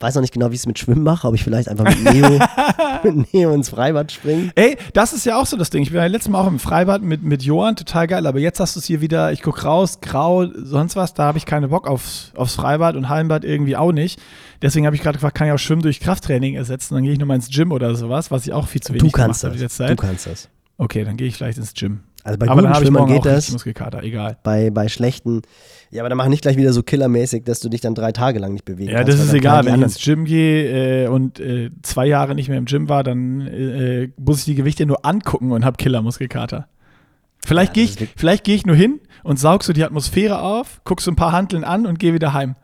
weiß noch nicht genau, wie ich es mit Schwimmen mache, ob ich vielleicht einfach mit Neo, <laughs> mit Neo ins Freibad springe. Ey, das ist ja auch so das Ding. Ich war ja letztes Mal auch im Freibad mit, mit Johann, total geil, aber jetzt hast du es hier wieder, ich guck raus, grau, sonst was, da habe ich keine Bock aufs, aufs Freibad und Hallenbad irgendwie auch nicht. Deswegen habe ich gerade gefragt, kann ich auch Schwimmen durch Krafttraining ersetzen? Dann gehe ich nochmal ins Gym oder sowas, was ich auch viel zu wenig Du kannst habe das. Du kannst das. Okay, dann gehe ich vielleicht ins Gym. Also bei aber guten Schwimmern geht das. Muskelkater, egal. Bei, bei schlechten, ja, aber dann mach nicht gleich wieder so killermäßig, dass du dich dann drei Tage lang nicht bewegen Ja, kannst. das ist egal. Wenn ich ins Gym gehe äh, und äh, zwei Jahre nicht mehr im Gym war, dann äh, muss ich die Gewichte nur angucken und habe Killer-Muskelkater. Vielleicht Ja, gehe ich, vielleicht gehe ich nur hin und saug so die Atmosphäre auf, guck so ein paar Hanteln an und gehe wieder heim.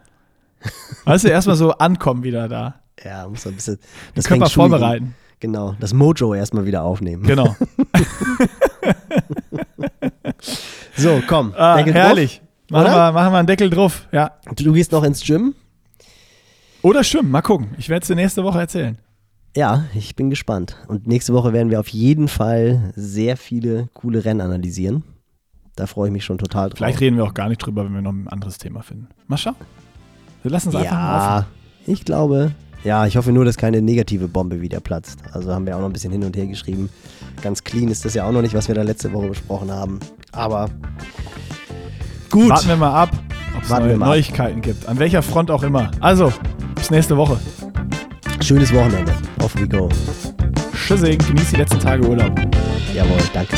<laughs> Weißt du, erstmal so ankommen wieder da. Ja, muss ein bisschen das Körper vorbereiten. Genau, das Mojo erstmal wieder aufnehmen. Genau. <laughs> <laughs> So, komm. Ah, Deckel herrlich. Machen Oder? wir, machen wir einen Deckel drauf. Ja. drauf. Du, du gehst noch ins Gym? Oder schwimmen. Mal gucken. Ich werde es dir nächste Woche erzählen. Ja, ich bin gespannt. Und nächste Woche werden wir auf jeden Fall sehr viele coole Rennen analysieren. Da freue ich mich schon total drauf. Vielleicht reden wir auch gar nicht drüber, wenn wir noch ein anderes Thema finden. Mal schauen. Wir lassen es einfach mal offen. Ja, ich glaube. Ja, ich hoffe nur, dass keine negative Bombe wieder platzt. Also haben wir auch noch ein bisschen hin und her geschrieben. Ganz clean ist das ja auch noch nicht, was wir da letzte Woche besprochen haben. Aber gut. Warten wir mal ab, ob es neue mal ab. Neuigkeiten gibt. An welcher Front auch immer. Also, bis nächste Woche. Schönes Wochenende. Off we go. Tschüssing, genieß die letzten Tage Urlaub. Jawohl, danke.